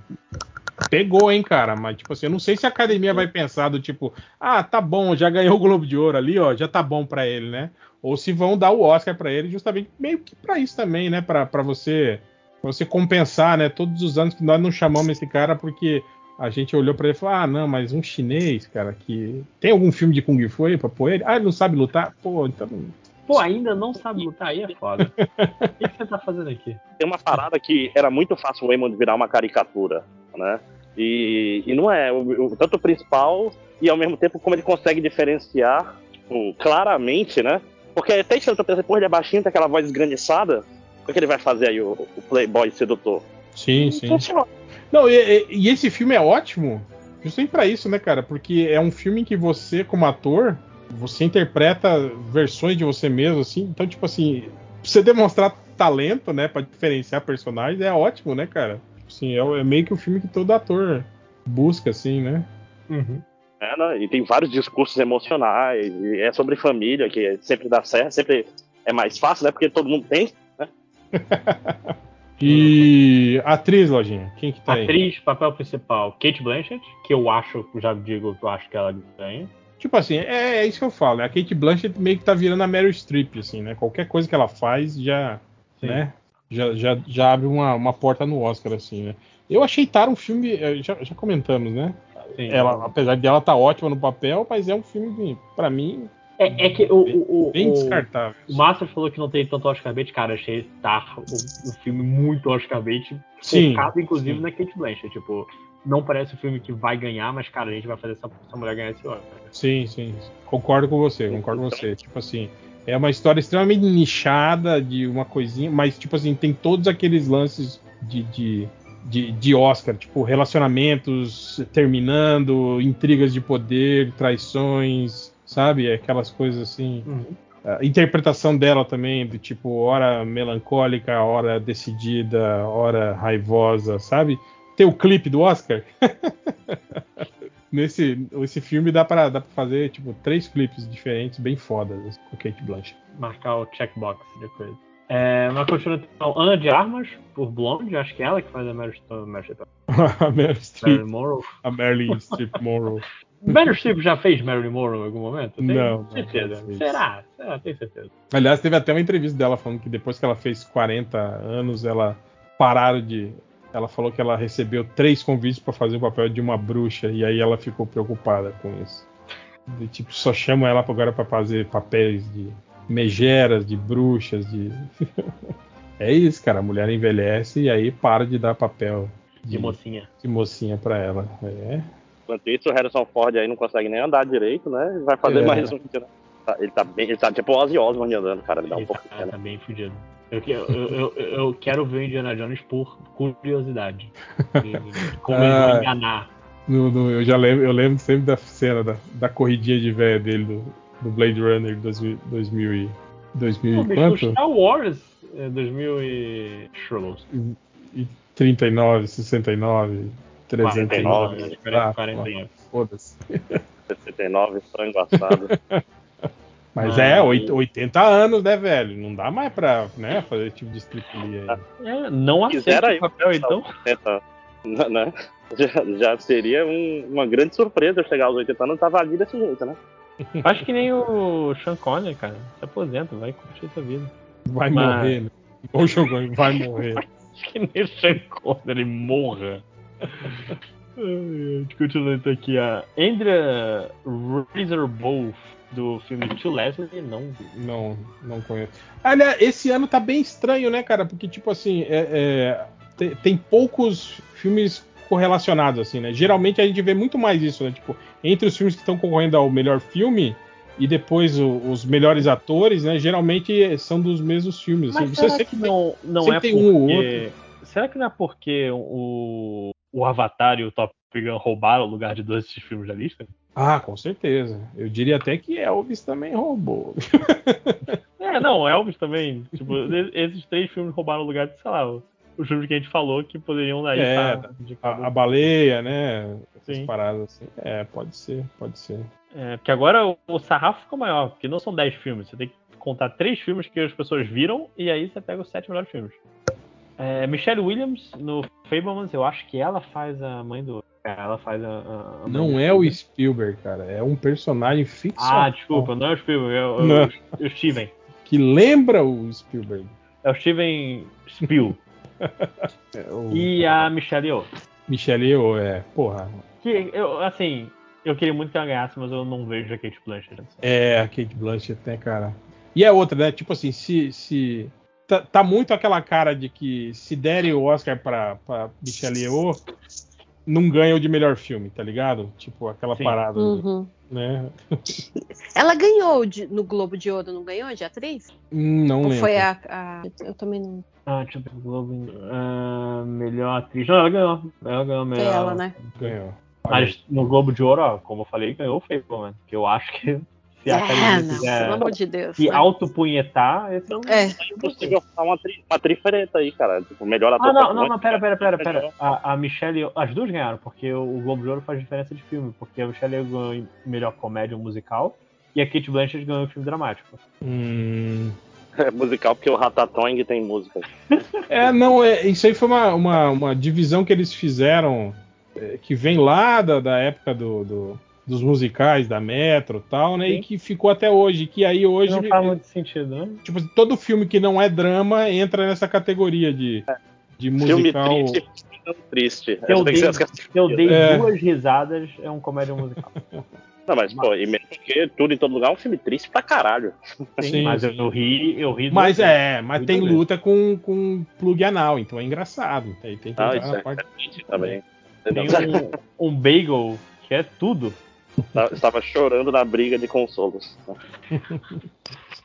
pegou, hein, cara. Mas, tipo assim, eu não sei se a academia vai pensar do tipo, ah, tá bom, já ganhou o Globo de Ouro ali, ó, já tá bom pra ele, né? Ou se vão dar o Oscar pra ele, justamente meio que pra isso também, né? Pra você pra você compensar, né? Todos os anos que nós não chamamos esse cara porque a gente olhou pra ele e falou: ah, não, mas um chinês, cara, que tem algum filme de Kung Fu aí pra pôr ele? Ah, ele não sabe lutar? Pô, então não, Pô, ainda não sabe lutar, aí é foda. *laughs* o que, que você tá fazendo aqui? Tem uma parada que era muito fácil o Raymond virar uma caricatura, né? E, e não é. O, o- tanto o principal e ao mesmo tempo como ele consegue diferenciar tipo, claramente, né? Porque até isso eu tô pensando, pô, ele é baixinho, tem aquela voz esganiçada. O que ele vai fazer aí, o, o Playboy sedutor? Sim, sim. Funciona. Não, e, e- esse filme é ótimo justamente pra isso, né, cara? Porque é um filme em que você, como ator, você interpreta versões de você mesmo, assim. Então, tipo assim, pra você demonstrar talento, né, pra diferenciar personagens, é ótimo, né, cara? Assim, é, o- é meio que o filme que todo ator busca, assim, né? É, né? E tem vários discursos emocionais, e é sobre família, que sempre dá certo, sempre é mais fácil, né? Porque todo mundo tem. *laughs* E *laughs* atriz, Lojinha, quem que tá aí? Atriz, papel principal, Kate Blanchett, que eu acho, já digo que eu acho que ela ganha. Tipo assim, é, é isso que eu falo, né? A Kate Blanchett meio que tá virando a Meryl Streep, assim, né? Qualquer coisa que ela faz já, Sim. né? Já, já, já abre uma, uma porta no Oscar, assim, né? Eu achei Tar um filme, eh, já, já comentamos, né? Sim. Ela, apesar de ela estar ótima no papel, mas é um filme, pra mim, É, é que o, o, o, bem o- descartável. o Masters falou que não tem tanto Oscar bait, cara, achei Tar um, um filme muito Oscar bait, Sim, focado inclusive sim. na Kate Blanchett, tipo, não parece um filme que vai ganhar, mas cara, a gente vai fazer essa, essa mulher ganhar esse Oscar. Sim, sim. Concordo com você, concordo com você. Tipo assim, é uma história extremamente nichada de uma coisinha, mas, tipo assim, tem todos aqueles lances de, de, de, de Oscar, tipo, relacionamentos terminando, intrigas de poder, traições, sabe? Aquelas coisas assim. A interpretação dela também, do tipo, hora melancólica, hora decidida, hora raivosa, sabe? Tem o clipe do Oscar. *laughs* Nesse esse filme dá pra, dá pra fazer, tipo, três clipes diferentes, bem fodas, com a Kate Blanchett. Marcar o checkbox de coisa. É, mas continua então, Ana de Armas, por Blonde, acho que é ela que faz a Meryl Streep. *laughs* Meryl Streep. a Meryl Streep, a Marilyn Streep Monroe. Meryl Streep já fez Marilyn Monroe em algum momento? Tem Não, certeza. não. Será? Será? Tenho certeza. Aliás, teve até uma entrevista dela falando que depois que ela fez 40 anos, ela pararam de. Ela falou que ela recebeu três convites pra fazer o papel de uma bruxa e aí ela ficou preocupada com isso. De, tipo, só chamam ela agora pra fazer papéis de megeras, de bruxas, de. *laughs* é isso, cara. A mulher envelhece e aí para de dar papel De mocinha. de mocinha pra ela. É. Enquanto isso, o Harrison Ford aí não consegue nem andar direito, né? Vai fazer É. mais um. Né? Tá- Ele tá bem. Ele tá tipo o Ozzy Osbourne andando, cara. Ele dá um Ele pouco. tá, tá bem fudido. Eu, eu, eu, eu- quero ver o Indiana Jones por curiosidade. E como Ah. vão enganar. No- no- eu já lembro, eu lembro sempre da cena da, da corridinha de véia dele do, do Blade Runner 2000, 2000 e 2000 Pô, e quanto? o Star Wars é 2000 e... Shrubbles. E 39, 69, 309. 49, Ah, 49. Foda-se. 69, frango assado. *laughs* Mas Ah, é, e- oit- 80 anos, né, velho? Não dá mais pra né, fazer esse tipo de estripulia aí. É, não aceita aí, o papel, então. 80, né? Já, já seria um- uma grande surpresa eu chegar aos 80 anos e tava ali desse jeito, né? Acho que nem o Sean Connery, cara. Se aposenta, vai curtir essa vida. Vai Mas- morrer, né? Igual o jogou, vai morrer. *laughs* Acho que nem o Sean Connery morra. *laughs* Continuando então aqui, a Andrea Razorbow do filme To Leslie, não vi. Não, não conheço. Aliás, esse ano tá bem estranho, né, cara? Porque, tipo assim, é- é, tem, tem poucos filmes correlacionados, assim, né? Geralmente a gente vê muito mais isso, né? Tipo, entre os filmes que estão concorrendo ao melhor filme e depois o- os melhores atores, né? Geralmente são dos mesmos filmes. assim. Mas Você será sempre que não, não sempre é tem porque... um ou outro. Será que não é porque o, o Avatar e o Top Gun roubaram o lugar de dois desses filmes da lista? Ah, com certeza. Eu diria até que Elvis também roubou. *laughs* É, não, Elvis também. Tipo, *laughs* esses três filmes roubaram o lugar de, sei lá, os filmes que a gente falou que poderiam daí É, estar indicados. A, a baleia, né? Essas Sim. paradas assim. É, pode ser, pode ser. É, porque agora o, o sarrafo ficou maior, porque não são 10 filmes. Você tem que contar três filmes que as pessoas viram e aí você pega os sete melhores filmes. É, Michelle Williams, no Fablemans, eu acho que ela faz a mãe do. Ela faz a. a- Não é o. Spielberg, cara. É um personagem ficcional. Ah, desculpa, não é o Spielberg, é o, Não. é o Steven. Que lembra o Spielberg. É o Steven Spiel. *laughs* É, o e a Michelle Yeoh. Michelle Yeoh, é. Porra. Que eu, assim, eu queria muito que ela ganhasse, mas eu não vejo a Kate Blanchett. É, a Kate Blanchett, né, cara? E é outra, né? Tipo assim, se. se tá, tá muito aquela cara de que se derem o Oscar pra, pra Michelle Yeoh, não ganha o de melhor filme, tá ligado? Tipo, aquela Sim. parada, Uhum. né? *laughs* Ela ganhou de- no Globo de Ouro, não ganhou de atriz? Não Ou lembro. foi a, a- Eu também não. Ah, deixa eu ver. Globo. ah, melhor atriz. Não, ela ganhou. Ela ganhou Foi melhor. ela, né? Ganhou. Mas no Globo de Ouro, ó, como eu falei, ganhou o Fableman. Que eu acho que se a É, academia não, quiser pelo amor de Deus. se né? autopunhetar, esse é. É. Impossível falar uma, tri, uma trifereta aí, cara. Tipo, melhor ator. Ah, não, não, não, pera, pera, pera, pera. A, a Michelle, as duas ganharam, porque o, o Globo de Ouro faz diferença de filme, porque a Michelle ganhou em melhor comédia musical e a Kate Blanchett ganhou em filme dramático. Hum, É musical porque o Ratatouille tem música. *laughs* É, não, é, isso aí foi uma, uma, uma divisão que eles fizeram é, que vem lá da, da época do, do- dos musicais da Metro e tal, né? E Sim. que ficou até hoje. Que aí hoje, Não faz muito sentido, né? tipo, todo filme que não é drama entra nessa categoria de, de Filme musical. triste, filme triste. Eu que ser dei, eu dei É. duas risadas, é um comédia musical. *laughs* Não, mas, pô, e mesmo porque tudo em todo lugar é um filme triste pra caralho. Sim, Sim, mas sim. eu ri, eu ri Mas é, mas tem luta com, com plug anal, então é engraçado. Tem, tem que Ah, isso é parte- também. Tem um, um bagel que é tudo. Tá- Estava chorando na briga de consolos.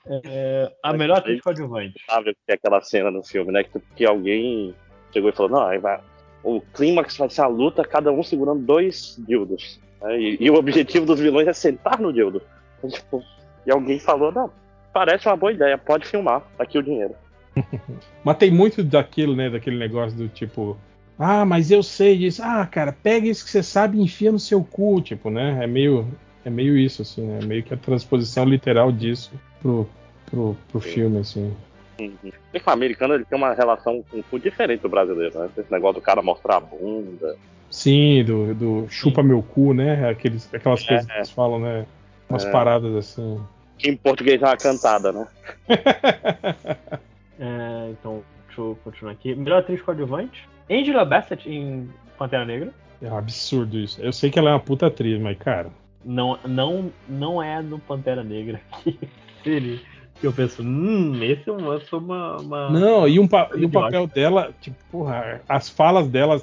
É, a melhor atriz coadjuvante. Sabe o que é aquela cena no filme, né? Que, que alguém chegou e falou: Não, aí vai, o clímax vai ser a luta, cada um segurando dois dildos. né? E, e o objetivo dos vilões é sentar no dildo. E, tipo, e alguém falou: Não, parece uma boa ideia, pode filmar, tá aqui o dinheiro. *laughs* Mas tem muito daquilo, né? Daquele negócio do tipo. Ah, mas eu sei disso. Ah, cara, pega isso que você sabe e enfia no seu cu, tipo, né? É meio, é meio isso, assim, né? Meio que a transposição literal disso pro, pro, pro filme, assim. Uhum. O americano ele tem uma relação com o cu diferente do brasileiro, né? Esse negócio do cara mostrar a bunda. Sim, do, do chupa meu cu, né? Aqueles, aquelas É, coisas que eles falam, né? Umas É. paradas assim. Que em português é uma cantada, né? *laughs* É, então, deixa eu continuar aqui. Melhor atriz coadjuvante. Angela Bassett em Pantera Negra. É um absurdo isso. Eu sei que ela é uma puta atriz, mas, cara. Não, não, não é no Pantera Negra *laughs* que ele. Que eu penso, hum, esse é uma, uma, uma- Não, e, um pa- e o papel dela, tipo, porra, as falas dela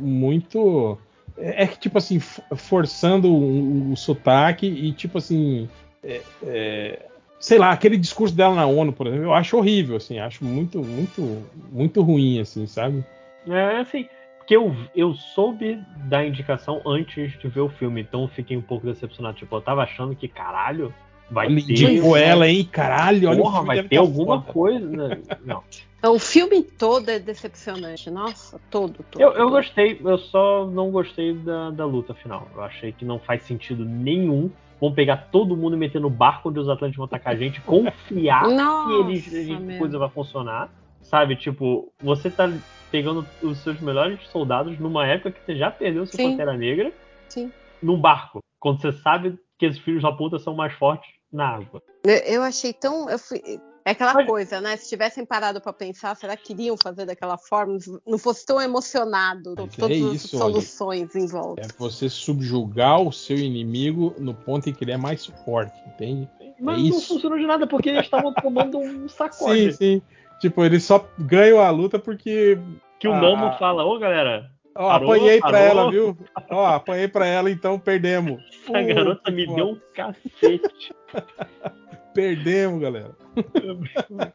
muito. É, é que, tipo assim, forçando o, o sotaque e, tipo assim. é- é, sei lá, aquele discurso dela na ONU, por exemplo, eu acho horrível, assim, acho muito, muito, muito ruim, assim, sabe? É assim, porque eu, eu soube da indicação antes de ver o filme, então eu fiquei um pouco decepcionado. Tipo, eu tava achando que, caralho, vai Olha, ter. indicou ela, hein? Caralho, olha o Porra, filme vai ter tá alguma foda. coisa. né? *laughs* Não. Então, o filme todo é decepcionante. Nossa, todo, todo. Eu, eu gostei, eu só não gostei da, da luta final. Eu achei que não faz sentido nenhum. Vão pegar todo mundo e meter no barco onde os Atlantes vão atacar a gente, confiar Nossa, que eles, a coisa vai funcionar. Sabe, tipo, você tá pegando os seus melhores soldados numa época que você já perdeu seu Sim. Pantera Negra Sim. num barco, quando você sabe que esses filhos da puta são mais fortes na água. Eu, achei tão. eu fui- É aquela Mas- coisa, né? Se tivessem parado pra pensar, será que iriam fazer daquela forma? Não fosse tão emocionado com Mas é todas as isso, olha. soluções em volta. É você subjugar o seu inimigo no ponto em que ele é mais forte, entende? Mas É não isso. funcionou de nada porque eles estavam *laughs* tomando um sacode. Sim, sim. Tipo, eles só ganham a luta porque. Que o Ah. Momo fala, ô galera, Ó, Parou, apanhei pra parou. ela, viu? Ó, apanhei pra ela, então perdemos. *laughs* a garota me deu um cacete. *laughs* Perdemos, galera. *laughs*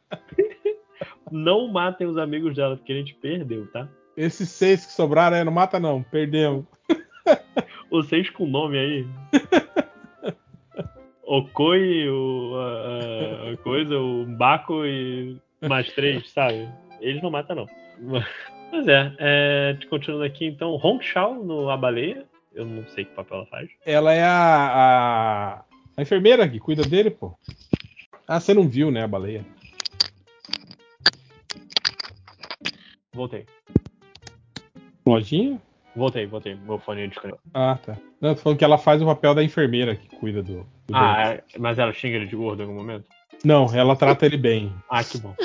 Não matem os amigos dela, porque a gente perdeu, tá? Esses seis que sobraram, é, não mata não, perdemos. Vocês com nome aí. O Koi, o a, a- a coisa, o Baco e mais três, sabe? Eles não matam, não. Mas é, é continuando aqui, então, Hong Shao no A Baleia. Eu não sei que papel ela faz. Ela é a, a, a enfermeira que cuida dele, pô. Ah, você não viu, né, a baleia? Voltei. Lojinha? Voltei, voltei. Meu fone desconectou. Ah, tá. Não, tô falando que ela faz o papel da enfermeira que cuida do. do. Ah, é, mas ela xinga ele de gordo em algum momento? Não, ela trata ele bem. Ah, que bom.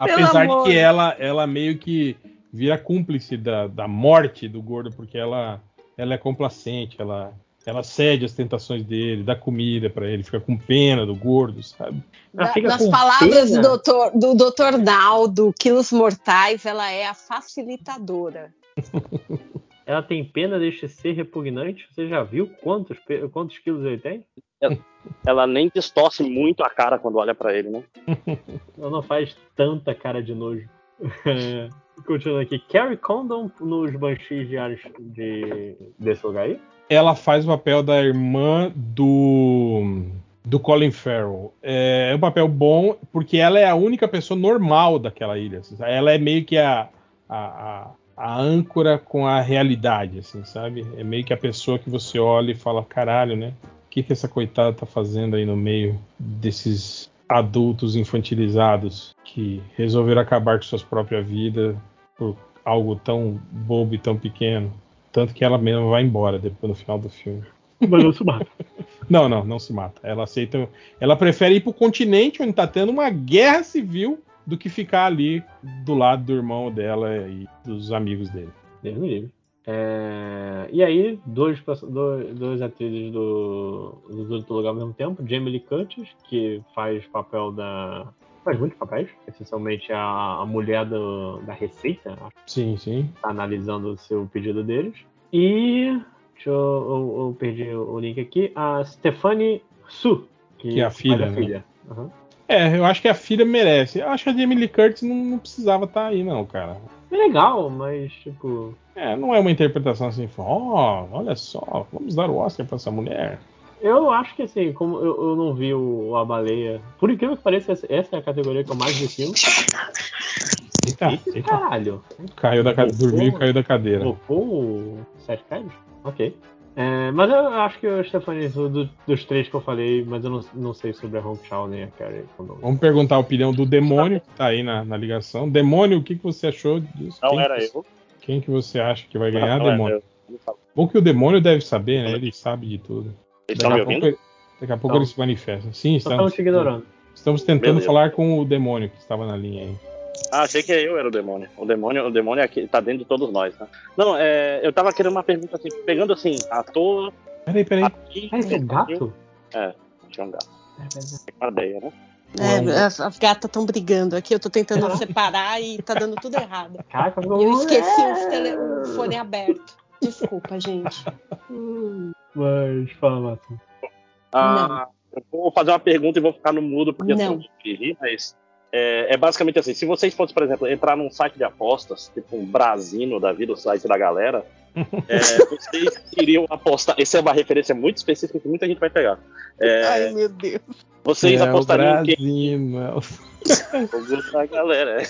Apesar de amor. que ela, ela meio que vira cúmplice da, da morte do gordo, porque ela, ela é complacente, ela, ela cede as tentações dele, dá comida pra ele, fica com pena do gordo, sabe? Da- nas palavras do pena. doutor, do Dr. Naldo, Quilos Mortais, ela é a facilitadora. *laughs* Ela tem pena deste ser repugnante? Você já viu quantos, quantos quilos ele tem? Ela nem distorce muito a cara quando olha pra ele, né? *laughs* Ela não faz tanta cara de nojo. *laughs* Continuando aqui. Carrie Condon nos Banshees diários de, desse lugar aí? Ela faz o papel da irmã do do Colin Farrell. É, é um papel bom porque ela é a única pessoa normal daquela ilha. assim, ela é meio que a, a, a, a âncora com a realidade, assim, sabe? É meio que a pessoa que você olha e fala, caralho, né? O que, que essa coitada tá fazendo aí no meio desses adultos infantilizados que resolveram acabar com suas próprias vidas por algo tão bobo e tão pequeno? Tanto que ela mesma vai embora depois no final do filme. Mas não se mata. *laughs* Não, não, não se mata. Ela aceita. Ela prefere ir pro continente onde tá tendo uma guerra civil do que ficar ali do lado do irmão dela e dos amigos dele. Deus me livre. É, E aí, dois, dois, dois atrizes do, do Outro Lugar ao mesmo tempo. Jamie Lee Curtis, que faz papel da. Faz muitos papéis, essencialmente a, a mulher do- da Receita, acho Sim, sim. que tá analisando o seu pedido deles. E. Deixa eu, eu, eu perdi o link aqui. A Stephanie Su, Que é a filha, a né? filha. Aham. É, eu acho que a filha merece. Eu acho que a Jamie Lee Curtis não, não precisava estar aí, não, cara. É legal, mas tipo. É, não é uma interpretação assim, ó, olha só, vamos dar o Oscar pra essa mulher. Eu acho que assim, como eu, eu não vi o, a baleia. Por incrível que pareça, essa, é a categoria que eu mais filme. Eita, Eita, eita. caralho. Caiu da cadeira, dormiu e caiu da cadeira. Colocou Sete? Ok. É, mas eu acho que o Stephanie do, dos três que eu falei, mas eu não, não sei sobre a Hong Chao nem a Carrie. Condon. Vamos perguntar a opinião do demônio que tá aí na, na ligação. Demônio, o que, que você achou disso? Não Quem era que, eu. Quem que você acha que vai ganhar, Não demônio? Não fala. Bom que o demônio deve saber, né? Ele sabe de tudo. Vocês Daqui estão a me pouco, ouvindo? ele, daqui a pouco Não. ele se manifesta. Sim, estamos, estamos te ignorando. estamos tentando Beleza. falar com o demônio que estava na linha aí. Ah, achei que eu era o demônio. O demônio, o demônio é aqui, tá dentro de todos nós, né? Não, é, eu tava querendo uma pergunta assim, pegando assim, ator. Peraí, peraí. atriz, Ah, esse é um gato? É, tinha um gato. É cadeia, né? É, as, as gatas estão brigando aqui, eu tô tentando separar e tá dando tudo errado. Caraca, eu esqueci o, tele, o fone aberto. Desculpa, gente. Mas fala, Márcio. Ah, eu vou fazer uma pergunta e vou ficar no mudo porque Não. eu não escrevi, mas é, é basicamente assim: se vocês fossem, por exemplo, entrar num site de apostas, tipo um Brasino da vida, o site da galera, é, *laughs* vocês iriam apostar. Essa é uma referência muito específica que muita gente vai pegar. É, Ai, meu Deus. vocês é, apostariam o em quem? Brasil, é *laughs* da galera. é.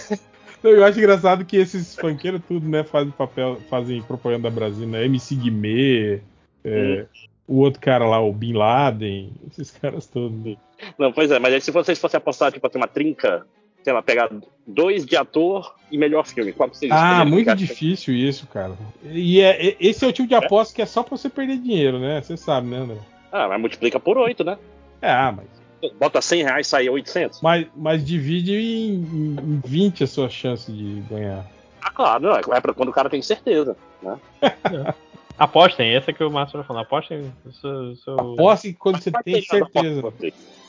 Não, eu acho engraçado que esses funkeiros tudo, né, fazem papel, fazem propaganda da Brasil, né? MC Guimê, é, o outro cara lá, o Bin Laden, *laughs* esses caras todos. Não, pois é, mas aí se vocês fossem apostar, tipo assim, uma trinca, sei lá, pegar dois de ator e melhor filme, qual que vocês Ah, muito difícil isso, cara. E é, é- esse é o tipo de aposta que é só pra você perder dinheiro, né? Você sabe, né, André? Ah, mas multiplica por oito, né? É, ah, mas, Bota 100 reais e sai 800. mas, mas divide em, em, em 20 a sua chance de ganhar. Ah, claro, não, é pra quando o cara tem certeza. Né? *laughs* Apostem, essa que o Márcio tá falando. Apostem. Seu, seu... Aposte quando você tem certeza.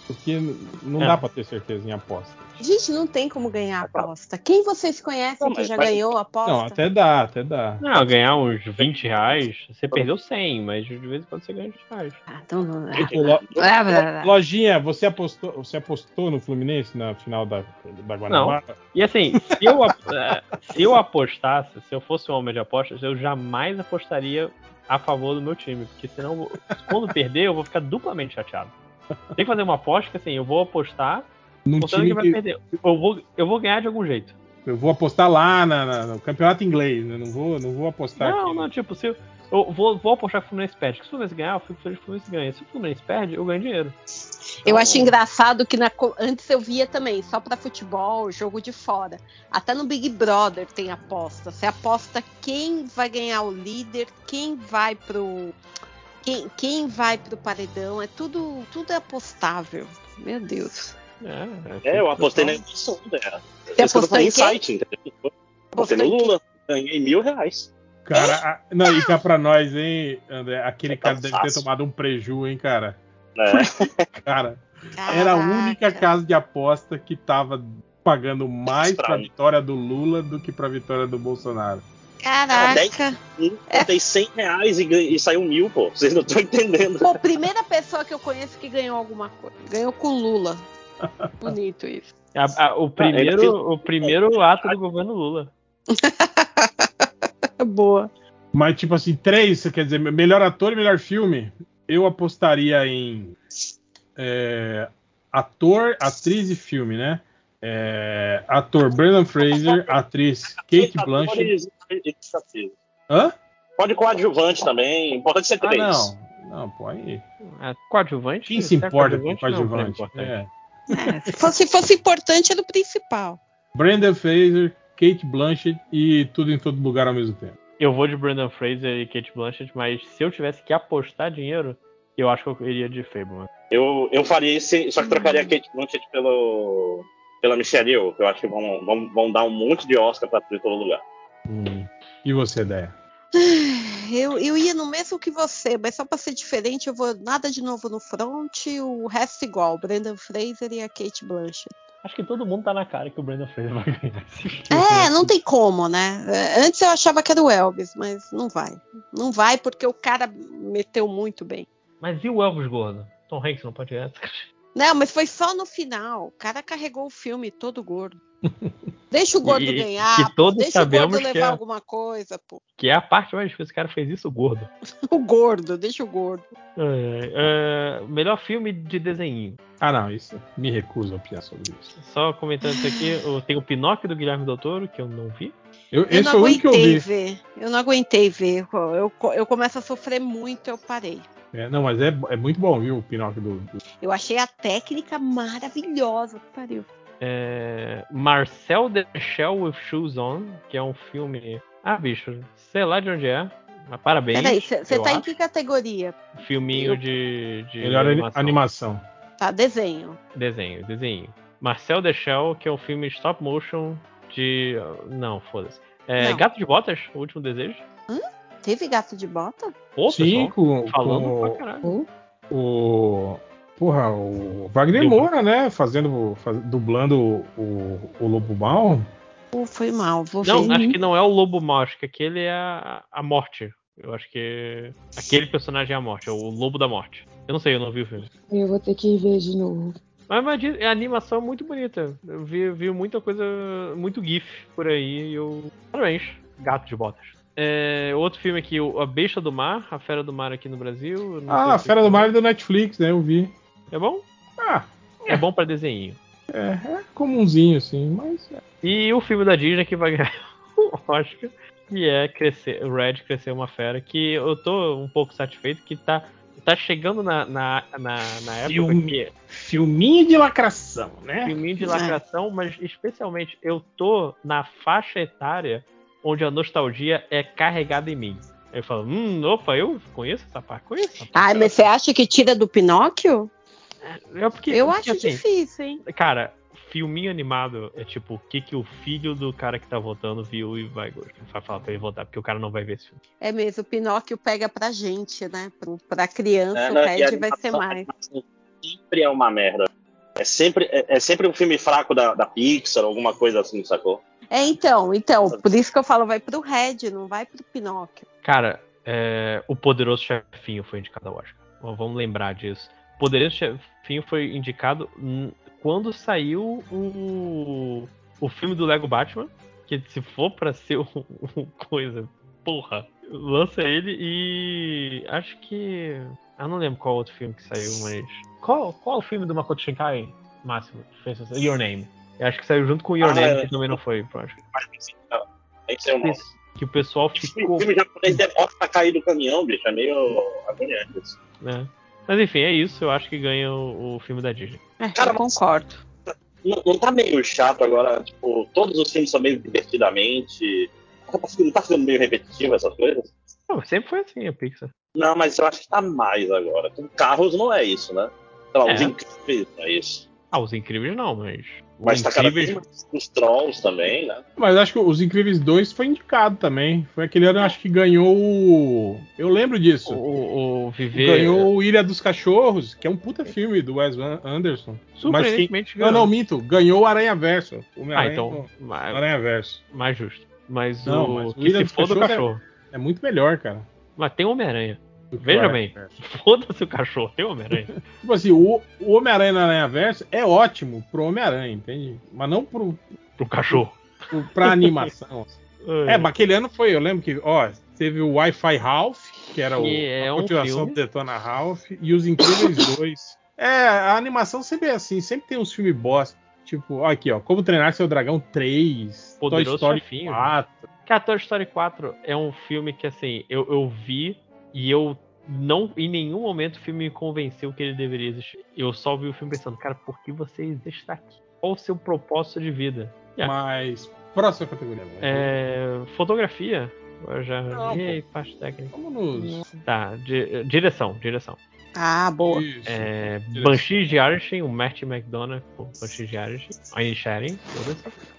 Porque não É. dá pra ter certeza em aposta. Gente, não tem como ganhar aposta. Quem vocês conhecem Não, que já vai- ganhou aposta? Não, até dá, até dá. Não, ganhar uns 20 reais, você perdeu 100, mas de vez em quando você ganha 20 reais. Ah, então não. Lo-. Lojinha, você apostou, você apostou no Fluminense na final da, da Guanabara? E assim, se eu, *laughs* eh, se eu apostasse, se eu fosse um homem de apostas, eu jamais apostaria a favor do meu time, porque senão, quando perder, eu vou ficar duplamente chateado. Tem que fazer uma aposta que assim, eu vou apostar, Num time que vai que perder. Eu vou, eu vou ganhar de algum jeito. eu vou apostar lá na- na- no campeonato inglês, né? Não vou, não vou apostar Não, aqui. não, tipo, se eu, eu vou, vou apostar que o Fluminense perde. Se o Fluminense ganhar, eu fico feliz que o Fluminense ganha. Se o Fluminense perde, eu ganho dinheiro. Eu acho engraçado que na antes eu via também, só pra futebol, jogo de fora. Até no Big Brother tem aposta. Você aposta quem vai ganhar o líder, quem vai pro. Quem, quem vai pro paredão. É tudo, tudo é apostável. Meu Deus. É, É, eu apostei na edição dela. Você apostou em site, entendeu? Apostei no Lula, ganhei mil reais. cara, a- não, e cá pra nós, hein, André? Aquele Tá cara deve ter fácil. tomado um preju, hein, cara? É. *laughs* Cara, era a única Caraca. casa de aposta que tava pagando mais pra Estranho. vitória do Lula do que pra vitória do Bolsonaro. Caraca. Eu Botei 100 reais e, e saiu mil, pô. Vocês não estão entendendo. Pô, primeira pessoa que eu conheço que ganhou alguma coisa. Ganhou com Lula. Bonito isso. A- a- o, primeiro, o primeiro ato do governo Lula. *laughs* Boa. Mas, tipo assim, três, você quer dizer, melhor ator e melhor filme, eu apostaria em é, ator, atriz e filme, né? É, ator Brandon Fraser, atriz Kate Blanchett. Hã? Pode coadjuvante também, pode ser Ah, três. não. Não, pô, aí. É, coadjuvante? Quem se importa com não, coadjuvante? não é. É. É, se, fosse, se fosse importante, era o principal. Brandon Fraser, Kate Blanchett e tudo em todo lugar ao mesmo tempo. Eu vou de Brandon Fraser e Kate Blanchett, mas se eu tivesse que apostar dinheiro, eu acho que eu iria de Fableman. Eu, eu faria isso, só que trocaria a Kate Blanchett pelo, pela Michelle Yeoh, que eu acho que vão, vão, vão dar um monte de Oscar pra tudo em todo lugar. Hum. E você, Déia? *sighs* Eu, eu ia no mesmo que você, mas só pra ser diferente, eu vou nada de novo no front, o resto igual, Brendan Fraser e a Kate Blanchett. Acho que todo mundo tá na cara que o Brandon Fraser vai ganhar esse filme. É, não tem como, né? É, Antes eu achava que era o Elvis, mas não vai. Não vai porque o cara meteu muito bem. Mas e o Elvis gordo? Tom Hanks não pode ganhar? Não, mas foi só no final. O cara carregou o filme todo gordo. Deixa o gordo E- ganhar, que todos deixa o gordo sabemos que levar é- alguma coisa, pô. Que é a parte mais difícil. O cara fez isso gordo. *laughs* O gordo, deixa o gordo. É, é, melhor filme de desenho. Ah, não, isso. Me recuso a opinar sobre isso. Só comentando isso aqui, o- tem o Pinóquio do Guilherme Del Toro, que eu não vi. Eu, Eu não o eu aguentei vi. ver. Eu não aguentei ver. Eu, eu, eu começo a sofrer muito, eu parei. É, não, mas é, é muito bom, viu, o Pinóquio do. do- Eu achei a técnica maravilhosa. Pariu. É, Marcel the Shell with Shoes On, que é um filme. Ah, bicho, sei lá de onde é. Mas parabéns. Peraí, você tá em acho. que categoria? Filminho eu- de, de Melhor ani- animação. animação. Tá, desenho. Desenho, desenho. Marcel the Shell, que é um filme stop motion de. Não, foda-se. É, Não. Gato de Botas, O Último Desejo. Teve gato de bota? Pô, Sim, pessoal, com, falando com pra caralho. o. Porra, o Wagner Moura, né? Fazendo. faz- dublando o, o, Lobo Mal. Pô, foi mal. Vou Não, ver. acho que não é o Lobo Mau, acho que aquele é a, a morte. Eu acho que aquele personagem é a morte, é o Lobo da Morte. Eu não sei, eu não vi o filme. Eu vou ter que ver de novo. Mas, mas diz- a animação é muito bonita. Eu vi, vi muita coisa, muito GIF por aí e eu. Parabéns, gato de botas. É, outro filme aqui, A Besta do Mar, A Fera do Mar aqui no Brasil. Ah, a Fera do Mar é do Netflix, né? Eu vi. É bom? Ah, É bom pra desenho. é, é comunzinho, assim, mas. é. E o filme da Disney que vai *laughs* ganhar o Oscar, que é crescer, o Red Crescer uma Fera, que eu tô um pouco satisfeito que tá, tá chegando na, na, na, na época Filme. que é Filminho de lacração, né? filminho de É. lacração, mas especialmente eu tô na faixa etária onde a nostalgia é carregada em mim. Eu falo, hum, opa, eu conheço essa parte, conheço essa parte. Ai, mas você acha que tira do Pinóquio? É porque, Eu porque, acho assim, difícil, hein? Cara, filminho animado é tipo o que, que o filho do cara que tá votando viu e vai, vai falar pra ele votar, porque o cara não vai ver esse filme. É mesmo, o Pinóquio pega pra gente, né? Pro- Pra criança, É, o não, a Red vai ser mais. animação Sempre é uma merda. É sempre, é, é sempre um filme fraco da, da Pixar, alguma coisa assim, sacou? É, então, então, por isso que eu falo, vai pro Red, não vai pro Pinóquio. Cara, é, o Poderoso Chefinho foi indicado ao Oscar. Vamos lembrar disso. O Poderoso Chefinho foi indicado quando saiu o, o filme do Lego Batman. Que se for pra ser *laughs* um, um coisa, porra, lança ele e acho que. Eu não lembro qual outro filme que saiu, mas. Qual, qual o filme do Makoto Shinkai, Máximo? Your Name. Eu acho que saiu junto com Your Ah, Name, é. que também não foi Oscar. Mas assim, não, tem que o. Que o pessoal O ficou filme japonês demora pra cair do caminhão, bicho. É meio agoniante isso. né? Mas enfim, é isso. Eu acho que ganha o, o filme da Disney. É, Cara, eu concordo. Não, não tá meio chato agora? Tipo, todos os filmes são meio divertidamente. Não tá ficando- tá meio repetitivo essas coisas? Não, sempre foi assim a Pixar. Não, mas eu acho que tá mais agora. Com carros não é isso, né? Sei lá, os É. incríveis não é isso. Ah, os incríveis não, mas. Mas tá cada incríveis. vez mais os Trolls também, né? Mas acho que os Incríveis 2 foi indicado também. Foi aquele ano, acho que ganhou o. Eu lembro disso. O, o Viver. Ganhou o Ilha dos Cachorros, que é um puta filme do Wes Anderson. Mas quem... Surpreendentemente Não, ganhou. não, minto. Ganhou o Aranha Verso. O Ah, então. Mais, Aranha Verso. mais justo. Mas Não, o. mas o que Ilha se dos foda o Cachorros cachorro. É muito melhor, cara. Mas tem Homem-Aranha. Veja bem. *laughs* Foda-se o cachorro, tem Homem-Aranha. *laughs* Tipo assim, o, o Homem-Aranha na Aranha Verso é ótimo pro Homem-Aranha, entende? Mas não pro, Pro cachorro. pro, pra animação. *laughs* assim. É, mas aquele ano foi, eu lembro que, ó, teve o Wi-Fi Ralph, que era o, Que é a um continuação filme. do Detona Ralph, e os Incríveis *coughs* 2. É, a animação sempre é assim, sempre tem uns filmes bosta. Tipo, ó, aqui, ó, Como Treinar Seu Dragão 3, Poderoso Toy Story Chefinho. 4. Cara, Toy Story 4 é um filme que, assim, eu, eu vi e eu não, em nenhum momento o filme me convenceu que ele deveria existir. Eu só vi o filme pensando, cara, por que você está aqui? Qual o seu propósito de vida? Yeah. Mas, próxima categoria. É, fotografia. Eu já Não, errei, parte técnica. Vamos nos... Tá, di- direção, direção. Ah, boa. Isso. É. Banshees de Irishin, o Martin McDonough por Banshees de Irishin, Ayn Sharing.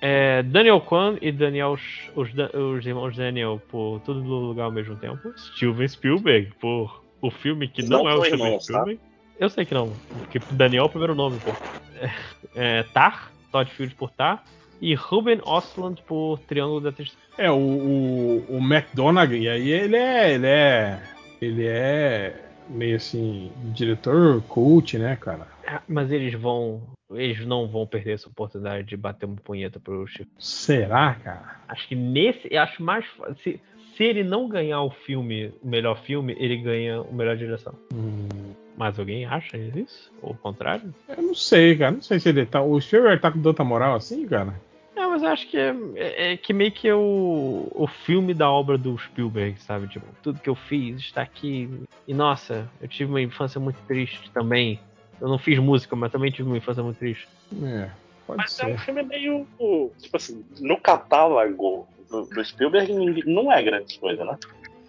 É, Daniel Kwan e Daniel, os, os irmãos Daniel por Tudo no Lugar ao mesmo tempo. Steven Spielberg por o filme que não, Não é o Steven irmãos, tá? Spielberg. Eu sei que não, porque Daniel é o primeiro nome, pô. É, é, Tar, Todd Field por Tar. E Ruben Ostlund por Triângulo da Tristeza. É, o, o, o McDonaghy, aí ele é. Ele é. Ele é meio assim, diretor cult, né, cara? Ah, Mas eles vão. Eles não vão perder essa oportunidade de bater uma punheta pro Chico. Será, cara? Acho que nesse. Eu acho mais. Se, se ele não ganhar o filme, o melhor filme, ele ganha o melhor direção. Hum, Mas alguém acha isso? Ou o contrário? eu não sei, cara. Não sei se ele tá. O Spielberg tá com tanta moral assim, cara. É, mas eu acho que é, é- é que meio que é o, o filme da obra do Spielberg, sabe? Tipo, tudo que eu fiz está aqui. E nossa, eu tive uma infância muito triste também. Eu não fiz música, mas também tive uma infância muito triste. É, pode Mas é ser. um filme meio. Tipo assim, no catálogo do, do Spielberg não é grande coisa, né?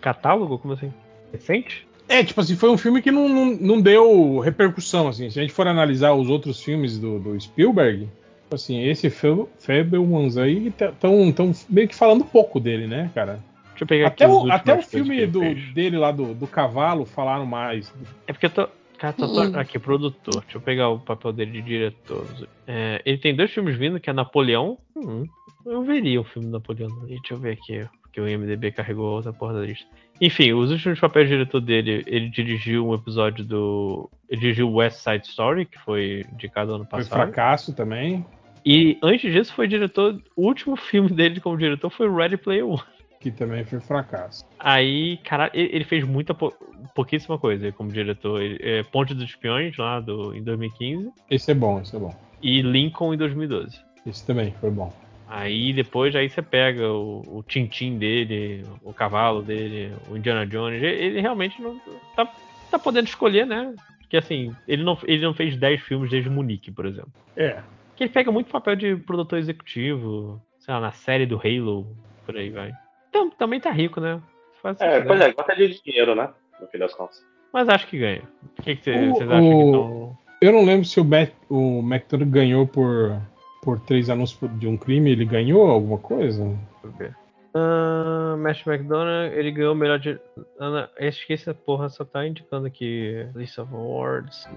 Catálogo? Como assim? Recente? É, tipo assim, foi um filme que não, não, não deu repercussão, assim. Se a gente for analisar os outros filmes do, do Spielberg, assim, esse Fa- Fablemans aí estão tão meio que falando pouco dele, né, cara? Deixa eu pegar Até aqui o, até o filme do, dele lá do, do cavalo falaram mais. É porque eu tô. Cara, tô, tô- aqui, produtor. Deixa eu pegar o papel dele de diretor. É, ele tem dois filmes vindo, que é Napoleão. Hum, eu veria o filme do Napoleão. Deixa eu ver aqui, porque o IMDB carregou outra porra da lista. Enfim, os últimos papéis de diretor dele, ele dirigiu um episódio do. Ele dirigiu West Side Story, que foi indicado ano Foi passado. fracasso também, E antes disso foi diretor. O último filme dele como diretor foi Ready Player One. que também foi fracasso. Aí, cara, ele fez muita pou- pouquíssima coisa como diretor. Ele- é, Ponte dos Espiões, lá do, em 2015, Esse é bom, esse é bom. e Lincoln em 2012. Esse também foi bom. Aí depois aí você pega o, o Tintin dele, o cavalo dele, o Indiana Jones. Ele realmente não tá, tá podendo escolher, né? Porque assim, ele não, ele não fez 10 filmes desde Munique, por exemplo. É. Que ele pega muito papel de produtor executivo, sei lá, na série do Halo, por aí vai. Então, também tá rico, né? Faz É, pois né? é, gosta de dinheiro, né? No fim das contas. Mas acho que ganha. O que, que O- vocês acham que o- estão. Eu não lembro se o, Mac, o McDonald ganhou por, por três anúncios de um crime, ele ganhou alguma coisa? Deixa eu ver. Ah, Matt McDonald, ele ganhou o melhor de. Ana, acho que essa porra só tá indicando aqui. List of Awards.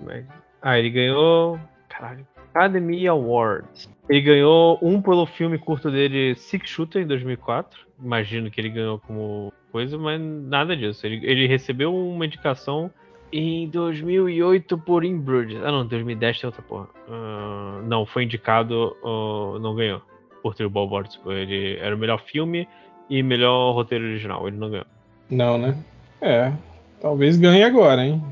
Ah, ele ganhou. Caralho. Academy Awards. Ele ganhou um pelo filme curto dele, Six Shooter, em 2004. Imagino que ele ganhou como coisa, mas nada disso. Ele, ele recebeu uma indicação em 2008 por In Bruges. Ah, não, 2010 tem outra porra. Ah, não, foi indicado, ah, não ganhou por Three Billboards. Ele era o melhor filme e melhor roteiro original. Ele não ganhou. Não, né? É. Talvez ganhe agora, hein?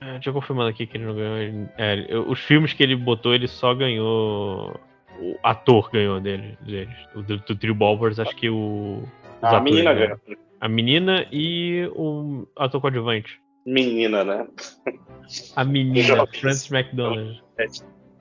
É, deixa eu confirmando aqui que ele não ganhou. Ele- é, os filmes que ele botou, ele só ganhou. O ator ganhou dele, deles. O do, do Three Billboards, acho que o. A atores menina ganha. A menina e o ator coadjuvante. Menina, né? A menina. Frances McDonald.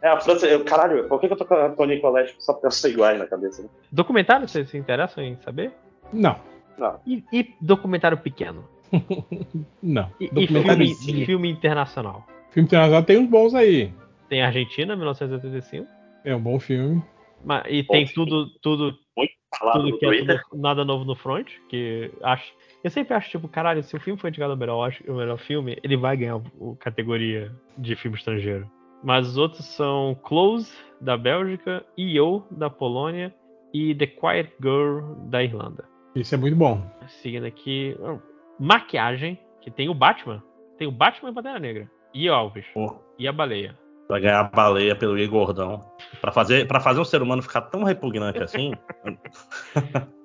É, a França. Eu, caralho, por que, que eu tô com a Tony Collette só porque eu sou iguais na cabeça? Né? Documentário, vocês se interessam em saber? Não. Não. E, e documentário pequeno? *laughs* Não. E, e filme, sim. filme internacional? Filme internacional tem uns bons aí. Tem Argentina, 1985. É um bom filme. Mas, e Bom tem filme. tudo, tudo, Muito falado tudo no que é tudo- nada novo no front. Que acho. Eu sempre acho, tipo, caralho, se o filme for indicado ao melhor, melhor filme, ele vai ganhar a categoria de filme estrangeiro. Mas os outros são Close, da Bélgica, E.O., da Polônia e The Quiet Girl, da Irlanda. Isso é muito bom. Seguindo aqui, oh, maquiagem, que tem o Batman. Tem o Batman e a Pantera Negra. E o Alves. Pô, E a baleia. Vai ganhar a baleia pelo Igor Gordão. Pra fazer, pra fazer um ser humano ficar tão repugnante assim. *laughs*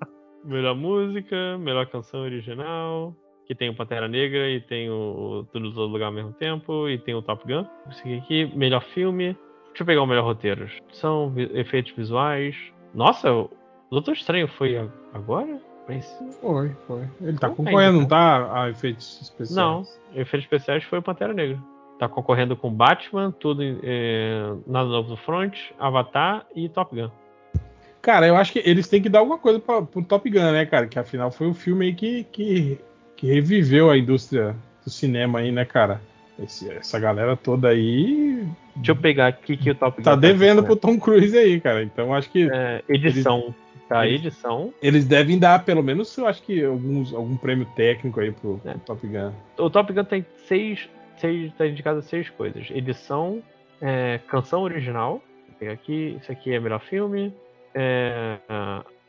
Melhor música, melhor canção original, que tem o Pantera Negra e tem o, Tudo Todo Lugar ao mesmo tempo, e tem o Top Gun. Vou seguir aqui, melhor filme. Deixa eu pegar o melhor roteiro. São vi- efeitos visuais. Nossa, o Doutor Estranho foi agora? Mas, Foi, foi. Ele tá Não, concorrendo, não tá? A efeitos especiais. não, efeitos especiais foi o Pantera Negra. Tá concorrendo com Batman, tudo é, Nada Novo no Front, Avatar e Top Gun. Cara, eu acho que eles têm que dar alguma coisa pra, pro Top Gun, né, cara? Que afinal foi o filme aí que, que, que reviveu a indústria do cinema aí, né, cara? Esse- essa galera toda aí Deixa eu pegar aqui que o Top Gun tá devendo pro concorrendo. Tom Cruise aí, cara. Então acho que É, edição. Tá, eles- edição. eles devem dar, pelo menos, eu acho que alguns, algum prêmio técnico aí pro, pro É. Top Gun. O Top Gun tem seis, seis tá indicado seis coisas: edição, é, canção original. Vou pegar aqui, isso aqui é melhor filme, é,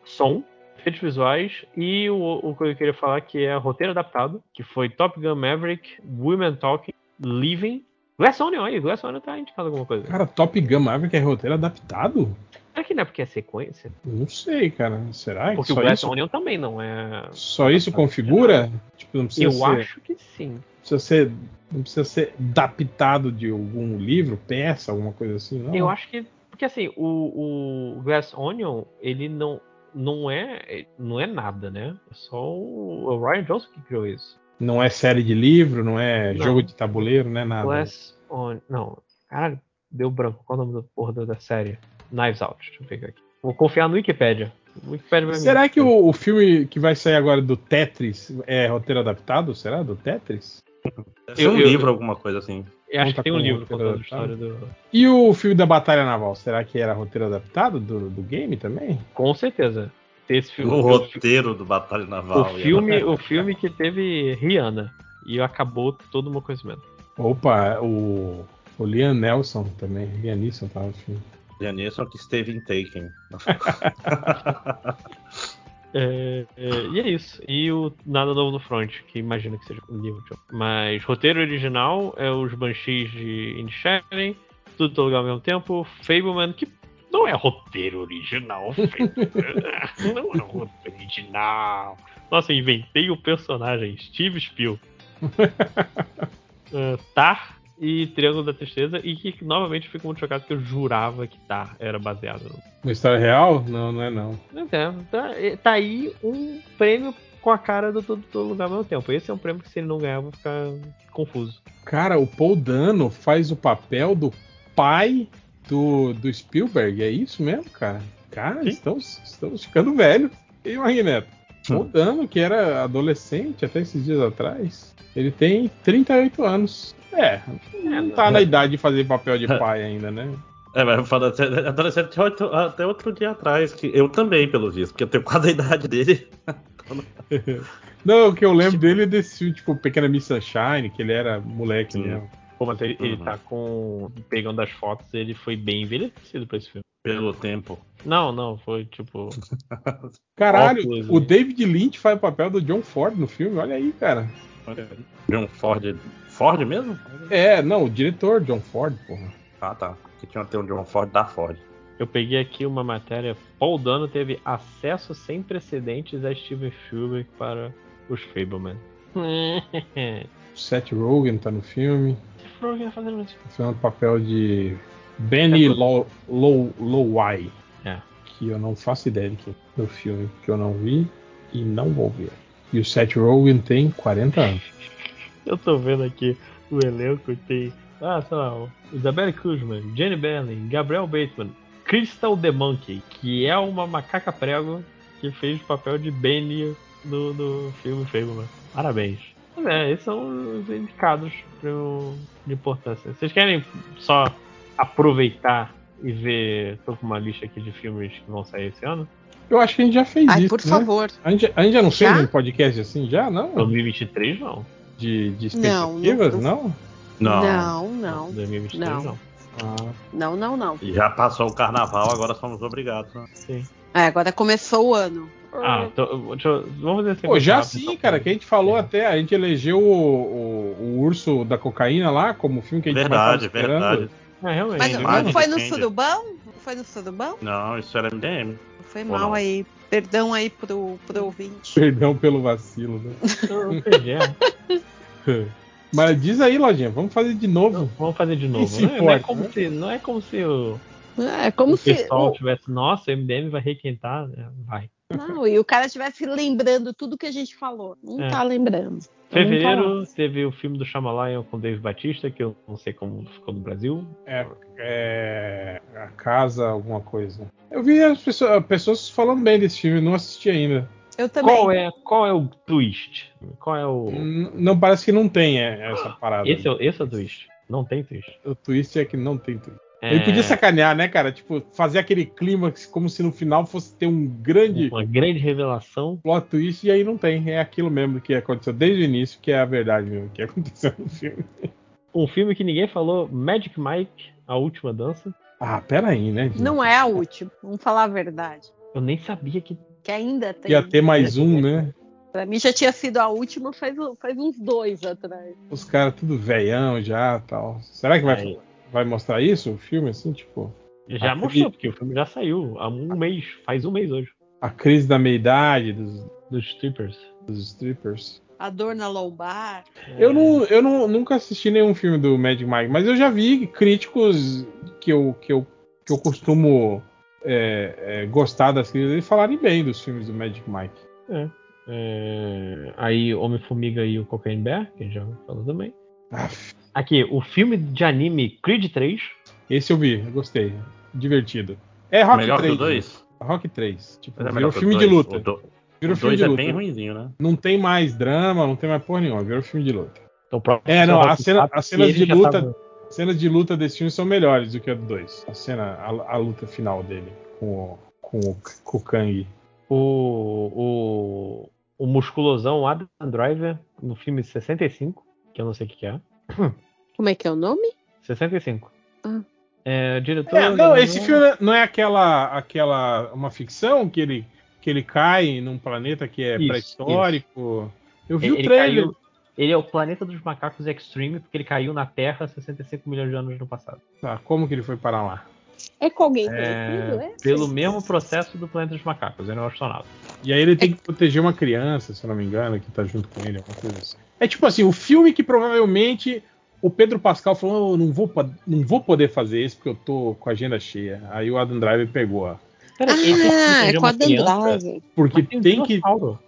som, efeitos visuais e o, o que eu queria falar que é roteiro adaptado, que foi Top Gun Maverick, Women Talking, Living. Glass Onion aí, Glass Onion tá indicado alguma coisa. Cara, Top Gun Maverick é roteiro adaptado? Será que não é porque é sequência? Não sei, cara. Será que Porque o só Glass isso, Onion também não é. só isso configura? Tipo, não precisa Eu ser, acho que sim. precisa ser não precisa ser adaptado de algum livro, peça, alguma coisa assim, não? Eu acho que. Porque assim, o, o Glass Onion, ele não, não, é, não é nada, né? É só o, o Ryan Johnson que criou isso. Não é série de livro, não é Não. jogo de tabuleiro, não é nada. Glass Onion. Não, caralho, deu branco. Qual é o nome da porra da- série? Knives Out. Deixa eu pegar aqui. Vou confiar no Wikipedia. Wikipedia Será que o, o filme que vai sair agora do Tetris é roteiro adaptado? Será? Do Tetris? Deve ser um Eu- eu- livro, alguma coisa assim. Eu acho que tem um livro contando a história do. E o filme da Batalha Naval, será que era roteiro adaptado do, do game também? Com certeza. Esse filme. O roteiro do Batalha Naval. o filme, *laughs* o filme que teve Rihanna. E acabou todo o meu conhecimento. Opa, o, o Liam Nelson também. Liam Neeson tava no filme. Janisson que esteve em Taken. *laughs* É, é, e é isso. E o Nada Novo no Front, que imagino que seja um livro. Mas roteiro original é os Banshees de Inisherin, Tudo Todo Lugar ao mesmo tempo, Fableman, que não é roteiro original. *laughs* Não é roteiro original. Nossa, eu inventei o personagem, Steve Spiel. *laughs* É, Tar e Triângulo da Tristeza, e que novamente fico muito chocado porque eu jurava que Tar era baseado no Uma história real? Não, não é não. Pois é, tá, tá aí um prêmio com a cara do todo, todo lugar ao mesmo tempo. Esse é um prêmio que se ele não ganhar, eu vou ficar confuso. Cara, o Paul Dano faz o papel do pai do, do Spielberg. É isso mesmo, cara? Cara, Sim. estamos, estamos ficando velhos. E o Magneto? Paul Dano, que era adolescente até esses dias atrás, ele tem 38 anos. É, não tá na idade de fazer papel de *laughs* pai ainda, né? É, mas eu falo, até- adolescente até outro- até outro dia atrás, que eu também, pelo visto, porque eu tenho quase a idade dele. *laughs* Não, o que eu lembro dele é desse filme, tipo, Pequena Miss Sunshine, que ele era moleque Sim. mesmo. Pô, mas ele, ele Uhum. tá com. Pegando as fotos, ele foi bem envelhecido pra esse filme. Pelo tempo. Não, não, foi tipo. *laughs* Caralho, o né? David Lynch faz o papel do John Ford no filme, olha aí, cara. John Ford. Ford mesmo? É, não, o diretor John Ford, porra. Ah, tá. Que tinha até um John Ford da Ford. Eu peguei aqui uma matéria. Paul Dano teve acesso sem precedentes a Steven Spielberg para os Fableman. O *laughs* Seth Rogen tá no filme, Rogen fazendo isso. tá fazendo o papel de Benny É, Low, Low, Lowai, É. que eu não faço ideia de quem do filme, que eu não vi e não vou ver. E o Seth Rogen tem 40 anos. *laughs* Eu tô vendo aqui o elenco tem. Ah, sei lá, Isabelle Kuzman, Jenny Berlin, Gabriel Bateman, Crystal the Monkey, que é uma macaca prego que fez o papel de Benny no, no filme Fableman. Parabéns. Mas É, esses são os indicados de importância. Vocês querem só aproveitar e ver. Tô com uma lista aqui de filmes que vão sair esse ano. Eu acho que a gente já fez Ai, isso. por né? favor. A gente, a gente já não fez Já? um podcast assim? Já? Não? 2023 não. De, de Não, expectativas? não- Não? Não. Não, não. 2023 Não. não. Ah, Não, não, não. Já passou o carnaval, agora somos obrigados. Né? É, agora começou o ano. Ah, tô, deixa eu- vamos fazer assim. Pô, já rápido, sim, então. cara, que a gente falou até, a gente elegeu o, o, o Urso da Cocaína lá como filme que a gente mais Verdade, tava esperando. verdade. É, realmente. Mas Sim, não Magic foi no surubão? Não foi no surubão? Não, isso era MDM. Foi Ou mal não? aí. Perdão aí pro, pro ouvinte. Perdão pelo vacilo, né? Eu não. *laughs* Mas diz aí, Lojinha, vamos fazer de novo. Não, Vamos fazer de novo. Não é, não é importa, como né? se, não é como se o, É como o se. pessoal o- tivesse. Nossa, o MDM vai requentar. né? Vai. Não, e o cara estivesse lembrando tudo que a gente falou. Não É. tá lembrando. Fevereiro teve o filme do Shyamalan com o Dave Batista, que eu não sei como ficou no Brasil. É, é, a casa, alguma coisa. Eu vi as pessoas, pessoas falando bem desse filme, não assisti ainda. Eu também. Qual é, qual é o twist? Qual é o. N- Não parece que não tem é, essa parada. Esse é, o- esse é o twist. Não tem twist. O twist é que não tem twist. É, Ele podia sacanear, né, cara? Tipo, fazer aquele clímax como se no final fosse ter um grande Uma grande revelação. plot twist e aí não tem. É aquilo mesmo que aconteceu desde o início, que é a verdade mesmo, que aconteceu no filme. *laughs* Um filme que ninguém falou, Magic Mike, A Última Dança. Ah, pera aí, né? gente? Não é a última. Vamos falar a verdade. Eu nem sabia que. Que ainda tem. Ia ter mais um, né? Pra mim já tinha sido a última faz, faz uns dois atrás. Os caras tudo velhão já tal. Será que vai, Aí. Vai mostrar isso, o filme, assim, tipo? Já mostrou, porque o filme já saiu há um mês. Faz um mês hoje. A crise da meia-idade dos, Dos strippers. dos strippers. A dor na lombar. Eu, não, eu não, nunca assisti nenhum filme do Magic Mike, mas eu já vi críticos que eu, que eu, que eu costumo é, é, gostar das críticas e falarem bem dos filmes do Magic Mike. É, aí Homem-Formiga e o Cocaine Bear, que a gente já falou também. Aff, Aqui, o filme de anime Creed 3. esse eu vi, eu gostei. Divertido. É Rock Melhor 3. que o 2? Rock 3. Tipo, Mas é virou melhor que o filme de dois. luta. O do- Virou o filme 2 de é luta. bem ruimzinho, né? Não tem mais drama, não tem mais porra nenhuma. Virou filme de luta. Então, É, não, a cena- as cenas de já luta- tava- cenas de luta desse filme são melhores do que a do 2. A cena, a, a luta final dele com o, com o, com o Kang. O, o, o musculosão o Adam Driver no filme 65, que eu não sei o que, que é. Como é que é o nome? 65. Ah. É, diretor. É, não, esse filme não é aquela, aquela uma ficção que ele, que ele cai num planeta que é pré-histórico. Eu vi Ele, o ele trailer. caiu- ele é o planeta dos macacos Extreme, porque ele caiu na Terra 65 milhões de anos no passado. Tá, como que ele foi parar lá? É com alguém É, conhecido, é? pelo mesmo processo do planeta dos macacos, ele é um astronauta. E aí ele tem que proteger uma criança, se eu não me engano, que tá junto com ele, alguma coisa assim. É tipo assim, o filme que provavelmente o Pedro Pascal falou, "Eu não vou, não vou poder fazer isso porque eu tô com a agenda cheia. Aí o Adam Driver pegou, ó. Pera, tem Ah, é com a criança, Drive. Porque mas um tem que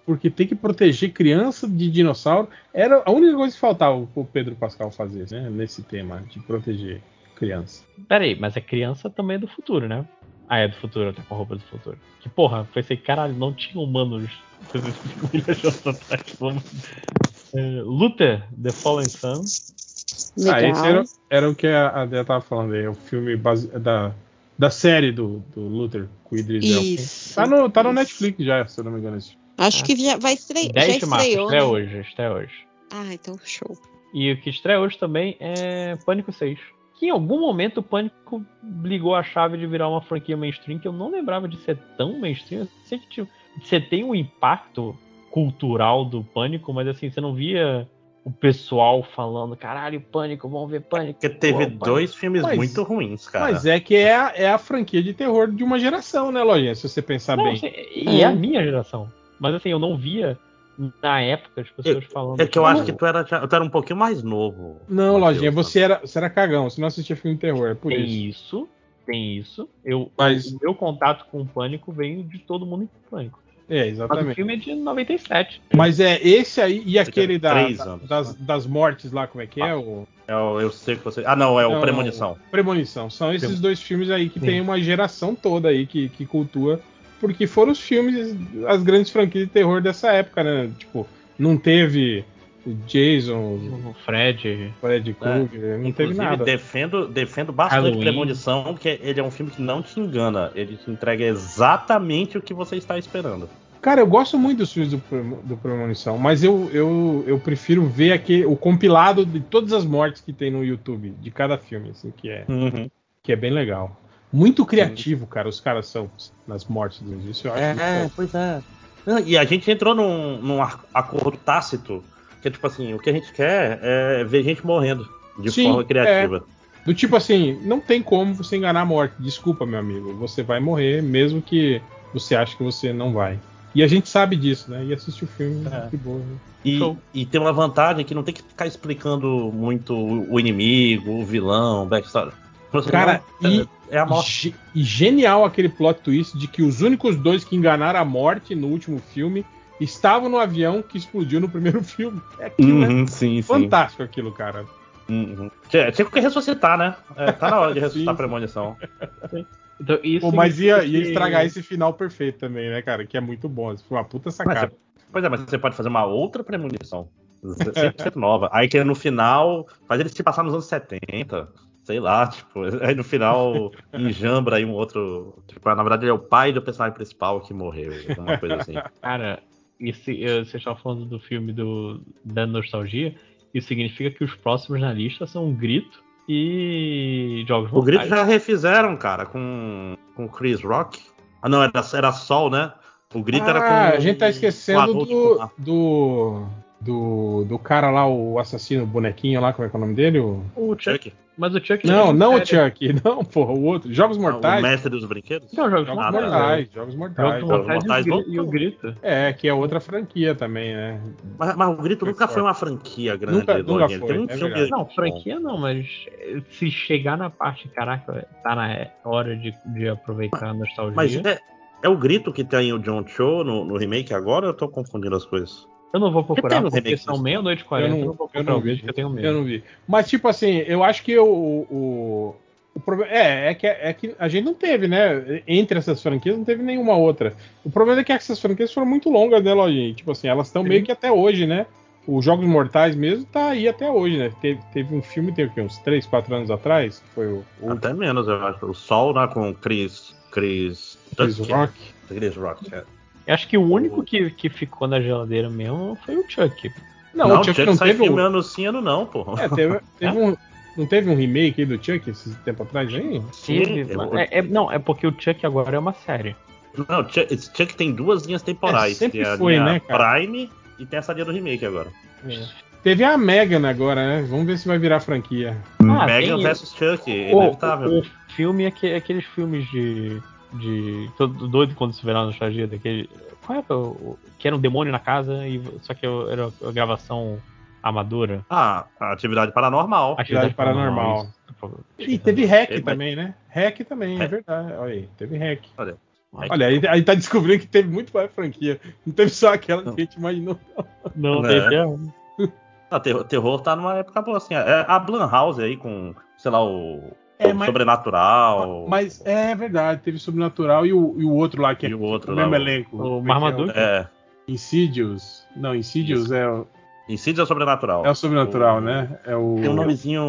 porque tem que proteger criança de dinossauro. Era a única coisa que faltava o Pedro Pascal fazer, né? Nesse tema de proteger criança. Pera aí, mas a criança também é do futuro, né? Ah, é do futuro, tá com a roupa do futuro. Que porra, pensei, caralho, não tinha humanos 65 milhões de anos atrás. Vamos. É, Luther, The Fallen Sun. Legal. Ah, esse era, era o que a, a Dea tava falando aí, é o filme base, da, da série do, do Luther com o Idris Elba. Isso. Tá no, tá no. Netflix já, se eu não me engano. Acho que já vai estrear. 10 Já de março, estreou. estreia né? hoje, estreia hoje. Ah, então show. E o que estreia hoje também é Pânico 6. Que em algum momento o Pânico ligou a chave de virar uma franquia mainstream que eu não lembrava de ser tão mainstream. Eu sei que tipo, você tem um impacto cultural do Pânico, mas assim, você não via o pessoal falando, caralho, Pânico, vamos ver Pânico. Porque teve Pô, dois filmes Mas- muito ruins, cara. Mas é que é a, é a franquia de terror de uma geração, né, Lojinha? Se você pensar Não, bem. assim, e é a minha geração. Mas assim, eu não via na época as pessoas falando. É que eu "Não, acho que tu era, tu era um pouquinho mais novo. Não, Lojinha, você era, você era cagão, você não assistia filme de terror, é por tem isso. isso, tem isso. Eu, Mas- O meu contato com o Pânico veio de todo mundo em Pânico. É, Mas o exatamente. filme é de 97. Mas é esse aí e aquele da, anos, das, das mortes lá, como é que é? O É o- eu sei que você. Ah, não, é o Não, Premonição. não, Premonição. São esses dois filmes aí que Sim. tem uma geração toda aí que, que cultua, porque foram os filmes, as grandes franquias de terror dessa época, né? Tipo, não teve Jason, O Fred. Fred Krueger, não teve nada. defendo, defendo bastante Halloween. Premonição, que ele é um filme que não te engana. Ele te entrega exatamente o que você está esperando. Cara, eu gosto muito dos filmes do, do Premonição, mas eu, eu, eu prefiro ver aqui o compilado de todas as mortes que tem no YouTube, de cada filme, assim, que é, que é bem legal. Muito criativo, cara, os caras são nas mortes deles. Isso eu acho É, pois é. E a gente entrou num, num acordo tácito, que é tipo assim, o que a gente quer é ver gente morrendo de Sim, forma criativa. Do tipo assim, não tem como você enganar a morte. Desculpa, meu amigo. Você vai morrer, mesmo que você ache que você não vai. E a gente sabe disso, né? E assiste o filme É. de boa. né? E, Show. e tem uma vantagem que não tem que ficar explicando muito o inimigo, o vilão, o backstory. Você Cara, não- e, é a morte. e genial aquele plot twist de que os únicos dois que enganaram a morte no último filme estavam no avião que explodiu no primeiro *laughs* filme. É aquilo, né? Uhum, sim, sim. Fantástico aquilo, cara. Uhum. Tinha, tinha que ressuscitar, né? É, tá na hora de *laughs* ressuscitar Sim. a premonição. Então, isso Pô, mas ia, ia que- estragar esse final perfeito também, né, cara? Que é muito bom. Isso foi uma puta sacada. Pois é, mas você pode fazer uma outra premonição. 100% *laughs* nova. Aí que no final faz ele se passar nos anos 70. Sei lá, tipo, aí no final enjambra aí um outro. Tipo, na verdade ele é o pai do personagem principal que morreu. Uma coisa assim. Cara, esse, eh, você estava falando do filme do, da nostalgia. Isso significa que os próximos na lista são Grito e Jogos O Grito Mortais. já refizeram, cara, com com Chris Rock. Ah, não, era, era Sol, né? O Grito era com. Ah, a gente tá esquecendo do, do, do. do cara lá, o assassino, o bonequinho lá, como é que é o nome dele? O- O Chuck. Mas o Chuck Não, é não o. Chuck, *laughs* não, porra, o outro. Jogos Ah, Mortais. O mestre dos brinquedos? Não, Jogos Jogos Ah, Mortais. Jogos Mortais. Jogos Mortais, e, o, e o. Grito. É, que é outra franquia também, né? Mas, mas o Grito nunca forte. foi uma franquia grande. Nunca- do nunca foi, Tem um é filme verdade. Não, bom. franquia não, mas se chegar na parte, caraca, tá na hora de, de aproveitar a nostalgia. Mas é, é o grito que tem o John Cho no, no remake agora ou eu tô confundindo as coisas? Eu não vou procurar, tem no porque remake são meia-noite e Eu quarenta. não- Eu não vou eu procurar não o vídeo vi. que eu tenho medo. Eu não vi. Mas, tipo assim, eu acho que o. o, o problema, é, é que, é que a gente não teve, né? Entre essas franquias, não teve nenhuma outra. O problema é que essas franquias foram muito longas, né, Lojinha? Tipo assim, elas estão meio que até hoje, né? Os Jogos Mortais mesmo tá aí até hoje, né? Teve, teve um filme, tem o quê? Uns 3, 4 anos atrás, que foi o, o Até menos, eu acho. O Sol, né, com Chris. Chris. Chris. Rock. Chris Rock. é. Eu acho que o único que, que ficou na geladeira mesmo foi o Chuck. Não, Não, o Chuck Chuck não sai teve. filme Um, ano sim, ano não, pô. é, teve, *laughs* teve um. Não teve um remake aí do Chuck esse tempo atrás aí? Teve, eu- é, é- não, é porque o Chuck agora é uma série. Não, Chuck, Chuck tem duas linhas temporais. É, sempre tem a foi, linha né, cara? Prime e tem essa linha do remake agora. É. Teve a Megan agora, né? Vamos ver se vai virar franquia. Ah, Megan vs Chuck, O, inevitável. o, o filme é que- aqueles filmes de. De. Todo doido quando se vê lá na nostalgia daquele. Qual era o. o- que era um demônio na casa, e só que era a gravação amadora. Ah, a atividade paranormal. Atividade Paranormal. isso. E teve hack Teve- também, né? Hack também, é É. verdade. Olha aí, teve hack. Olha. Olha, aí, aí tá descobrindo que teve muito mais franquia. Não teve só aquela que a gente imaginou. Não, É. tem até um. Ah, terror, terror tá numa época boa, assim. É a Blumhouse aí com, sei lá, o, É, o mas- Sobrenatural. Mas é verdade, teve Sobrenatural e o, e o outro lá, que é o outro o lá, mesmo o- elenco. o Como é Marmaduke. é? É, O Insidious. Não, Insidious é, o- Insidious é o Sobrenatural. é o Sobrenatural, O- né? É o. Tem um nomezinho,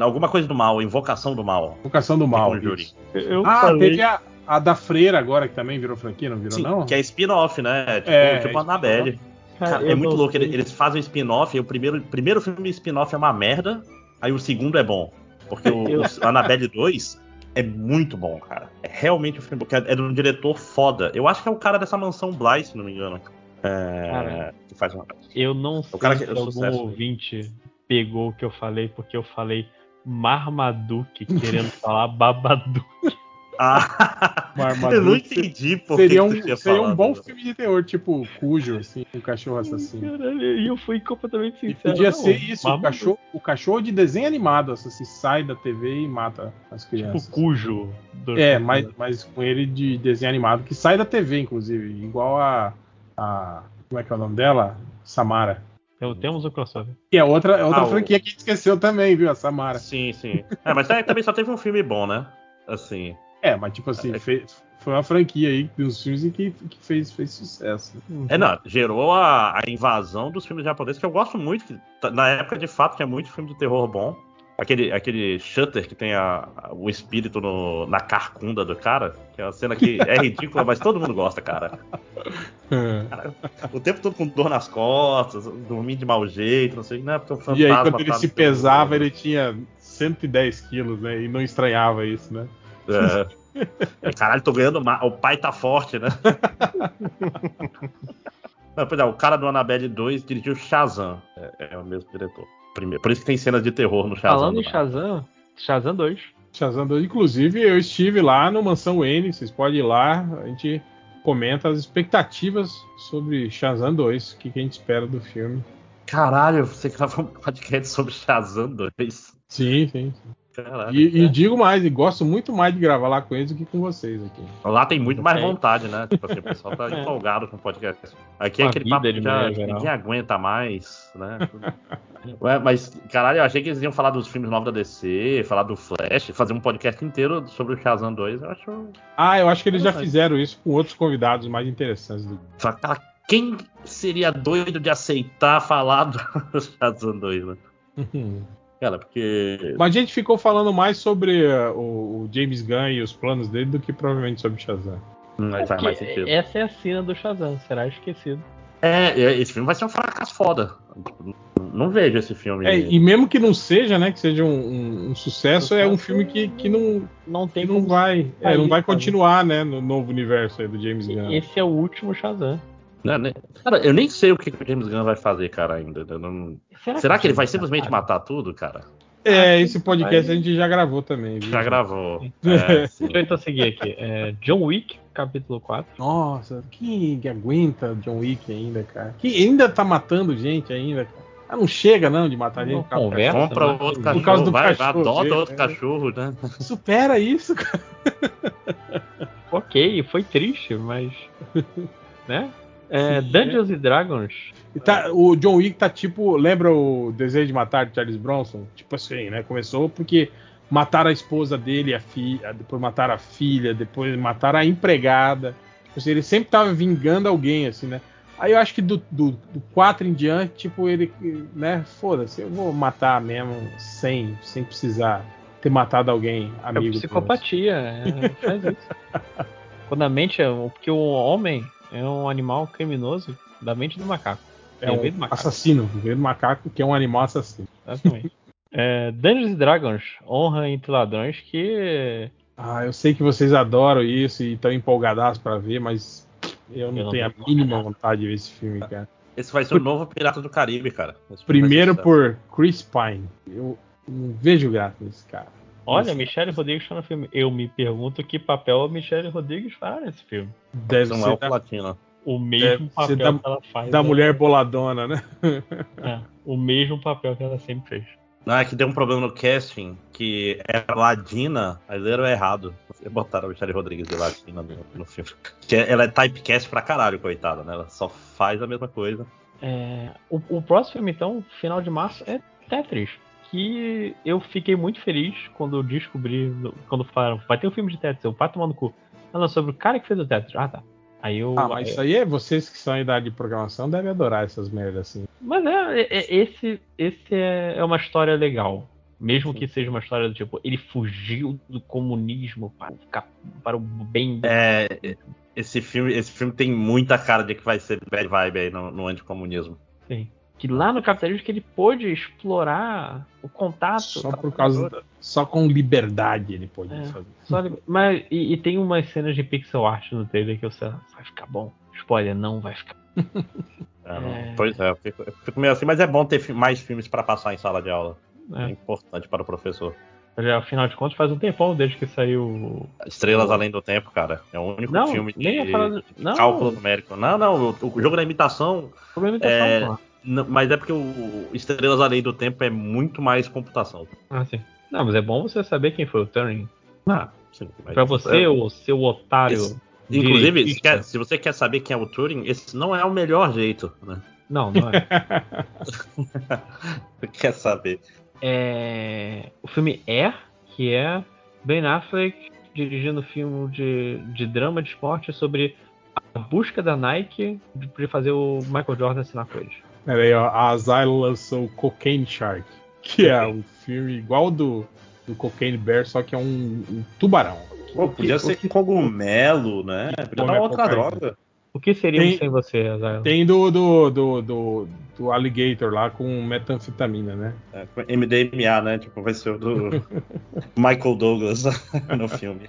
alguma coisa do mal, Invocação do Mal. Invocação do Mal. Isso. Eu Ah, falei. teve a, a da Freira agora, que também virou franquia, não virou, Sim, não? que é spin-off, né? Tipo, É, tipo é Annabelle. Cara, é muito não louco. Eles, fazem spin-off, e o primeiro, primeiro filme spin-off é uma merda, aí o segundo é bom. Porque o, Eu- o Annabelle 2 é muito bom, cara. É realmente um filme bom, que é, é de um diretor foda. Eu acho que é o cara dessa mansão Bly, se não me engano. É, Cara. que faz uma... Eu não sei cara que se é algum sucesso. ouvinte pegou o que eu falei, porque eu falei Marmaduke, querendo falar Babadook. Ah, eu não entendi por seria um, seria um bom filme de terror, tipo Cujo, assim, um cachorro assassino. Caralho, e eu fui completamente E sincero. podia não, ser isso, o cachorro, o cachorro de desenho animado, assim, sai da TV e mata as Tipo crianças. Cujo. do- É, mas, mas com ele de desenho animado, que sai da TV, inclusive, igual a. a como é que é o nome dela? Samara. Então, temos o crossover. Que é outra, é outra Ah, o- franquia que a gente esqueceu também, viu? A Samara. Sim, sim. É, mas também só teve um filme bom, né? Assim. É, mas tipo assim, fez, foi uma franquia aí dos filmes que, que fez, fez sucesso. É, não, gerou a, a invasão dos filmes japoneses, que eu gosto muito. Que, na época, de fato, tinha muito filme de terror bom. Aquele, aquele Shutter que tem a, a- o espírito no- na carcunda do cara, que é uma cena que é ridícula, mas todo mundo gosta, cara. *laughs* Cara, O tempo todo com dor nas costas, dormindo de mau jeito, não sei, não é porque o fantasma E aí, quando ele tá se pesava, ele tinha 110 quilos, né? E não estranhava isso, né? É. Caralho, tô ganhando mais. O pai tá forte, né? *laughs* Não, pois é, o cara do Annabelle 2 dirigiu Shazam. É, é o mesmo diretor. Primeiro, por isso que tem cenas de terror no Shazam. Falando do em. Shazam, Shazam 2. Shazam 2. Inclusive, eu estive lá no Mansão Wayne, vocês podem ir lá, a gente comenta as expectativas sobre Shazam 2, o que, que a gente espera do filme. Caralho, você gravou um podcast sobre Shazam 2. Sim, sim. E, e digo mais, e gosto muito mais de gravar lá com eles do que com vocês aqui. Lá tem muito mais É. vontade, né? Tipo assim, o pessoal tá É. *laughs* empolgado com o podcast. Aqui é a aquele papo de que já ninguém aguenta mais, né? *laughs* Ué, mas, caralho, eu achei que eles iam falar dos filmes novos da DC, falar do Flash, fazer um podcast inteiro sobre o Shazam 2. Eu acho. Ah, eu acho que eles já fizeram isso com outros convidados mais interessantes do cara, quem seria doido de aceitar falar do *laughs* Shazam 2, né? Cara, porque. Mas a gente ficou falando mais sobre uh, o, James Gunn e os planos dele do que provavelmente sobre Shazam. Hum, aí faz mais sentido. essa é a cena do Shazam, será esquecido. É, é, esse filme vai ser um fracasso foda. Não vejo esse filme. É, e mesmo que não seja, né, que seja um, um- um sucesso, é um filme que, que não, Não tem que não como vai, é, sair, não vai continuar, né, no novo universo aí do James Gunn. Esse é o último Shazam. Né, né? Cara, eu nem sei o que, que o James Gunn vai fazer, cara, ainda. Eu não- Será, que ele vai simplesmente matar tudo, cara? É, esse podcast a gente já gravou também, viu? Já gravou. É. *laughs* Deixa eu então seguir aqui. É, John Wick, capítulo 4. Nossa, quem que aguenta John Wick ainda, cara? Que ainda tá matando gente ainda, cara? Ah, não chega não de matar gente. Não por conversa, Compra né? outro Por cachorro, causa do vai, cachorro adota dele, outro né? cachorro, né? cachorro. Supera isso, cara. Ok, foi triste, mas. né? É, Dungeons and Dragons. E tá- o John Wick tá tipo, lembra o Desejo de Matar de Charles Bronson? Tipo assim, né? Começou porque mataram a esposa dele, a filha, depois mataram a filha, depois mataram a empregada. Tipo assim, ele sempre tava vingando alguém, assim, né? Aí eu acho que do, do, do 4 em diante, tipo, ele, né? Foda-se, eu vou matar mesmo sem, sem precisar ter matado alguém, É amigo. psicopatia. É, faz isso. *laughs* Quando a mente é. Porque o homem é um animal criminoso da mente do macaco. É veio um do macaco. assassino, veio do macaco, que é um animal assassino. Exatamente. *laughs* É, Dungeons Dragons, honra entre ladrões, que Ah, eu sei que vocês adoram isso e estão empolgadaços pra ver, mas eu não não tenho a mínima vontade de ver esse filme, cara. Esse vai ser o novo Pirata do Caribe, cara. Primeiro por Chris Pine. Eu não vejo graça nesse cara. Olha, Isso. Michelle Rodrigues está no filme. Eu me pergunto que papel a Michelle Rodrigues faz nesse filme. Deve Não é ser o da, Platino. O mesmo Deve papel da- que ela faz. da né? mulher boladona, né? É, o mesmo papel que ela sempre fez. Não, é que deu um problema no casting, que é Ladina, aí leram errado. Botaram a Michelle Rodrigues de Ladina no, no filme. Que ela é typecast pra caralho, coitada, né? Ela só faz a mesma coisa. É, o, o próximo filme, então, final de março, é Tetris. Que eu fiquei muito feliz quando eu descobri, no- quando falaram, vai ter um filme de Tetris, eu pai tomando cu. Ah, não, sobre o cara que fez o Tetris. Ah, tá. Aí eu. Ah, mas isso aí é vocês que são em idade de programação devem adorar essas merdas assim. Mas é, é- é- esse, esse é, é uma história legal. Mesmo que seja uma história do tipo, ele fugiu do comunismo para ficar para o bem do É, esse filme, esse filme tem muita cara de que vai ser bad vibe aí no, no anticomunismo. Sim. Que lá no capitalismo que ele pôde explorar o contato. Só por causa da- só com liberdade ele pode É. fazer. Só mas, e, e tem umas cenas de pixel art no trailer que eu sei, vai ficar bom. Spoiler, não vai ficar. *laughs* É, não- É. Pois é, eu fico, eu fico meio assim, mas é bom ter fi- mais filmes pra passar em sala de aula. É, É. importante para o professor. Já, afinal de contas, faz um tempão desde que saiu. Estrelas Além do Tempo, cara. É o único Não, filme de nem ia falar do- não. cálculo numérico. Não, não, o, o jogo da imitação. Problema de imitação, É, pô. Mas é porque o Estrelas Além do Tempo é muito mais computação. Ah, sim. Não, mas é bom você saber quem foi o Turing. Ah, sim. mas- Pra você, é, o seu otário. esse- Inclusive, se, quer- se você quer saber quem é o Turing, esse não é o melhor jeito, né? Não, não é. Você *laughs* quer saber? é. O filme Air, que é Ben Affleck dirigindo filme de, de drama de esporte sobre a busca da Nike de, de fazer o Michael Jordan assinar com eles. Peraí, ó, a Asylum lançou Cocaine Shark, que é um filme igual do, do Cocaine Bear, só que é um, um tubarão. Pô, podia ser com cogumelo, né? Podia dar outra cocaína. droga. O que seríamos Tem- sem você, Azael? Tem do, do, do, do, do Alligator lá com metanfetamina, né? É, MDMA, né? Tipo, vai ser o do *laughs* Michael Douglas *laughs* no filme.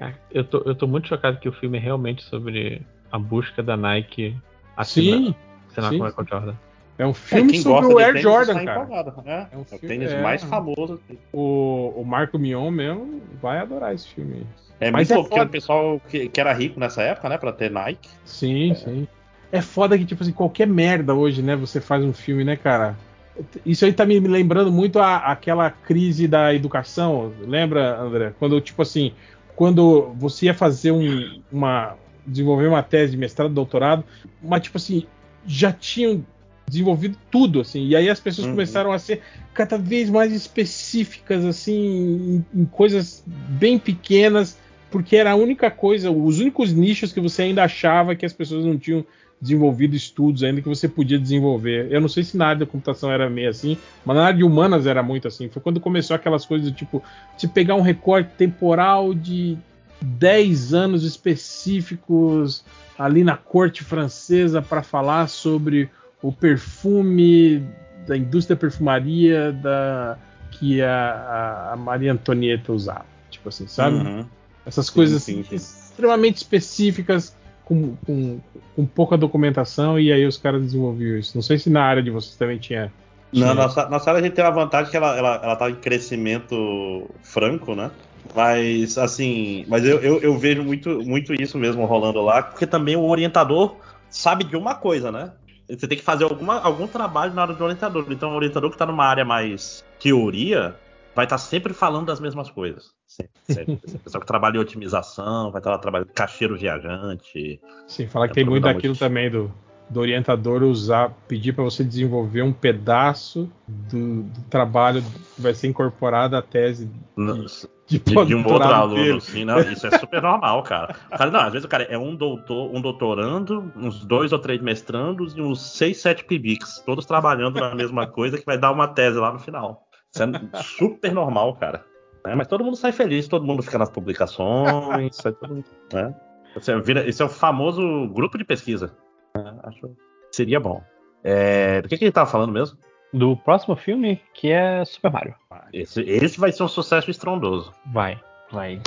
É, Eu tô, eu tô muito chocado que o filme é realmente sobre a busca da Nike Sim, assinar sim. com o Michael Jordan. é um filme quem sobre o Air tênis Jordan, está cara. empolgado, né? É um É o tênis é. mais famoso. O, o Marco Mion mesmo vai adorar esse filme aí. É Mas muito é louco, porque o pessoal que, que era rico nessa época, né? Pra ter Nike. Sim, sim. É foda que, tipo assim, qualquer merda hoje, né? Você faz um filme, né, cara? Isso aí tá me lembrando muito a, aquela crise da educação. Lembra, André? Quando, tipo assim, quando você ia fazer um, uma. desenvolver uma tese de mestrado, doutorado, mas, tipo assim, já tinham desenvolvido tudo, assim. E aí as pessoas Uhum. começaram a ser cada vez mais específicas, assim, em, em coisas bem pequenas, porque era a única coisa, os únicos nichos que você ainda achava que as pessoas não tinham desenvolvido estudos ainda que você podia desenvolver. Eu não sei se na área da computação era meio assim, mas na área de humanas era muito assim. Foi quando começou aquelas coisas do tipo, se pegar um recorte temporal de 10 anos específicos ali na corte francesa para falar sobre o perfume da indústria perfumaria da que a, a- Maria Antonieta usava. Tipo assim, sabe? Uhum. Essas Sim, coisas sim, sim. extremamente específicas, com, com, com pouca documentação, e aí os caras desenvolviam isso. Não sei se na área de vocês também tinha. tinha Na nossa, nossa área a gente tem a vantagem que ela, ela, ela tá em crescimento franco, né? Mas, assim, mas eu, eu, eu vejo muito, muito isso mesmo rolando lá, porque também o orientador sabe de uma coisa, né? Você tem que fazer alguma, algum trabalho na área do orientador. Então, o orientador que tá numa área mais teoria vai estar sempre falando das mesmas coisas. Sempre, pessoal que trabalha em otimização, vai estar lá trabalhando caixeiro viajante. Sim, falar que tem muito daquilo muito. também do, do orientador usar, pedir para você desenvolver um pedaço do, do trabalho que vai ser incorporado à tese No- de, de, um outro aluno, dele. assim, né? Isso é super normal, cara. Cara. Não, às vezes o cara é um doutor, um doutorando, uns dois ou três mestrandos e uns seis, sete pibics, todos trabalhando na mesma coisa que vai dar uma tese lá no final. Isso é super normal, cara. Né? Mas todo mundo sai feliz, todo mundo fica nas publicações, sai todo mundo, né? Você vira, esse é o famoso grupo de pesquisa. né? Acho que seria bom. É, do que, que ele tava falando mesmo? Do próximo filme, que é Super Mario. Esse, esse vai ser um sucesso estrondoso. Vai, vai.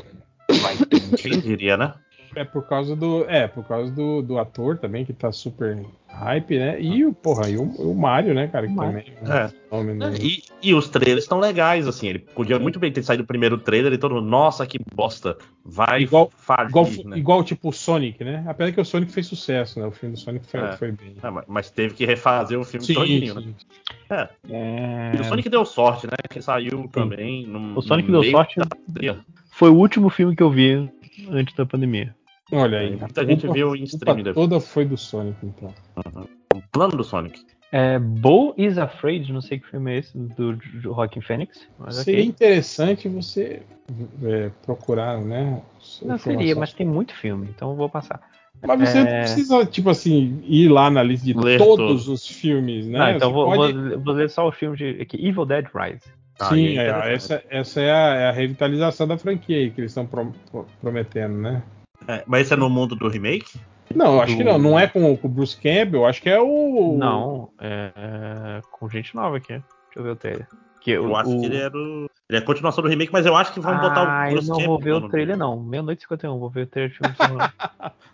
Vai, quem diria, né? É por causa do. É, por causa do, do ator também, que tá super hype, né? E o, porra, e o, o Mario, né, cara? Que Mario. também é É. fenômeno aí. E, e os trailers estão legais, assim. Ele podia muito bem ter saído o primeiro trailer e todo mundo, nossa, que bosta. Vai Igual- falir, Igual, né? igual tipo o Sonic, né? Apesar que o Sonic fez sucesso, né? O filme do Sonic foi, É. foi bem. Ah, mas- teve que refazer o filme Sim, todinho, né? sim. É, E o Sonic deu sorte, né? Que saiu também. num- O Sonic no deu meio sorte. da. Foi o último filme que eu vi antes da pandemia. Olha aí. Muita a gente culpa- viu em a stream culpa depois. toda foi do Sonic, então. O plano do Sonic. É, Bo is Afraid, não sei que filme é esse, do, do Joaquin Phoenix. Mas Seria ok. interessante você é, procurar, né? Não seria, mas tem muito filme, então eu vou passar. Mas você não É. precisa, tipo assim, ir lá na lista de Ler todos os filmes, né? Ah, então vou, pode- vou, vou ler só o filme de aqui, Evil Dead Rise. Ah, Sim, é é, essa, essa é, a, é a revitalização da franquia aí que eles estão pro- pro- prometendo, né? É, mas esse é no mundo do remake? Não, eu acho Do- que não. Não é com, com o Bruce Campbell, acho que é o. Não, é, é com gente nova aqui. Deixa eu ver o trailer. Que Eu o, acho o... que ele é do. Ele é a continuação do remake, mas eu acho que vão botar ah, o eu Bruce não vou Campbell ver o trailer, não. Meia-noite e 51, vou ver o trailer de *laughs* filme.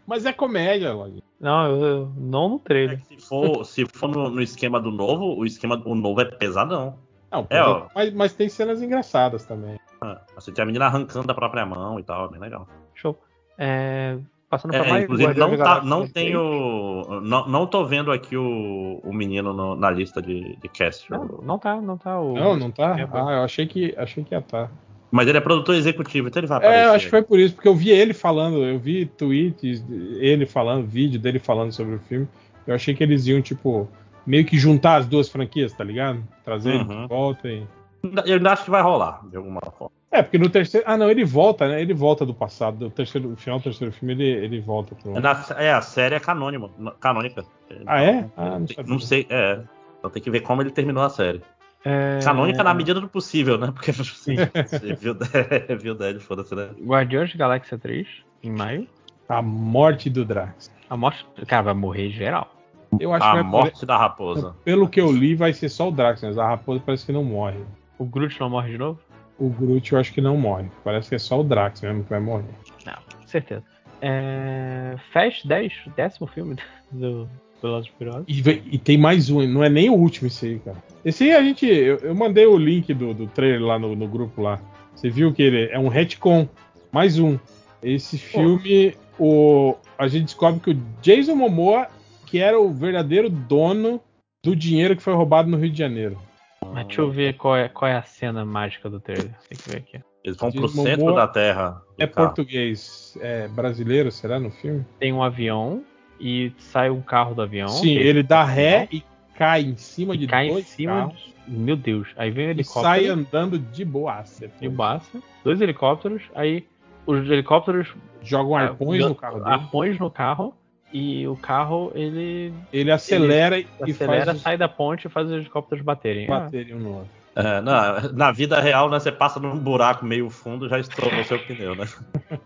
Mas é comédia, Log. não, eu, eu- não no É trailer. que se for, se for no, no esquema do novo, o esquema do novo é pesadão. Não, É, ó. mas, mas tem cenas engraçadas também. Ah, Você tem a menina arrancando da própria mão e tal, é bem legal. Show. É, passando pra É, mais inclusive não, tá, não três. tem o. Não, não tô vendo aqui o, o menino no- na lista de, de cast. Não, não tá, não tá. O... Não, não tá? É, Ah, eu achei que, achei que ia estar. Mas ele é produtor executivo, então ele vai aparecer. É, eu acho que foi por isso, porque eu vi ele falando, eu vi tweets, ele falando, vídeo dele falando sobre o filme. Eu achei que eles iam, tipo, meio que juntar as duas franquias, tá ligado? Trazer ele Uhum. de volta e. Eu ainda acho que vai rolar, de alguma forma. É, porque no terceiro. Ah, não, ele volta, né? Ele volta do passado. Do terceiro, no final do terceiro filme, ele, ele volta pro. É, na- é, a série é canônima, canônica. Ah, é? Ah, não não, sei, é. Então tem que ver como ele terminou a série. É... Canônica na medida do possível, né? Porque *laughs* assim, você viu, *laughs* viu Dead, foda-se, né? Guardiões da Galáxia 3, em maio. A morte do Drax. A morte. Cara, vai morrer geral. Eu acho que A vai morte da raposa. Pelo que eu li, vai ser só o Drax, mas a raposa parece que não morre. O Groot não morre de novo? O Groot eu acho que não morre. Parece que é só o Drax mesmo que vai morrer. Não, certeza. É... Fast 10, décimo filme *laughs* do Velozes Furiosos. E, e tem mais um, não é nem o último esse aí, cara. Esse aí a gente. Eu, eu mandei o link do, do trailer lá no, no grupo lá. Você viu que ele é um retcon. Mais um. Esse filme, o, a gente descobre que o Jason Momoa, que era o verdadeiro dono do dinheiro que foi roubado no Rio de Janeiro. Mas deixa eu ver qual é, qual é a cena mágica do trailer. Tem que ver aqui. Eles vão pro Jason centro Momoa da Terra. É carro. português, é brasileiro, será no filme? Tem um avião e sai um carro do avião. Sim, que- ele dá ré e cai em cima e de cai em dois cima. carros de- Meu Deus. Aí vem um e helicóptero. sai andando de boaça. de Baça, dois helicópteros, aí os helicópteros Jogam arpões ah, no carro dele. arpões no carro e o carro ele Ele acelera e acelera, faz os sai da ponte e faz os helicópteros baterem. Ah, baterem um no outro. É, na, na vida real, né? Você passa num buraco meio fundo já estourou seu pneu, né?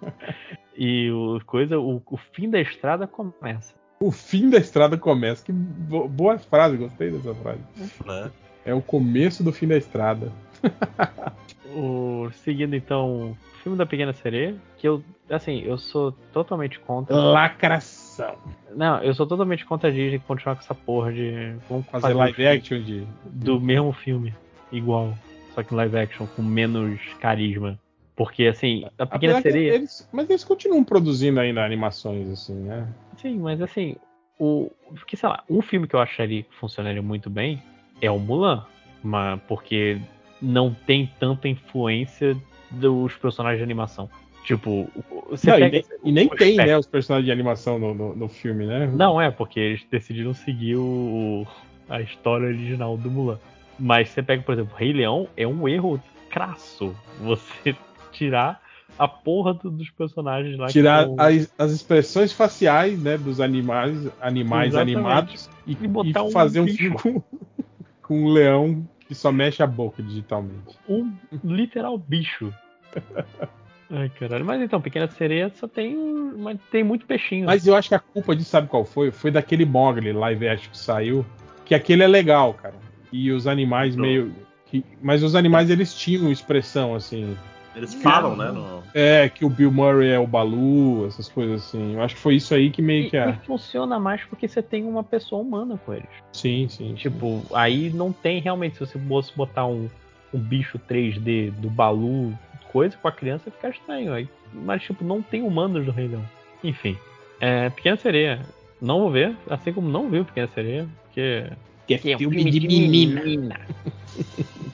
*laughs* e o coisa, o, o fim da estrada começa. O fim da estrada começa. Que bo- boa frase, gostei dessa frase. né? É o começo do fim da estrada. *laughs* O, seguindo então, filme da Pequena Sereia, que eu assim, eu sou totalmente contra. Lacração. Não, eu sou totalmente contra a Disney continuar com essa porra de vamos Fazer um live filme action de. do mesmo filme, igual, só que live action com menos carisma. Porque assim, a Pequena Apesar Sereia, Eles, mas eles continuam produzindo ainda animações, assim, né? sim, mas assim, o que sei lá, um filme que eu acharia que funcionaria muito bem é o Mulan, mas porque não tem tanta influência dos personagens de animação. Tipo, você Não, e pega nem, e nem tem, né, os personagens de animação no, no, no filme, né? Não é, porque eles decidiram seguir o, a história original do Mulan. Mas você pega, por exemplo, Rei Leão é um erro crasso. Você *laughs* tirar a porra do- dos personagens lá. que Tirar são- as, as expressões faciais, né, dos animais, animais Exatamente. animados e, E botar um fazer um bicho. filme com, *laughs* com um leão que só mexe a boca digitalmente. um literal bicho. *laughs* Ai, caralho. Mas então, Pequena Sereia só tem. Mas tem muito peixinho. Mas eu acho que a culpa de sabe qual foi? Foi daquele Mogli live action que saiu, que aquele é legal, cara. E os animais Não. meio que, mas os animais eles tinham expressão assim, Eles falam, né? No... é que o Bill Murray é o Balu, essas coisas assim. Eu acho que foi isso aí que meio E, que é. e funciona mais porque você tem uma pessoa humana com eles. Sim, sim. Tipo, aí não tem realmente, se você fosse botar um, um bicho 3D do Balu, coisa com a criança, fica estranho. Aí. Mas, tipo, não tem humanos no Rei Leão. Enfim. É, Pequena Sereia. Não vou ver, assim como não vi o Pequena Sereia, porque. Que é é um filme de menina. *laughs*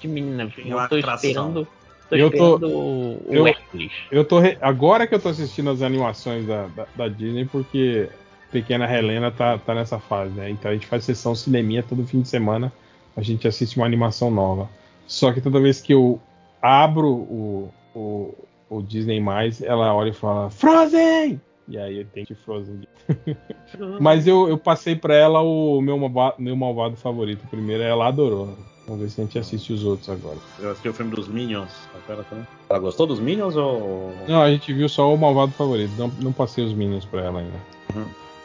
De menina. Eu tô atração. esperando. Tô Eu tô- esperando o o eu- Hércules. Eu tô re- agora que eu tô assistindo as animações da, da, da Disney porque Pequena Helena tá, tá nessa fase, né? Então a gente faz sessão cineminha todo fim de semana, a gente assiste uma animação nova. Só que toda vez que eu abro o, o, o Disney+, ela olha e fala Frozen! E aí eu tenho que Frozen. *laughs* Mas eu, eu passei pra ela o meu, meu malvado favorito primeiro, ela adorou. Vamos ver se a gente assiste os outros agora. Eu assisti o filme dos Minions. Ela gostou dos Minions ou. Não, a gente viu só o malvado favorito, não, não passei os Minions pra ela ainda.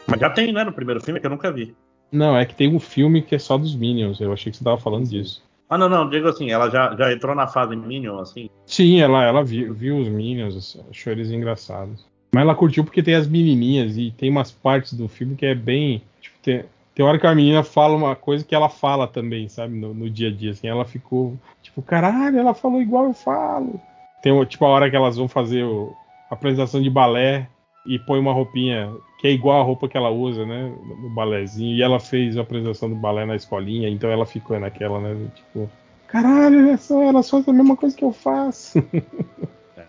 Mas já tem, né? No primeiro filme que eu nunca vi. Não, é que tem um filme que é só dos Minions. Eu achei que você tava falando disso. Ah, não, não. Digo assim, ela já, já entrou na fase Minion, assim. Sim, ela, ela viu, viu os Minions, assim, achou eles engraçados. Mas ela curtiu porque tem as menininhas e tem umas partes do filme que é bem. Tipo, tem, tem hora que a menina fala uma coisa que ela fala também, sabe? No, no dia a dia, assim. Ela ficou, tipo, caralho, ela falou igual eu falo. Tem, tipo, a hora que elas vão fazer o- a apresentação de balé e põe uma roupinha que é igual a roupa que ela usa, né? No balézinho. E ela fez a apresentação do balé na escolinha, então ela ficou naquela, né? Tipo, caralho, ela só, ela só faz a mesma coisa que eu faço. *laughs*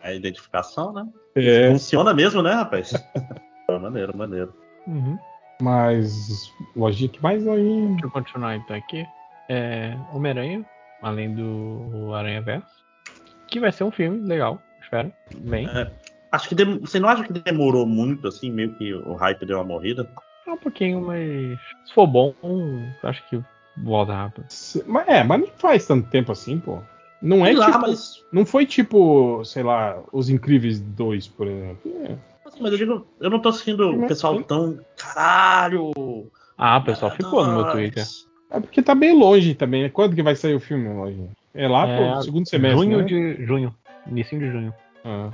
É a identificação, né? É, Funciona mesmo, né, rapaz? *laughs* Maneiro, maneiro. Uhum. Mas lojinha que mais lojinha. Deixa eu continuar então aqui. É, Homem-Aranha, além do Aranha Verso. Que vai ser um filme legal, espero. Bem. É, acho que dem- você não acha que demorou muito, assim, meio que o hype deu uma morrida? É um pouquinho, mas se for bom, acho que volta rápido. Se- Mas, é, mas não faz tanto tempo assim, pô. Não é Sei lá, tipo. mas- Não foi tipo, sei lá, Os Incríveis 2, por exemplo. É. Assim, mas eu digo, eu não tô assistindo o Né? pessoal tão. Caralho! Ah, o pessoal ficou no meu Twitter. É porque tá bem longe também. né? Quando que vai sair o filme, longe? É lá É, pro segundo semestre. Junho né? de junho. Início de junho. Ah.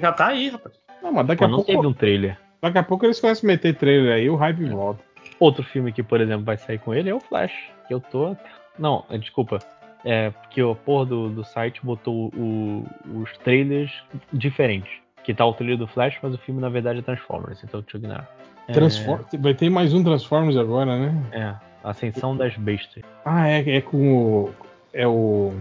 Já tá aí, rapaz. Não, mas daqui a Pô, não pouco. teve um trailer. Daqui a pouco eles começam a meter trailer aí, o hype volta. Outro filme que, por exemplo, vai sair com ele é o Flash. Que eu tô. Não, é, desculpa. É porque o porra do, do site botou o- os trailers diferentes. Que tá o trailer do Flash, mas o filme na verdade é Transformers, então deixa eu ignorar. É, Transfor- Vai ter mais um Transformers agora, né? É, Ascensão das Bestas. Ah, é, é com o. É o.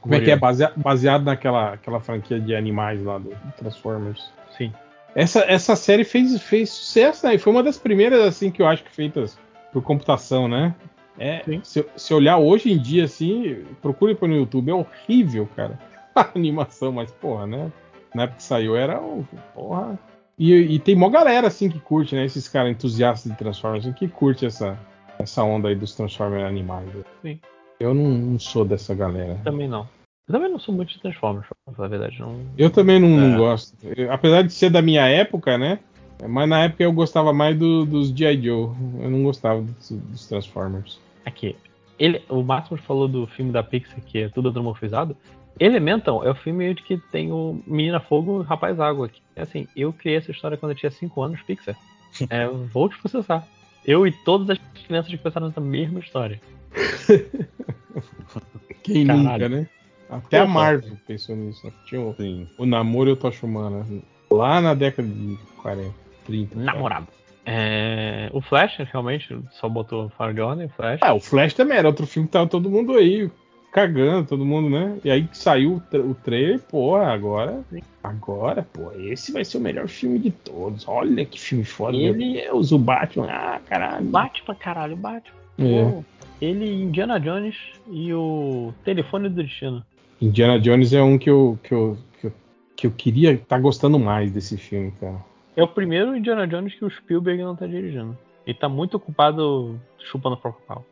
Como é que é? Basea- baseado naquela aquela franquia de animais lá do Transformers. Sim. Essa, essa série fez, fez sucesso, né? E foi uma das primeiras, assim, que eu acho que feitas por computação, né? É, se, se olhar hoje em dia, assim, procure pelo YouTube, é horrível, cara. *laughs* A animação, mas, porra, né? Na época que saiu era, um- porra. E, e tem mó galera, assim, que curte, né? Esses caras entusiastas de Transformers, assim, que curte essa, essa onda aí dos Transformers animais. Sim. Eu não, não sou dessa galera. Também não. Eu também não sou muito de Transformers, pra falar a verdade. Não... Eu também não, não É. gosto. Eu- apesar de ser da minha época, né? Mas na época eu gostava mais do- dos G.I. Joe. Eu não gostava dos, dos Transformers. Aqui. Ele, o Máximo falou do filme da Pixar, que é tudo antropomorfizado. Elemental é o filme de que tem o Menina Fogo e o Rapaz Água. Que, é assim, eu criei essa história quando eu tinha 5 anos, Pixar. *laughs* É, vou te processar. Eu e todas as crianças que pensaram nessa mesma história. *laughs* Quem Caralho. nunca, né? Até a Porra. Marvel pensou nisso. né? Tinha o, o namoro e o Humana. Lá na década de 40, 30. Namorado. É, o Flash, realmente, só botou fora de ordem, Flash. Ah, o Flash também era outro filme que tava todo mundo aí cagando, todo mundo, né? E aí que saiu o, tra- o trailer, pô, agora. Agora, pô, esse vai ser o melhor filme de todos. Olha que filme foda. Ele- Meu Deus, o Batman. Ah, caralho. Bate pra caralho, bate. É. Pô, Ele, Indiana Jones e o Telefone do Destino. Indiana Jones é um que eu, que eu, que eu, que eu queria estar gostando mais desse filme, cara. É o primeiro Indiana Jones que o Spielberg não tá dirigindo. Ele tá muito ocupado chupando o próprio pau.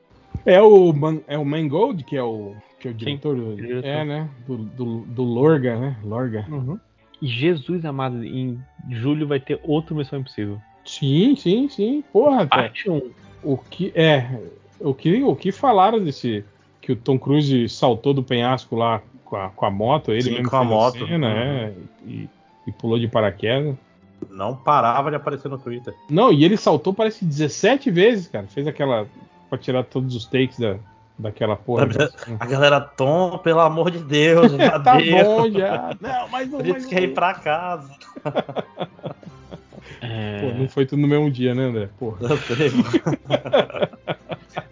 É o, Man, é o Mangold, que é o, que é o diretor? do- diretor. É, né? Do, do, do Lorga, né? Lorga. E Jesus amado, em julho vai ter outro Missão Impossível. Sim, sim, sim. Porra, cara. Parte 1. O que é, o que o que falaram desse que o Tom Cruise saltou do penhasco lá com a, com a moto, ele Sim, mesmo com a moto. cena, Uhum. é, e, e pulou de paraquedas. Não parava de aparecer no Twitter. Não, e ele saltou parece que 17 vezes, cara. Fez aquela pra tirar todos os takes da, daquela porra. A galera, Tom, pelo amor de Deus, *laughs* Tá deu. bom já. Não, mas não, A gente quer ir pra casa. *laughs* É... Pô, não foi tudo no mesmo dia, né, André? Porra.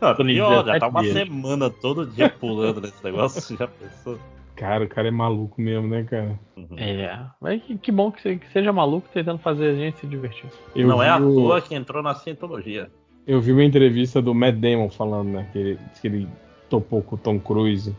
Não, pior, *laughs* já 17 tá uma dias. semana todo dia pulando nesse negócio. Já pensou? Cara, o cara é maluco mesmo, né, cara? É, mas que, que bom que, que seja maluco tentando fazer a gente se divertir. Eu Não é à toa que entrou na cientologia. Eu vi uma entrevista do Matt Damon falando, né? Que ele, que ele topou com o Tom Cruise.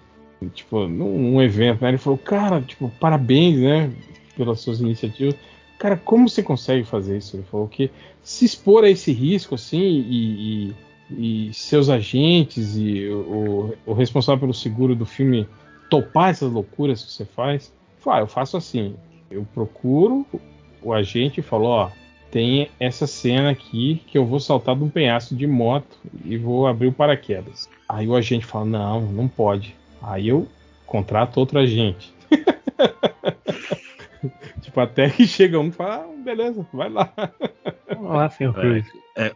Tipo, num, evento, né? Ele falou, cara, tipo, parabéns, né? Pelas suas iniciativas. Cara, como você consegue fazer isso? Ele falou que se expor a esse risco, assim, e, e- e seus agentes e o, o responsável pelo seguro do filme topar essas loucuras que você faz. Falou, ah, eu faço assim. Eu procuro o agente e falo, ó, tem essa cena aqui que eu vou saltar de um penhasco de moto e vou abrir o paraquedas. Aí o agente fala: Não, não pode. Aí eu contrato outro agente. *laughs* tipo, até que chega um e fala: ah, Beleza, vai lá. Olá, senhor Cruise. É,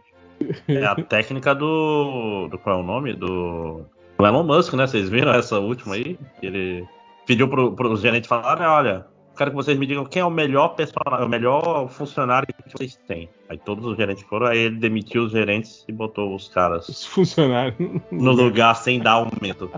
é a técnica do, do. Qual é o nome? Do. Do Elon Musk, né? Vocês viram essa última aí? Que ele pediu pro, pros gerentes falarem: olha, quero que vocês me digam quem é o melhor personagem, o melhor funcionário que vocês têm. Aí todos os gerentes foram, aí ele demitiu os gerentes e botou os caras Os funcionários. no lugar sem dar aumento.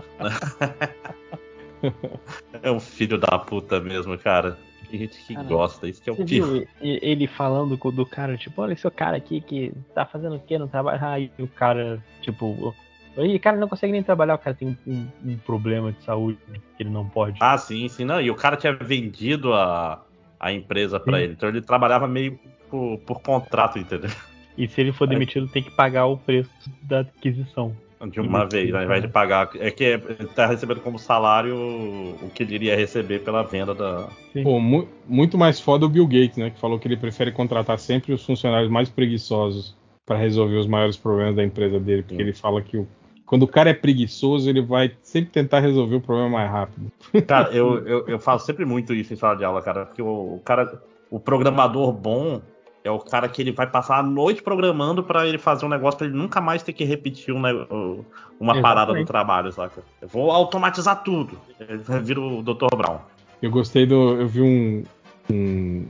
é um filho da puta mesmo, cara. Tem gente que Cara, gosta, isso que é o pior. ele falando do cara, tipo, olha esse cara aqui que tá fazendo o que no trabalho? Aí o cara, tipo, E cara não consegue nem trabalhar, o cara tem um, um problema de saúde que ele não pode. Ah, sim, sim, não. E o cara tinha vendido a, a empresa pra ele. Então ele trabalhava meio por, por contrato, entendeu? E se ele for demitido, tem que pagar o preço da aquisição. De uma vez, ao invés de pagar. É que ele tá recebendo como salário o que ele iria receber pela venda da. Pô, mu- muito mais foda o Bill Gates, né? Que falou que ele prefere contratar sempre os funcionários mais preguiçosos para resolver os maiores problemas da empresa dele. Porque ele fala que o- quando o cara é preguiçoso, ele vai sempre tentar resolver o problema mais rápido. *laughs* Cara, eu, eu, eu falo sempre muito isso em sala de aula, cara. Porque o, o cara, o programador bom é o cara que ele vai passar a noite programando pra ele fazer um negócio pra ele nunca mais ter que repetir um uma parada do Exatamente. trabalho, saca? Eu vou automatizar tudo. Vira o Dr. Brown. Eu gostei do. Eu vi um. um-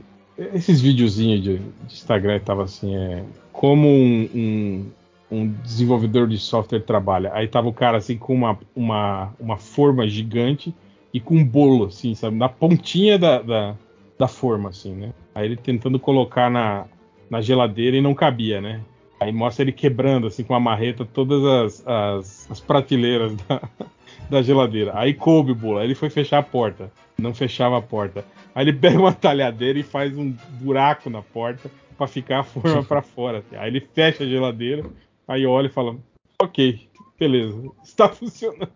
esses videozinhos de, de Instagram tava assim, é. Como um, um, um desenvolvedor de software trabalha. Aí tava o cara assim com uma, uma, uma forma gigante e com um bolo, assim, sabe? Na pontinha da, da, da forma, assim, né? Aí ele tentando colocar na, na geladeira e não cabia, né? Aí mostra ele quebrando, assim, com a marreta, todas as, as, as prateleiras da, *laughs* da geladeira. Aí coube o bolo. Aí ele foi fechar a porta. Não fechava a porta. Aí ele *laughs* pega uma talhadeira e faz um buraco na porta pra ficar a forma pra fora. assim. Aí ele fecha a geladeira. Aí olha e fala: Ok, beleza, está *laughs* funcionando.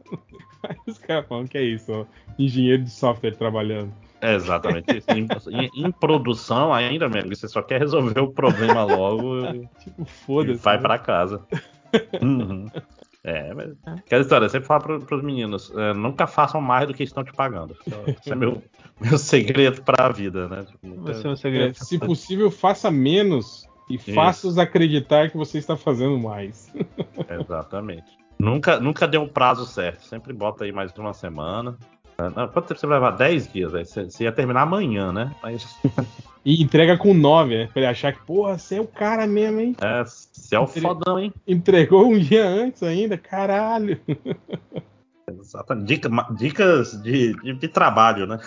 Aí os caras falam: Que é isso? ó, Engenheiro de software trabalhando. É exatamente isso. Em, em- em produção ainda, mesmo, você só quer resolver o problema logo e, *laughs* Tipo, foda-se. vai né? pra casa. *laughs* Uhum. É, mas. Aquela história, eu sempre falo pro, pros meninos: é, nunca façam mais do que estão te pagando. Esse é meu, meu segredo pra vida, né? Tipo, nunca- Esse é o segredo. É, se possível, faça menos e faça-os acreditar que você está fazendo mais. *laughs* Exatamente. Nunca, nunca dê um prazo certo. Sempre bota aí mais uma semana. Não, Quanto tempo você vai levar? 10 dias. Aí você, você ia terminar amanhã, né? Mas *laughs* E entrega com 9, né? Pra ele achar que, porra, você é o cara mesmo, hein? é, você é o fodão, hein? Entregou um dia antes ainda, caralho. *laughs* Exatamente. Dica- dicas de, de, de trabalho, né?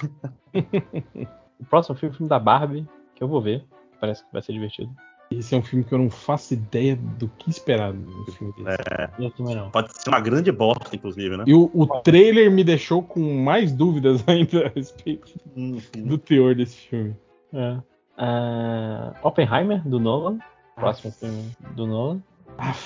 O próximo filme, o filme da Barbie, que eu vou ver. Parece que vai ser divertido. Esse é um filme que eu não faço ideia do que esperar no filme desse. É, Eu também não. pode ser uma grande bosta, inclusive, né? E o, o trailer me deixou com mais dúvidas *laughs* ainda a respeito do teor desse filme. É. Ah, Oppenheimer, do Nolan. Próximo filme do Nolan.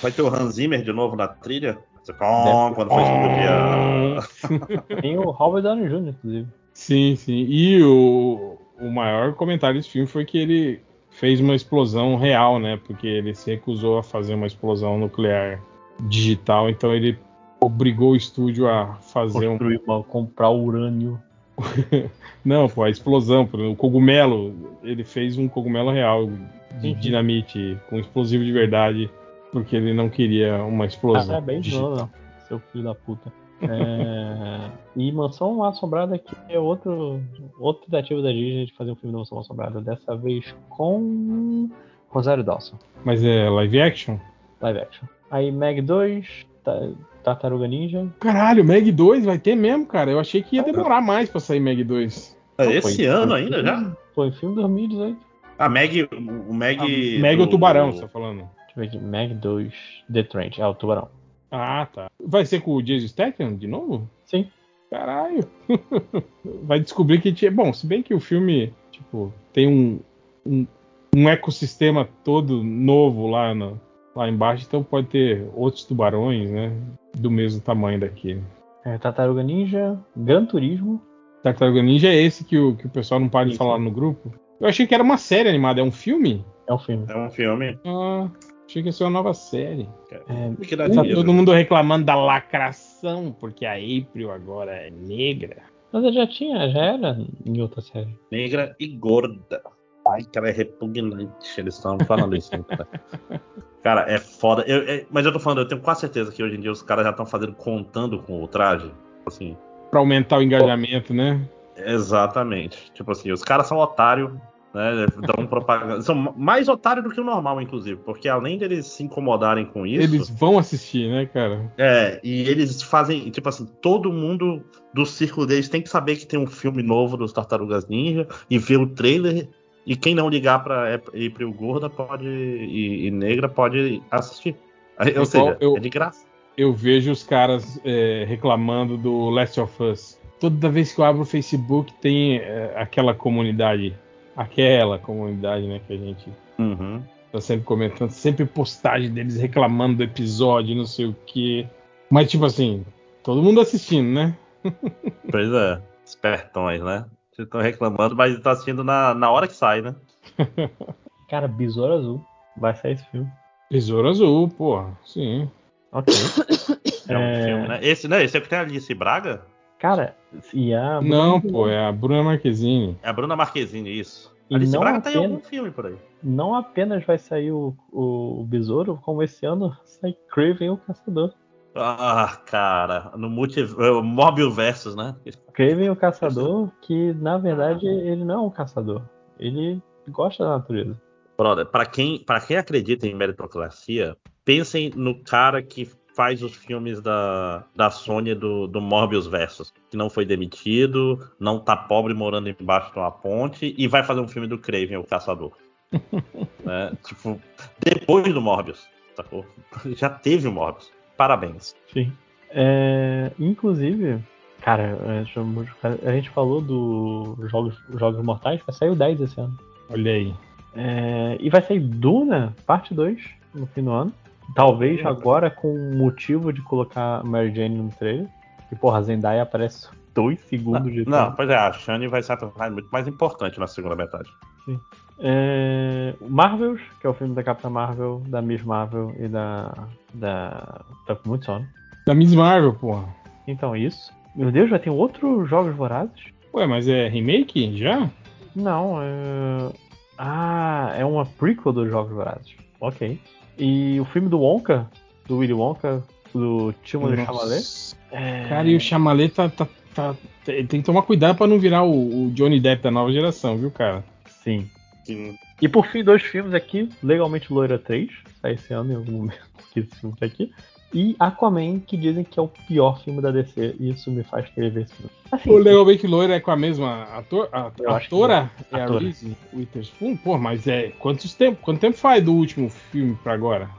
Vai ter o Hans Zimmer de novo na trilha? "Pom", quando foi explodir a... *laughs* Tem o Robert Downey Jr., inclusive. Sim, sim. E o, o maior comentário desse filme foi que ele fez uma explosão real, né? Porque ele se recusou a fazer uma explosão nuclear digital, então ele obrigou o estúdio a fazer um. Construir uma, comprar urânio. *laughs* Não, pô, a explosão, o cogumelo, ele fez um cogumelo real de Uhum. dinamite com explosivo de verdade, porque ele não queria uma explosão. Parabéns, digital. Nolan, seu filho da puta. É, e Mansão Assombrada aqui é outro, outra tentativa da Disney de fazer um filme de Mansão Assombrada, dessa vez com Rosário Dawson, Mas é live action? live action. Aí Meg 2, Ta- Tartaruga Ninja. Caralho, Meg 2 vai ter mesmo, cara. Eu achei que ia demorar mais pra sair Meg 2. É esse Foi- ano foi ainda já? Foi filme 2018. A Meg, o Meg. Meg é o do- tubarão, você tá falando? Deixa eu ver aqui, Meg 2, The Trench, é o Tubarão. Ah, tá. Vai ser com o Jason Statham de novo? Sim. Caralho. *laughs* Vai descobrir que tinha. Bom, se bem que o filme, tipo, tem um, um, um ecossistema todo novo lá, no, lá embaixo, então pode ter outros tubarões, né? Do mesmo tamanho daquele. É, Tartaruga Ninja, Gran Turismo. Tartaruga Ninja é esse que o, que o pessoal não para de Isso. falar no grupo? Eu achei que era uma série animada, é um filme? É um filme. É um filme. Ah, achei que ia ser uma nova série. É, Que dá Tá dinheiro. todo mundo reclamando da lacração, porque a April agora é negra. Mas eu já tinha, já era em outra série. Negra e gorda. Ai, cara, é repugnante. Eles estão falando isso. né, cara. *laughs* Cara, é foda. Eu- é- mas eu tô falando, eu tenho quase certeza que hoje em dia os caras já estão fazendo contando com o traje. Assim, Pra aumentar o engajamento, né? exatamente. Tipo assim, os caras são otários, né? Dão propaganda. São mais otários do que o normal, inclusive. Porque além deles se incomodarem com isso. Eles vão assistir, né, cara? É, e eles fazem, tipo assim, todo mundo do círculo deles tem que saber que tem um filme novo dos Tartarugas Ninja e ver o trailer. E quem não ligar pra April Gorda pode, e, e Negra pode assistir. Ou seja, eu- é de graça. eu vejo os caras é, reclamando do Last of Us. Toda vez que eu abro o Facebook tem é, aquela comunidade, aquela comunidade, né, que a gente Uhum. tá sempre comentando, sempre postagem deles reclamando do episódio, não sei o quê. Mas tipo assim, todo mundo assistindo, né? *laughs* Pois é, espertões, né? Vocês estão reclamando, mas tá assistindo na, na hora que sai, né? *laughs* Cara, Besouro Azul. Vai sair esse filme. Besouro Azul, porra, sim. Ok. *coughs* É um É. filme, né? Esse, né? Esse é o que tem a Alice Braga? Cara, e a. Não, pô, é a Bruna Marquezine. É a Bruna Marquezine, isso. E Alice não Braga tem apenas- algum filme por aí. Não apenas vai sair o, o, o Besouro, como esse ano sai Craven o Caçador. Ah, cara, no multi... é, Morbius Versus, né? Craven o Caçador, que na verdade ele não é um caçador. Ele gosta da natureza. Brother, pra quem, pra quem acredita em meritocracia, pensem no cara que faz os filmes da, da Sony do, do Morbius Versus, que não foi demitido, não tá pobre morando embaixo de uma ponte e vai fazer um filme do Craven, o Caçador. *laughs* né? Tipo, depois do Morbius, sacou? *laughs* Já teve o Morbius. Parabéns. Sim. É, inclusive, cara, é, a gente falou do Jogos, Jogos Mortais, vai sair o 10 esse ano. Olha aí. É, e vai sair Duna, parte 2, no fim do ano. Talvez agora com motivo de colocar Mary Jane no trailer. E, porra, a Zendaya aparece dois segundos de Não, tela. pois é, a Shane vai ser a personagem muito mais importante na segunda metade. É, Marvels, que é o filme da Capitã Marvel, da Miss Marvel e da. da. Tá com muito sono. Da Miss Marvel, porra. Então, isso. Meu Deus, já tem outros Jogos Vorazes? Ué, mas é remake já? Não, é. Ah, é uma prequel dos Jogos Vorazes. Ok. E o filme do Wonka, do Willy Wonka, do Timothée Chalamet. É... Cara, e o Chamalet tá, tá, tá- tem que tomar cuidado pra não virar o, o Johnny Depp da nova geração, viu, cara? Sim. Sim. E por fim, dois filmes aqui: Legalmente Loira 3, sai esse ano em algum momento *laughs* que esse filme tá aqui. E Aquaman, que dizem que é o pior filme da DC, e isso me faz querer ver esse filme. Assim, O Legalmente Loira é com a mesma ator, a, atora? é. É a. Reese Witherspoon? Pô, mas é. Quantos tempo, quanto tempo faz do último filme pra agora?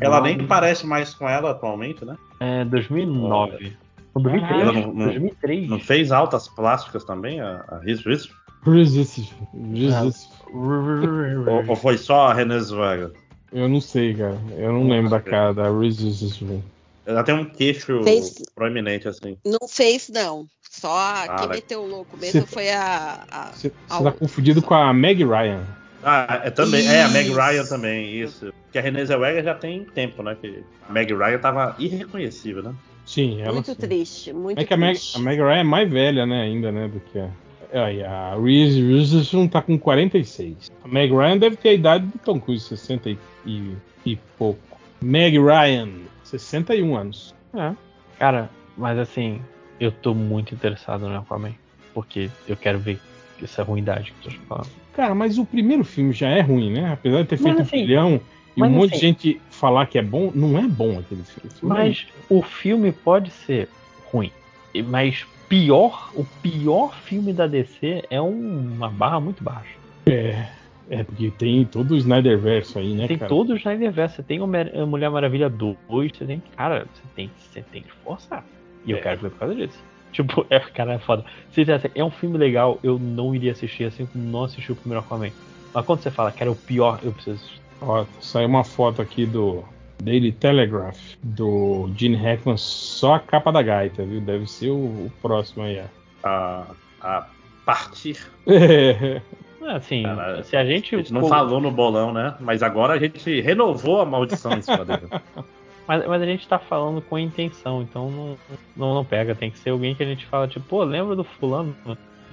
Ela nem parece mais com ela atualmente, né? É 2009. Não, 2003. Caralho. Ela não- não- 2003. Não fez altas plásticas também, a, a Reese Witherspoon? Reese Reese- Ou, ou foi só a Renée Zellweger? Eu não sei, cara. Eu não lembro da cara da Witherspoon. Ela tem um queixo Fez- proeminente, assim. Não fez, não. Só Ah, quem meteu o louco mesmo Cê- foi a. Você a- tá confundido com a Meg Ryan. Ah, é, também, é, a Meg Isso. Ryan também, isso. Porque a Renée Zellweger já tem tempo, né? Que a Meg Ryan tava irreconhecível, né? Sim, ela. muito sim. triste, muito É que a Meg, triste. a Meg Ryan é mais velha, né, ainda, né, do que a. A Reese Witherspoon tá com 46. A Meg Ryan deve ter a idade do Tom Cruise, 60 e, e, e pouco. Meg Ryan, 61 anos. É. Cara, mas assim, eu tô muito interessado no Aquaman. Porque eu quero ver essa ruindade que tu tá falando. Cara, mas o primeiro filme já é ruim, né? Apesar de ter Mas feito assim- um bilhão e um mas monte de assim- gente falar que é bom, não é bom aquele filme. Filme é Mas o filme pode ser ruim. e- Mas pior, o pior filme da DC é um- uma barra muito baixa. É, é, porque tem todo o Snyderverse aí, né, tem cara? todos na Snyderverse. Você tem o a Mulher Maravilha 2, você tem. Cara, você tem, você tem que forçar. E eu É. quero ver por causa disso. Tipo, *laughs* é, cara, é foda. Se dissesse, é um filme legal, eu não iria assistir, assim como não assisti o primeiro Aquaman. Mas quando você fala que era o pior, eu preciso assistir. Ó, saiu uma foto aqui do Daily Telegraph, do Gene Hackman, só a capa da gaita, viu? Deve ser o, o próximo aí. A, a partir. *laughs* É, Assim, Cara, se a gente. A gente não falou no bolão, né? Mas agora a gente renovou a maldição em cima dele. *laughs* Mas, mas a gente tá falando com intenção, então não, não, não pega. Tem que ser alguém que a gente fala, tipo, pô, lembra do fulano?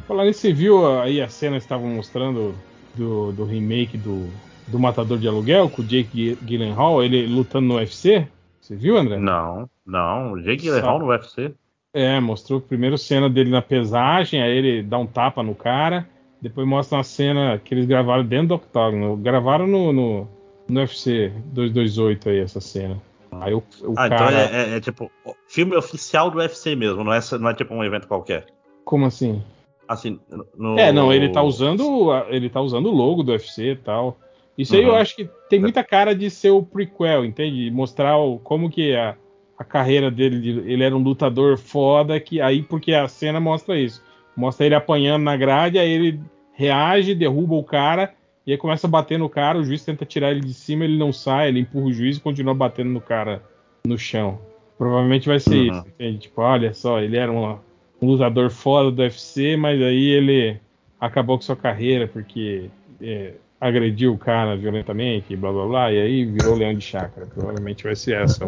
Falar você viu aí a cena que estavam mostrando do, do remake do, do Matador de Aluguel com o Jake Gy- Gyllenhaal, ele lutando no UFC? Você viu, André? Não, não. O Jake Gyllenhaal no UFC. É, mostrou primeiro cena dele na pesagem, aí ele dá um tapa no cara, depois mostra uma cena que eles gravaram dentro do octógono, gravaram no, no, no UFC 228 aí essa cena. Aí o, o Ah, então cara, é, é- é tipo filme oficial do UFC mesmo, não é, não é tipo um evento qualquer. como assim? Assim, no... É, não, ele tá usando a- ele tá usando o logo do UFC e tal. Isso aí Uhum. eu acho que tem muita cara de ser o prequel, entende? Mostrar o, como que a, a carreira dele. de- Ele era um lutador foda, que aí porque a cena mostra isso. Mostra ele apanhando na grade, aí ele reage, derruba o cara, e aí começa a bater no cara, o juiz tenta tirar ele de cima, ele não sai, ele empurra o juiz e continua batendo no cara no chão. Provavelmente vai ser Uhum. isso, entende? Tipo, olha só, ele era uma- um lutador foda do UFC, mas aí ele acabou com sua carreira porque é, agrediu o cara violentamente, blá blá blá, e aí virou leão de chácara. Provavelmente vai ser essa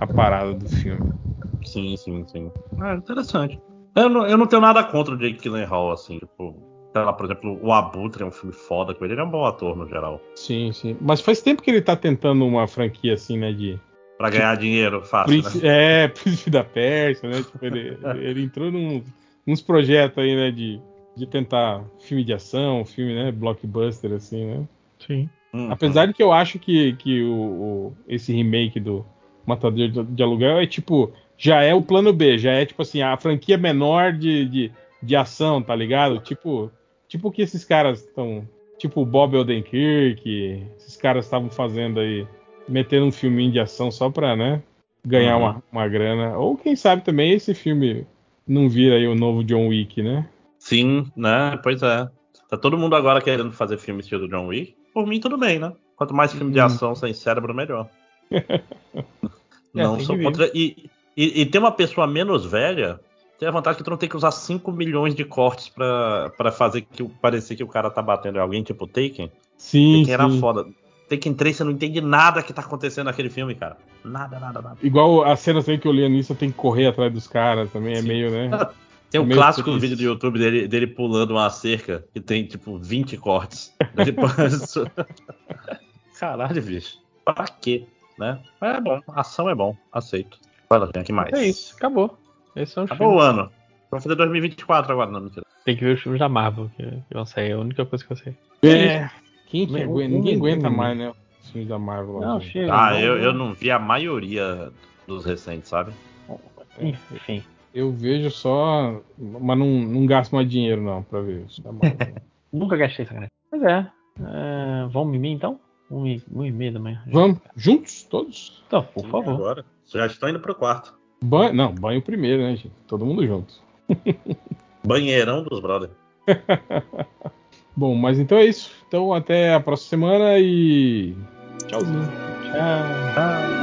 a parada do filme. Sim, sim, sim. É interessante. Eu não, eu não tenho nada contra o Jake Gyllenhaal, assim, tipo, sei lá, por exemplo, o Abutre é um filme foda com ele, ele é um bom ator no geral. Sim, sim. Mas faz tempo que ele tá tentando uma franquia assim, né, de Pra ganhar dinheiro fácil, Príncipe, né? É, *laughs* Príncipe da Pérsia, né? Tipo, ele, ele entrou num, uns projetos aí, né? De, de tentar filme de ação, filme, né? Blockbuster, assim, né? Sim. Uhum. Apesar de que eu acho que, que o, o- esse remake do Matador de, de Aluguel é tipo. Já é o plano B, já é tipo assim, a franquia menor de, de, de ação, tá ligado? Tipo, tipo o que esses caras estão. Tipo o Bob Odenkirk, esses caras estavam fazendo aí, metendo um filminho de ação só pra, né? Ganhar Uhum. uma, uma grana. Ou quem sabe também esse filme não vira aí o novo John Wick, né? Sim, né? Pois é. Tá todo mundo agora querendo fazer filme estilo John Wick. Por mim, tudo bem, né? Quanto mais filme de Hum. ação sem cérebro, melhor. *laughs* É, não tem sou contra. E, e, e ter uma pessoa menos velha tem a vantagem que tu não tem que usar 5 milhões de cortes pra, pra fazer que parecer que o cara tá batendo em alguém, tipo Taken. Sim, Taken era sim. foda. Taken 3, você não entende nada que tá acontecendo naquele filme, cara. Nada, nada, nada. Igual a cena também que o Lianissa tem que correr atrás dos caras também, é Sim. meio, né? *laughs* Tem um Meio clássico triste. vídeo do YouTube dele, dele pulando uma cerca que tem, tipo, 20 cortes. *laughs* Depois... Caralho, bicho. Pra quê? Né? Mas é bom. Ação é bom. Aceito. Vai lá, tem aqui mais. É isso, acabou. São os Acabou filmes. o ano. Vai fazer 2024 agora, não, mentira. Tem que ver os filmes da Marvel, que, vão sair. É a única coisa que eu sei. É. Quem que aguenta? um- Ninguém aguenta um- mais, né? Os filmes da Marvel. lá, Não, chega. Ah, não, eu, eu não vi a maioria dos recentes, sabe? Enfim. Eu vejo só, mas não, não gasto mais dinheiro não pra ver isso. *laughs* Nunca gastei essa grana. Pois é. é vamos em mim então? Um e, um e meia da manhã. Vamos juntos, todos? Então, por favor. Agora. Já estão indo pro quarto. Banho, não, banho primeiro, né, gente? Todo mundo junto. *laughs* Banheirão dos brother. *laughs* Bom, mas então é isso. Então até a próxima semana e tchauzinho. Tchau.